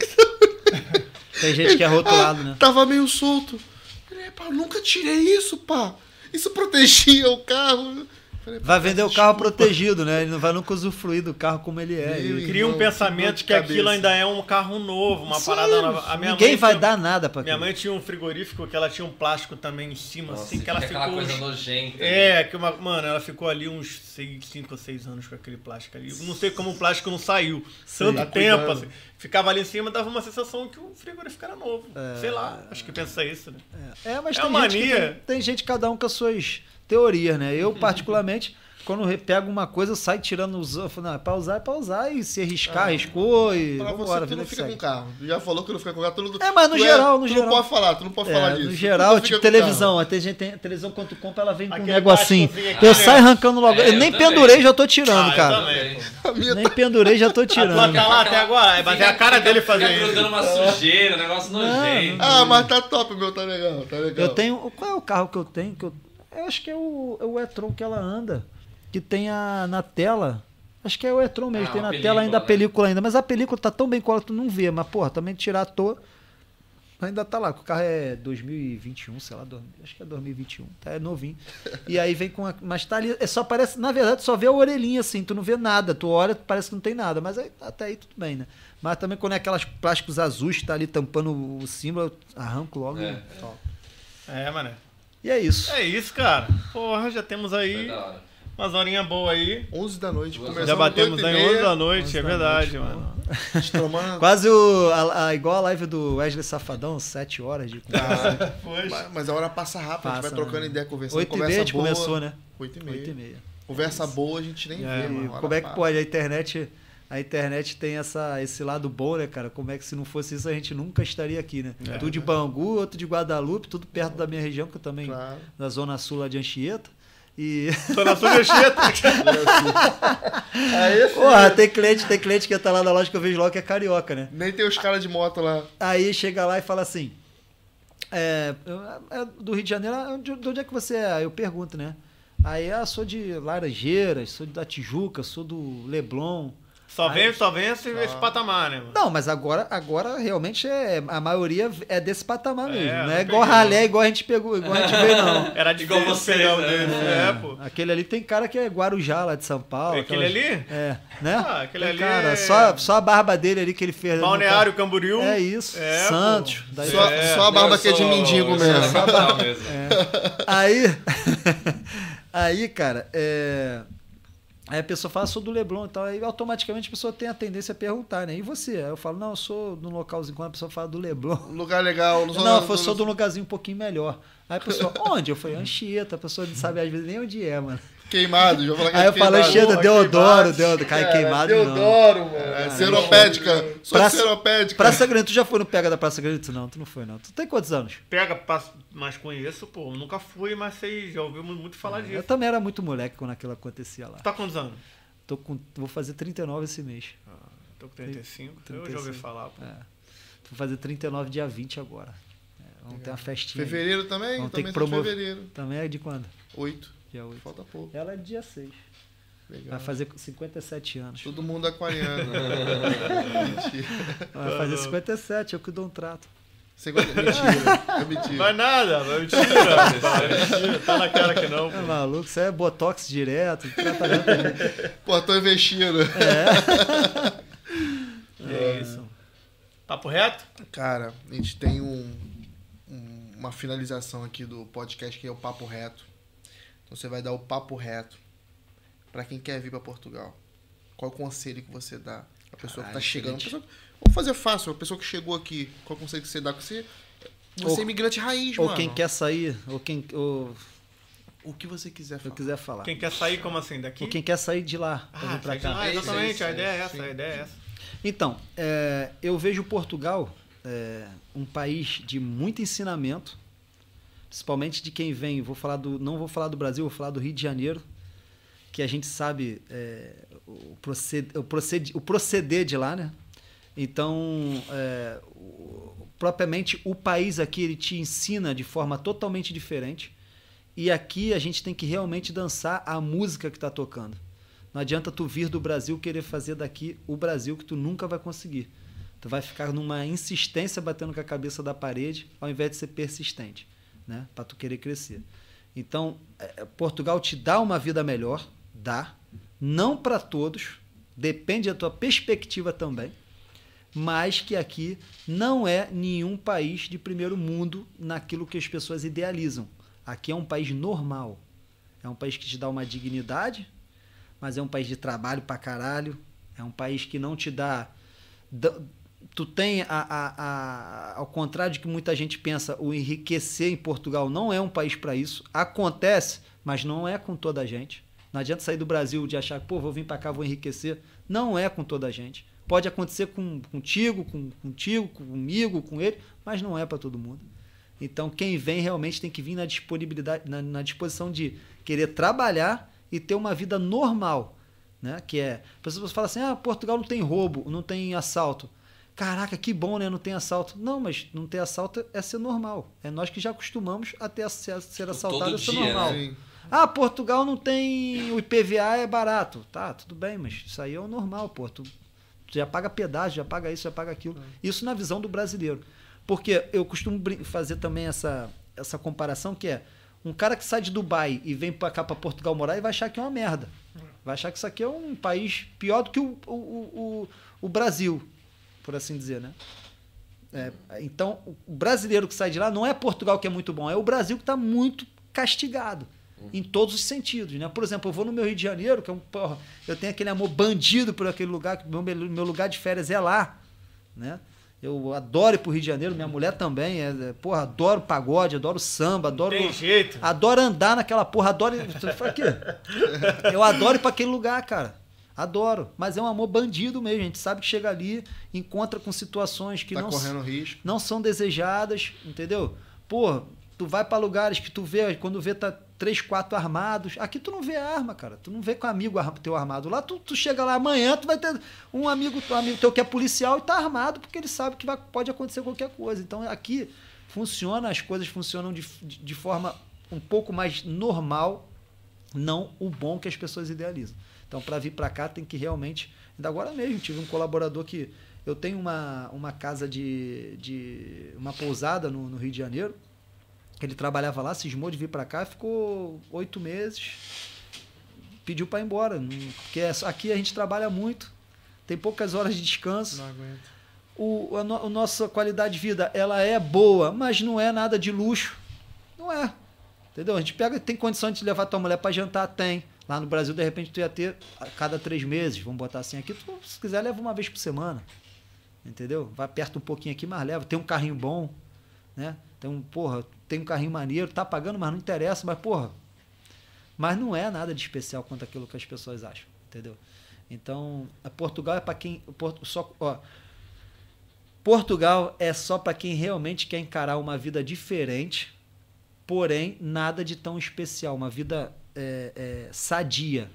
Tem gente que é rotulado, né?
Tava meio solto. Falei, pá, nunca tirei isso, pá. Isso protegia o carro. Falei,
Vai vender o carro
desculpa.
protegido, né? Ele não vai nunca usufruir do carro como ele é.
Meu
E
Cria um pensamento
que de
aquilo
cabeça.
ainda é um carro novo, uma
Sério?
parada nova. A minha
Ninguém
mãe
vai
tinha-
dar nada pra
Minha
aquilo.
mãe tinha um frigorífico que ela tinha um plástico também em cima,
Nossa,
assim, que ela ficou.
aquela coisa
uns-
nojenta.
É, que uma, mano, ela ficou ali uns 5 ou 6 anos com aquele plástico ali. Eu não sei como o plástico não saiu. Tanto
Tá
tempo,
cuidando.
assim. Ficava ali em cima, dava uma sensação que o frigorífico era novo. Sei lá, acho que pensa isso, né?
É, mas
É
tem,
uma
gente que
mania.
tem, tem gente cada um com as suas teorias, né? Eu, particularmente, quando pego uma coisa, eu saio tirando os. Eu falo, não, é pra usar, é pra usar. E se arriscar, arriscou e.
Pra
Vambora,
você, tu não fica com carro. Tu já falou que não fica com carro. Tu não,
É, mas no
tu
geral, no
tu
geral.
não pode falar, tu não pode falar
É,
disso.
no
Tu
geral,
não fica
tipo
com
televisão. Tem gente tem televisão quando tu compra, ela vem com um
Aquele
negocinho.
plásticozinho aqui,
Eu
né?
saio arrancando logo.
É,
eu
eu
nem
também.
pendurei, já tô tirando,
Ah, eu
cara.
também.
carro. A minha
Nem pendurei, já tô tirando.
tá lá até agora, é a cara dele fazer
Fica
isso.
grudando uma sujeira, um negócio nojento.
Ah, mas tá top, meu, tá legal, tá legal.
Eu tenho. Qual é o carro que eu tenho? Que eu, eu acho que é o, é o e-tron que ela anda. Que tem a, na tela Acho que é o Etron mesmo,
Ah,
tem na tela ainda a
película, né?
película ainda. Mas a película tá tão bem colada que tu não vê. Mas, porra, também tirar à toa. Ainda tá lá, o carro é 2021, sei lá, acho que é 2021, tá, é novinho. E aí vem com a, mas tá ali, é só parece, na verdade, só vê a orelhinha assim, tu não vê nada, tu olha, parece que não tem nada, mas aí, até aí tudo bem, né? Mas também quando é aquelas plásticos azuis que tá ali tampando o símbolo, eu arranco logo
É,
e
é.
É, mané.
E é isso.
É isso, cara. Porra, já temos aí umas horinhas boas aí.
11 da noite. Começamos
Já batemos aí
meia,
11 da noite,
11
é
da
verdade,
noite,
mano.
a gente tomando-
Quase o, a, a- igual a live do Wesley Safadão, 7 horas de
Ah,
Pois.
mas- Mas a hora passa rápido, a gente
Passa,
vai trocando
né?
ideia, conversando.
8 e
conversa
meia a gente
boa.
começou, né?
8 e meia.
8 e meia.
Conversa boa a gente nem
É,
vê, mano.
como é que
passa.
pode? A internet, a internet tem essa, esse lado bom, né, cara? Como é que se não fosse isso a gente nunca estaria aqui, né?
É.
Tu de Bangu, outro de Guadalupe, tudo perto da minha região, que eu também,
Claro.
da zona sul lá de Anchieta. E,
Tô na sua Anchieta.
Aí, filho,
porra, tem cliente, tem cliente que tá lá na loja que eu vejo logo que é carioca, né?
Nem tem os caras de moto lá.
Aí chega lá e fala assim: é, eu- é do Rio de Janeiro, ah, de, de onde é que você é? Aí eu pergunto, né? Aí, ah, sou de Laranjeiras, sou da Tijuca, sou do Leblon.
Só
Aí-
vem, só vem esse, esse patamar, né, mano?
Não, mas agora, agora realmente é, a maioria é desse patamar
É,
mesmo. não
não
é igual
peguei,
ralé, igual a gente pegou, igual a gente vê, não.
Era
Igual vocês,
pegar o
né?
dele. É, pô.
Aquele ali tem cara que é Guarujá, lá de São Paulo.
Aquele
aquelas-
ali?
É, né?
Ah, aquele
Tem
ali
cara,
é-
só, só a barba dele ali que ele fez. no
Balneário. Camboriú.
É isso.
É,
Santos. Daí-
Só,
É.
só a barba
Eu
que é de mendigo mesmo.
da capital mesmo.
Aí, aí, cara, é... Aí a pessoa fala, sou do Leblon e tal, aí automaticamente a pessoa tem a tendência a perguntar, né? E você? Aí eu falo, não, eu sou de um localzinho, quando a pessoa fala do Leblon.
Lugar legal.
Não, eu sou de um lugarzinho um pouquinho melhor. Aí a pessoa, onde? Eu falei, Anchieta, a pessoa não sabe às vezes nem onde é, mano.
Queimado. Já vou falar que
Aí
é
eu falo,
Porra,
Deodoro. Deodoro, cai
Cara,
queimado não.
Deodoro, mano. É seropédica. Sou
Praça-
seropédica.
Praça Grande, tu já foi no Pega da Praça Grande? Não, tu não foi não. Tu tem quantos anos?
Pega, passo- mas conheço, pô. Nunca fui, mas sei, já ouvi muito falar
Eu
disso.
também era muito moleque quando aquilo acontecia lá.
Tu tá com quantos anos?
Tô com, vou fazer 39 esse mês.
Tô com 35. Eu já
35.
ouvi falar, pô.
É. Vou fazer 39 dia 20 agora. É, vamos ter uma festinha. aí.
Fevereiro também?
Vamos ter
também
que
sou de
promover.
fevereiro.
Também é de quando?
8.
Dia 8.
Falta pouco.
Ela é dia 6.
Legal.
Vai fazer 57 anos.
Todo mundo aquariano. Mentira.
Vai fazer 57, eu que dou um trato.
Segunda- Mentira. É mentira.
Vai nada, vai mentira. rapaz, mentira. Tá na cara que não,
É
pô.
maluco, isso é botox direto, tratamento.
Pô, tô investindo.
É isso. Papo reto?
Cara, a gente tem um, um- uma finalização aqui do podcast que é o Papo Reto. Então você vai dar o Papo Reto pra quem quer vir pra Portugal. Qual o conselho que você dá pra pessoa que tá
Caralho,
chegando? Pessoa- vamos fazer fácil, a pessoa que chegou aqui, qual o conselho que você dá? Você, você
Ou-
é imigrante raiz,
ou
mano.
quem quer sair, ou quem ou,
O que você quiser
eu
falar.
quiser falar.
Quem quer sair como assim? Daqui?
Ou quem quer sair de lá pra
Ah,
vir pra cá.
lá, exatamente.
Isso,
a ideia é
é,
essa,
sim.
a ideia é essa.
Então, é, eu vejo Portugal é, um país de muito ensinamento, principalmente de quem vem. Vou falar do, não vou falar do Brasil, vou falar do Rio de Janeiro, que a gente sabe é, o, proced, o, proced, o proceder de lá, né? Então, é, o- propriamente o país aqui ele te ensina de forma totalmente diferente. E aqui a gente tem que realmente dançar a música que está tocando. Não adianta tu vir do Brasil querer fazer daqui o Brasil que tu nunca vai conseguir. Tu vai ficar numa insistência batendo com a cabeça da parede, ao invés de ser persistente, né? Para tu querer crescer. Então, é, Portugal te dá uma vida melhor, dá, não para todos, depende da tua perspectiva também, mas que aqui não é nenhum país de primeiro mundo naquilo que as pessoas idealizam. Aqui é um país normal. É um país que te dá uma dignidade, mas é um país de trabalho pra caralho. É um país que não te dá. Tu tem, a, a- a- ao contrário de que muita gente pensa, o enriquecer em Portugal não é um país para isso. Acontece, mas não é com toda a gente. Não adianta sair do Brasil de achar, pô, vou vir para cá, vou enriquecer. Não é com toda a gente. Pode acontecer com, contigo, com, contigo, comigo, com ele, mas não é para todo mundo. Então, quem vem realmente tem que vir na disponibilidade, na, na disposição de querer trabalhar e ter uma vida normal, né? Que é, as pessoas falam assim: "Ah, Portugal não tem roubo, não tem assalto". Caraca, que bom, né? Não tem assalto. Não, mas não ter assalto é ser normal. É nós que já acostumamos a ter a ser, ser assaltado
todo
a ser
dia,
normal.
Sim.
Ah, Portugal não tem. O IPVA é barato. Tá, tudo bem, mas isso aí é o normal, pô. Tu, tu já paga pedágio, já paga isso, já paga aquilo. Isso na visão do brasileiro. Porque eu costumo fazer também essa, essa comparação que é um cara que sai de Dubai e vem pra cá pra Portugal morar e vai achar que é uma merda. Vai achar que isso aqui é um país pior do que o, o, o, o Brasil, por assim dizer, né? É, então, o brasileiro que sai de lá não é Portugal que é muito bom, é o Brasil que está muito castigado. Em todos os sentidos, né? Por exemplo, eu vou no meu Rio de Janeiro, que é um porra, eu tenho aquele amor bandido por aquele lugar, que meu, meu lugar de férias é lá, né? Eu adoro ir pro Rio de Janeiro, minha mulher também, é, é, porra, adoro pagode, adoro samba, adoro
Tem jeito.
Adoro andar naquela porra, adoro. Eu adoro ir pra aquele lugar, cara. Adoro. Mas é um amor bandido mesmo. A gente sabe que chega ali, encontra com situações que
Tá
não,
correndo risco.
não são desejadas, entendeu? Pô, tu vai pra lugares que tu vê, quando vê tá três, quatro armados. Aqui tu não vê arma, cara. Tu não vê com amigo teu armado. Lá tu, tu chega lá amanhã, tu vai ter um amigo, um amigo teu que é policial e tá armado porque ele sabe que vai, pode acontecer qualquer coisa. Então aqui funciona, as coisas funcionam de, de forma um pouco mais normal, não o bom que as pessoas idealizam. Então, para vir para cá, tem que realmente. Ainda agora mesmo, tive um colaborador que. Eu tenho uma, uma casa de, de. uma pousada no, no Rio de Janeiro. Ele trabalhava lá, cismou de vir para cá, ficou oito meses. Pediu para ir embora. Porque é- aqui a gente trabalha muito, tem poucas horas de descanso
Não aguento.
o, a, no- a nossa qualidade de vida ela é boa, mas não é nada de luxo. Não é. Entendeu? A gente pega, tem condição de levar tua mulher para jantar? Tem. Lá no Brasil, de repente, tu ia ter a cada três meses, vamos botar assim aqui. Tu, se quiser, leva uma vez por semana. Entendeu? Vai perto um pouquinho aqui, mas leva. Tem um carrinho bom, né? Tem um, porra, tem um carrinho maneiro, tá pagando, mas não interessa, mas, porra. Mas não é nada de especial quanto aquilo que as pessoas acham, entendeu? Então, Portugal é para quem. Porto- Só, ó, Portugal é só para quem realmente quer encarar uma vida diferente, porém nada de tão especial, uma vida é, é, sadia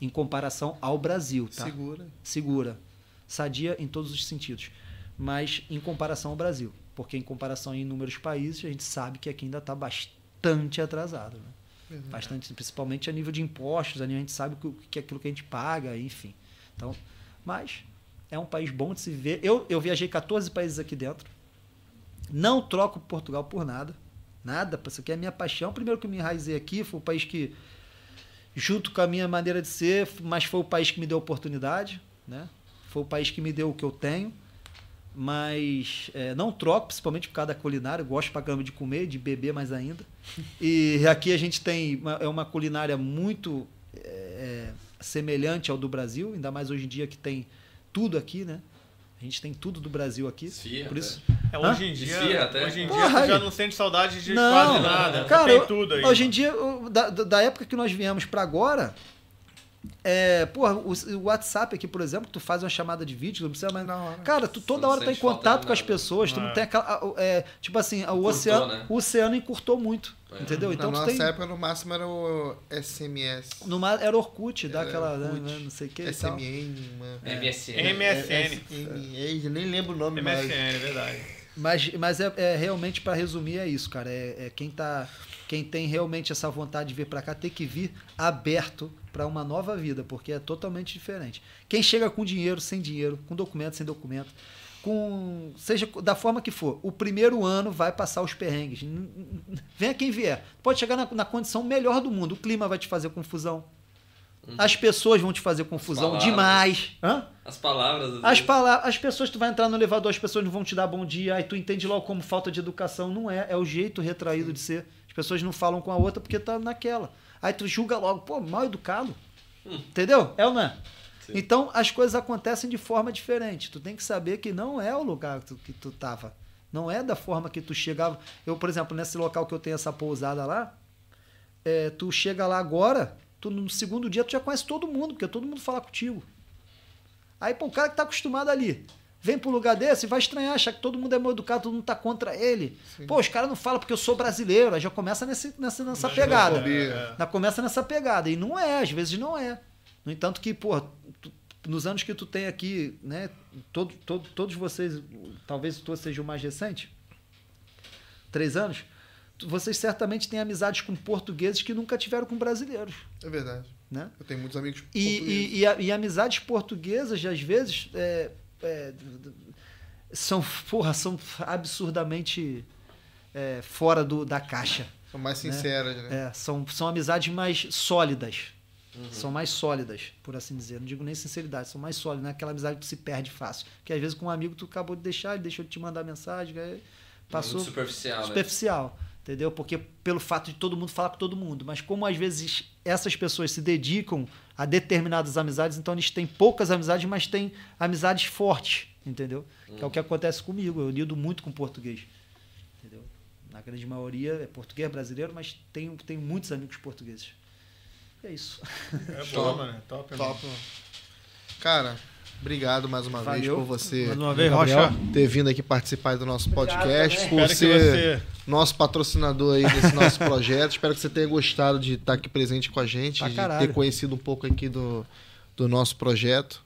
em comparação ao Brasil, tá?
Segura.
Segura, sadia em todos os sentidos, mas em comparação ao Brasil, porque em comparação a inúmeros países a gente sabe que aqui ainda está bastante atrasado, né? bastante, principalmente a nível de impostos, a gente sabe o que é aquilo que a gente paga, enfim. Então, mas é um país bom de se viver. Eu, eu viajei 14 países aqui dentro. Não troco Portugal por nada. Nada. Isso aqui é a minha paixão. Primeiro que eu me enraizei aqui, foi o país que, junto com a minha maneira de ser, mas foi o país que me deu oportunidade. Né? Foi o país que me deu o que eu tenho. Mas é, não troco, principalmente por causa da culinária. Eu gosto pra caramba de comer, de beber mais ainda. E aqui a gente tem uma, é uma culinária muito é, semelhante ao do Brasil, ainda mais hoje em dia que tem tudo aqui, né? A gente tem tudo do Brasil aqui. Por isso,
É, hoje em dia,
Esfirra até.
hoje em dia
Porra,
tu já não sente saudade de
Não,
quase nada.
cara,
tem tudo aí.
hoje em dia, da, da época que nós viemos pra agora, é, porra, o, WhatsApp aqui, por exemplo, tu faz uma chamada de vídeo, não precisa mais.
Hora.
Cara, tu toda
não
hora tá em contato com as pessoas, tu não
É.
tem aquela. é, tipo assim, o
Encurtou,
oceano,
né?
o oceano encurtou muito.
É.
Entendeu? Então
Na nossa
tem.
época, no máximo, era o SMS.
Numa, era Orkut,
Era
aquela. né,
Orkut,
né, não sei o que. e tal.
SMN, uma...
MSN.
MSN.
SM, eu nem lembro o nome mais.
MSN, é verdade.
Mas, mas é, é realmente para resumir é isso, cara. É, é quem tá, quem tem realmente essa vontade de vir para cá tem que vir aberto para uma nova vida, porque é totalmente diferente. Quem chega com dinheiro, sem dinheiro, com documento, sem documento, com seja da forma que for, o primeiro ano vai passar os perrengues. Venha quem vier, pode chegar na, na condição melhor do mundo. O clima vai te fazer confusão. As pessoas vão te fazer confusão demais. Hã?
As palavras.
As,
vezes.
palavras, as pessoas, tu vai entrar no elevador, as pessoas não vão te dar bom dia, aí tu entende logo como falta de educação. Não é, é o jeito retraído de ser. As pessoas não falam com a outra porque tá naquela. Aí tu julga logo, pô, mal educado. Entendeu? É ou não é?
Sim.
Então as coisas acontecem de forma diferente. Tu tem que saber que não é o lugar que tu, que tu tava. Não é da forma que tu chegava. Eu, por exemplo, nesse local que eu tenho essa pousada lá, é, tu chega lá agora, tu, no segundo dia tu já conhece todo mundo, porque todo mundo fala contigo. Aí, pô, o cara que tá acostumado ali, vem pro lugar desse e vai estranhar, achar que todo mundo é mal educado, todo mundo tá contra ele. Pô, os caras não falam porque eu sou brasileiro, aí já começa nesse, nessa, nessa pegada. Já começa nessa pegada. E não é, às vezes não é. No entanto que, pô, nos anos que tu tem aqui, né, todo, todo, todos vocês, talvez tu seja o mais recente, três anos, vocês certamente têm amizades com portugueses que nunca tiveram com brasileiros,
É verdade.
né?
Eu tenho muitos amigos
E, e, e, a- e amizades portuguesas, às vezes, é, é, são, porra, são absurdamente é, fora do, da caixa.
São mais sinceras, né?
É, são, são amizades mais sólidas. São mais sólidas, por assim dizer. Não digo nem sinceridade, são mais sólidas. Não é aquela amizade que se perde fácil. Que às vezes com um amigo tu acabou de deixar, ele deixou de te mandar mensagem, passou
Muito superficial, né?
superficial. Entendeu? Porque pelo fato de todo mundo falar com todo mundo. Mas como às vezes essas pessoas se dedicam a determinadas amizades, então eles têm poucas amizades, mas têm amizades fortes. Entendeu? Que é o que acontece comigo. Eu lido muito com português. Entendeu? Na grande maioria é português brasileiro, mas tenho, tenho muitos amigos portugueses. É isso.
É bom, mano. Top, mano.
Top. Cara, obrigado mais uma vez
Valeu.
por você
Mais uma vez. Rocha.
ter vindo aqui participar do nosso podcast,
também.
por
Espero que
ser
você.
nosso patrocinador aí desse nosso projeto. Espero que você tenha gostado de estar aqui presente com a gente,
Pra
de
caralho.
ter conhecido um pouco aqui do, do nosso projeto.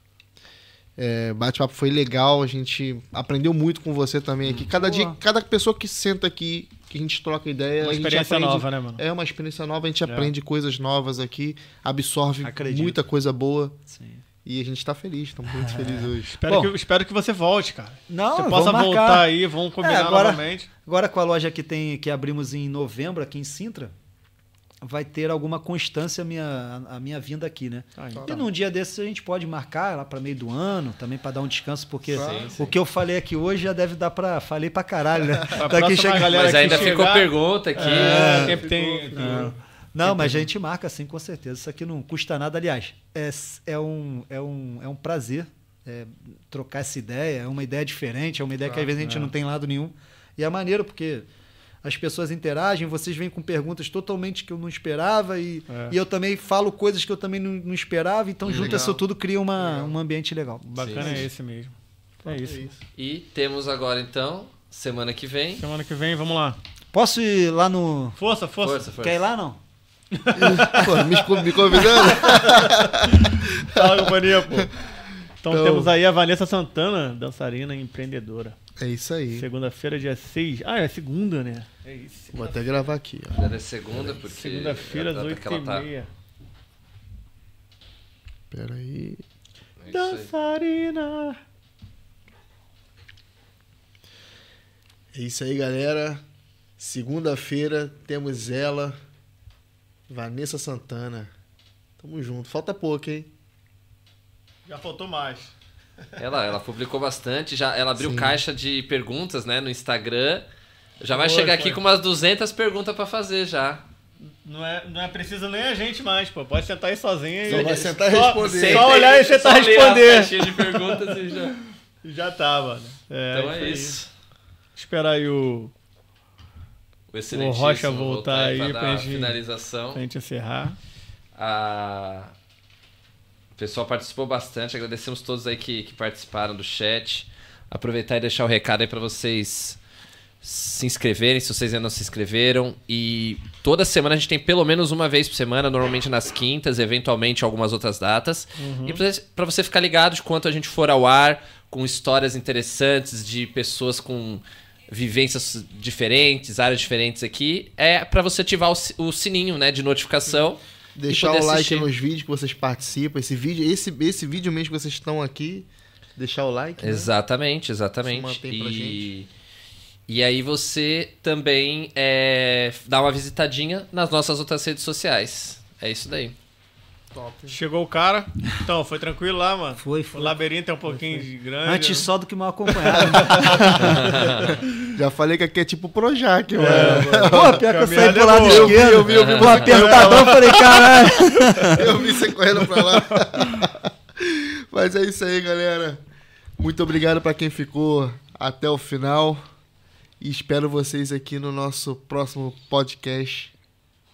É, bate-papo foi legal, a gente aprendeu muito com você também aqui. Cada dia,
Boa.
cada pessoa que senta aqui, que a gente troca ideia,
Uma
a gente
experiência
aprende-
nova, né, mano?
É uma experiência nova, a gente aprende coisas novas aqui, absorve
Acredito.
muita coisa boa
Sim.
e a gente tá feliz, estamos muito felizes hoje.
Espero,
Bom.
que, espero que você volte, cara.
Não,
você possa
marcar.
voltar aí, vamos combinar
É, agora-
novamente.
Agora com a loja que tem que abrimos em novembro aqui em Sintra, vai ter alguma constância a minha, a minha vinda aqui, né?
Ah,
E
então.
num dia desses a gente pode marcar lá para meio do ano, também para dar um descanso, porque
Sim,
o que eu falei aqui hoje já deve dar para falei para caralho, né? Daqui
próxima
chega-
galera
Mas ainda
chegar-
ficou pergunta aqui.
É, sempre tem.
É. Não, mas a gente marca sim, com certeza. Isso aqui não custa nada. Aliás, é, é, um, é, um, é um prazer é, trocar essa ideia. É uma ideia diferente, é uma ideia que às vezes a gente
é.
não tem lado nenhum. E é maneiro, porque as pessoas interagem, vocês vêm com perguntas totalmente que eu não esperava e,
É.
e eu também falo coisas que eu também não, não esperava. Então, junto
Legal.
isso tudo, cria uma,
Legal.
um ambiente legal.
Bacana
Sim,
é esse mesmo. É isso.
E temos agora, então, semana que vem.
Semana que vem, vamos lá.
Posso ir lá no.
Força, força.
Força, força.
Quer ir lá não?
Pô, me convidando?
Fala, companhia, pô. Então,
Então-
temos aí a Vanessa Santana, dançarina e empreendedora.
É isso aí.
Segunda-feira, dia 6. Ah, é segunda, né? É isso.
Vou até gravar aqui, ó.
Já é segunda, porque.
Segunda-feira,
é
às
a data
8
que ela
e
tá.
meia.
Pera aí.
É.
Dançarina.
É isso aí, galera. Segunda-feira temos ela, Vanessa Santana. Tamo junto. Falta pouco, hein?
Já faltou mais.
Ela, ela publicou bastante, já, ela abriu
Sim.
caixa de perguntas, né, no Instagram. Já vai
Foi,
chegar
foi.
aqui com umas 200 perguntas pra fazer já.
Não é, não é preciso nem a gente mais, pô. Pode sentar aí sozinho
Só
e.
vai sentar e
Só-
responder.
Só
Senta
olhar
aí,
e
só ler a
responder.
caixinha de perguntas e já.
Já tá, mano. É,
Então é
aí.
isso.
Esperar aí o.
O excelentíssimo
Rocha voltar aí
pra
pra
dar a
gente-
finalização.
Pra gente encerrar.
A... O pessoal participou bastante, agradecemos todos aí que, que participaram do chat. Aproveitar e deixar o recado aí para vocês se inscreverem, se vocês ainda não se inscreveram. E toda semana a gente tem pelo menos uma vez por semana, normalmente nas quintas, eventualmente algumas outras datas. E pra você- ficar ligado de quanto a gente for ao ar, com histórias interessantes de pessoas com vivências diferentes, áreas diferentes aqui, é para você ativar o, si- o sininho, né, de notificação.
Deixar o like
assistir.
nos vídeos que vocês participam. Esse vídeo, esse, esse vídeo mesmo que vocês estão aqui. Deixar o like. né?
Exatamente,
Se
exatamente.
mantém pra
E, e aí você também é, dá uma visitadinha nas nossas outras redes sociais. É isso daí.
Top.
Chegou o cara. Então, foi tranquilo lá, mano.
Foi,
O
foi.
labirinto é um pouquinho grande.
Antes
né?
só do que mal acompanhado.
Já falei que aqui é tipo Projac, mano.
Pô, pior que eu saí pro
é
lado.
Eu vi,
esquerdo.
eu vi, eu vi.
Pô, apertadão, eu falei, caralho.
Eu vi você correndo pra lá. Mas é isso aí, galera. Muito obrigado pra quem ficou até o final. E espero vocês aqui no nosso próximo podcast.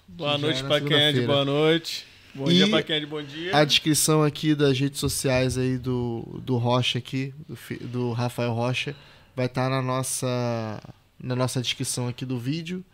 Boa noite pra quem é de boa noite. Bom
E
dia pra quem é de bom dia.
A descrição aqui das redes sociais aí do, do Rocha aqui, do, do Rafael Rocha, vai estar na nossa na nossa descrição aqui do vídeo.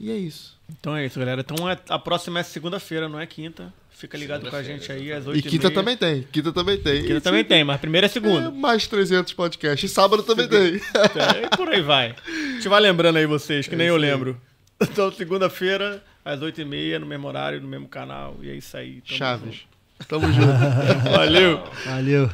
E é isso.
Então é isso, galera. Então a próxima é segunda-feira, não é quinta. Fica ligado com a gente aí às 8
E quinta também tem. Quinta também tem.
Quinta também tem, mas primeiro é
É,
segunda.
mais 300 podcasts. E sábado também tem.
É, e por aí vai. A gente vai lembrando aí vocês, que
É
nem eu
isso aí.
lembro. Então, segunda-feira, às 8h30, no mesmo horário, no mesmo canal. E é isso aí. Tamo
Chaves.
junto. Tamo junto. Valeu.
Valeu.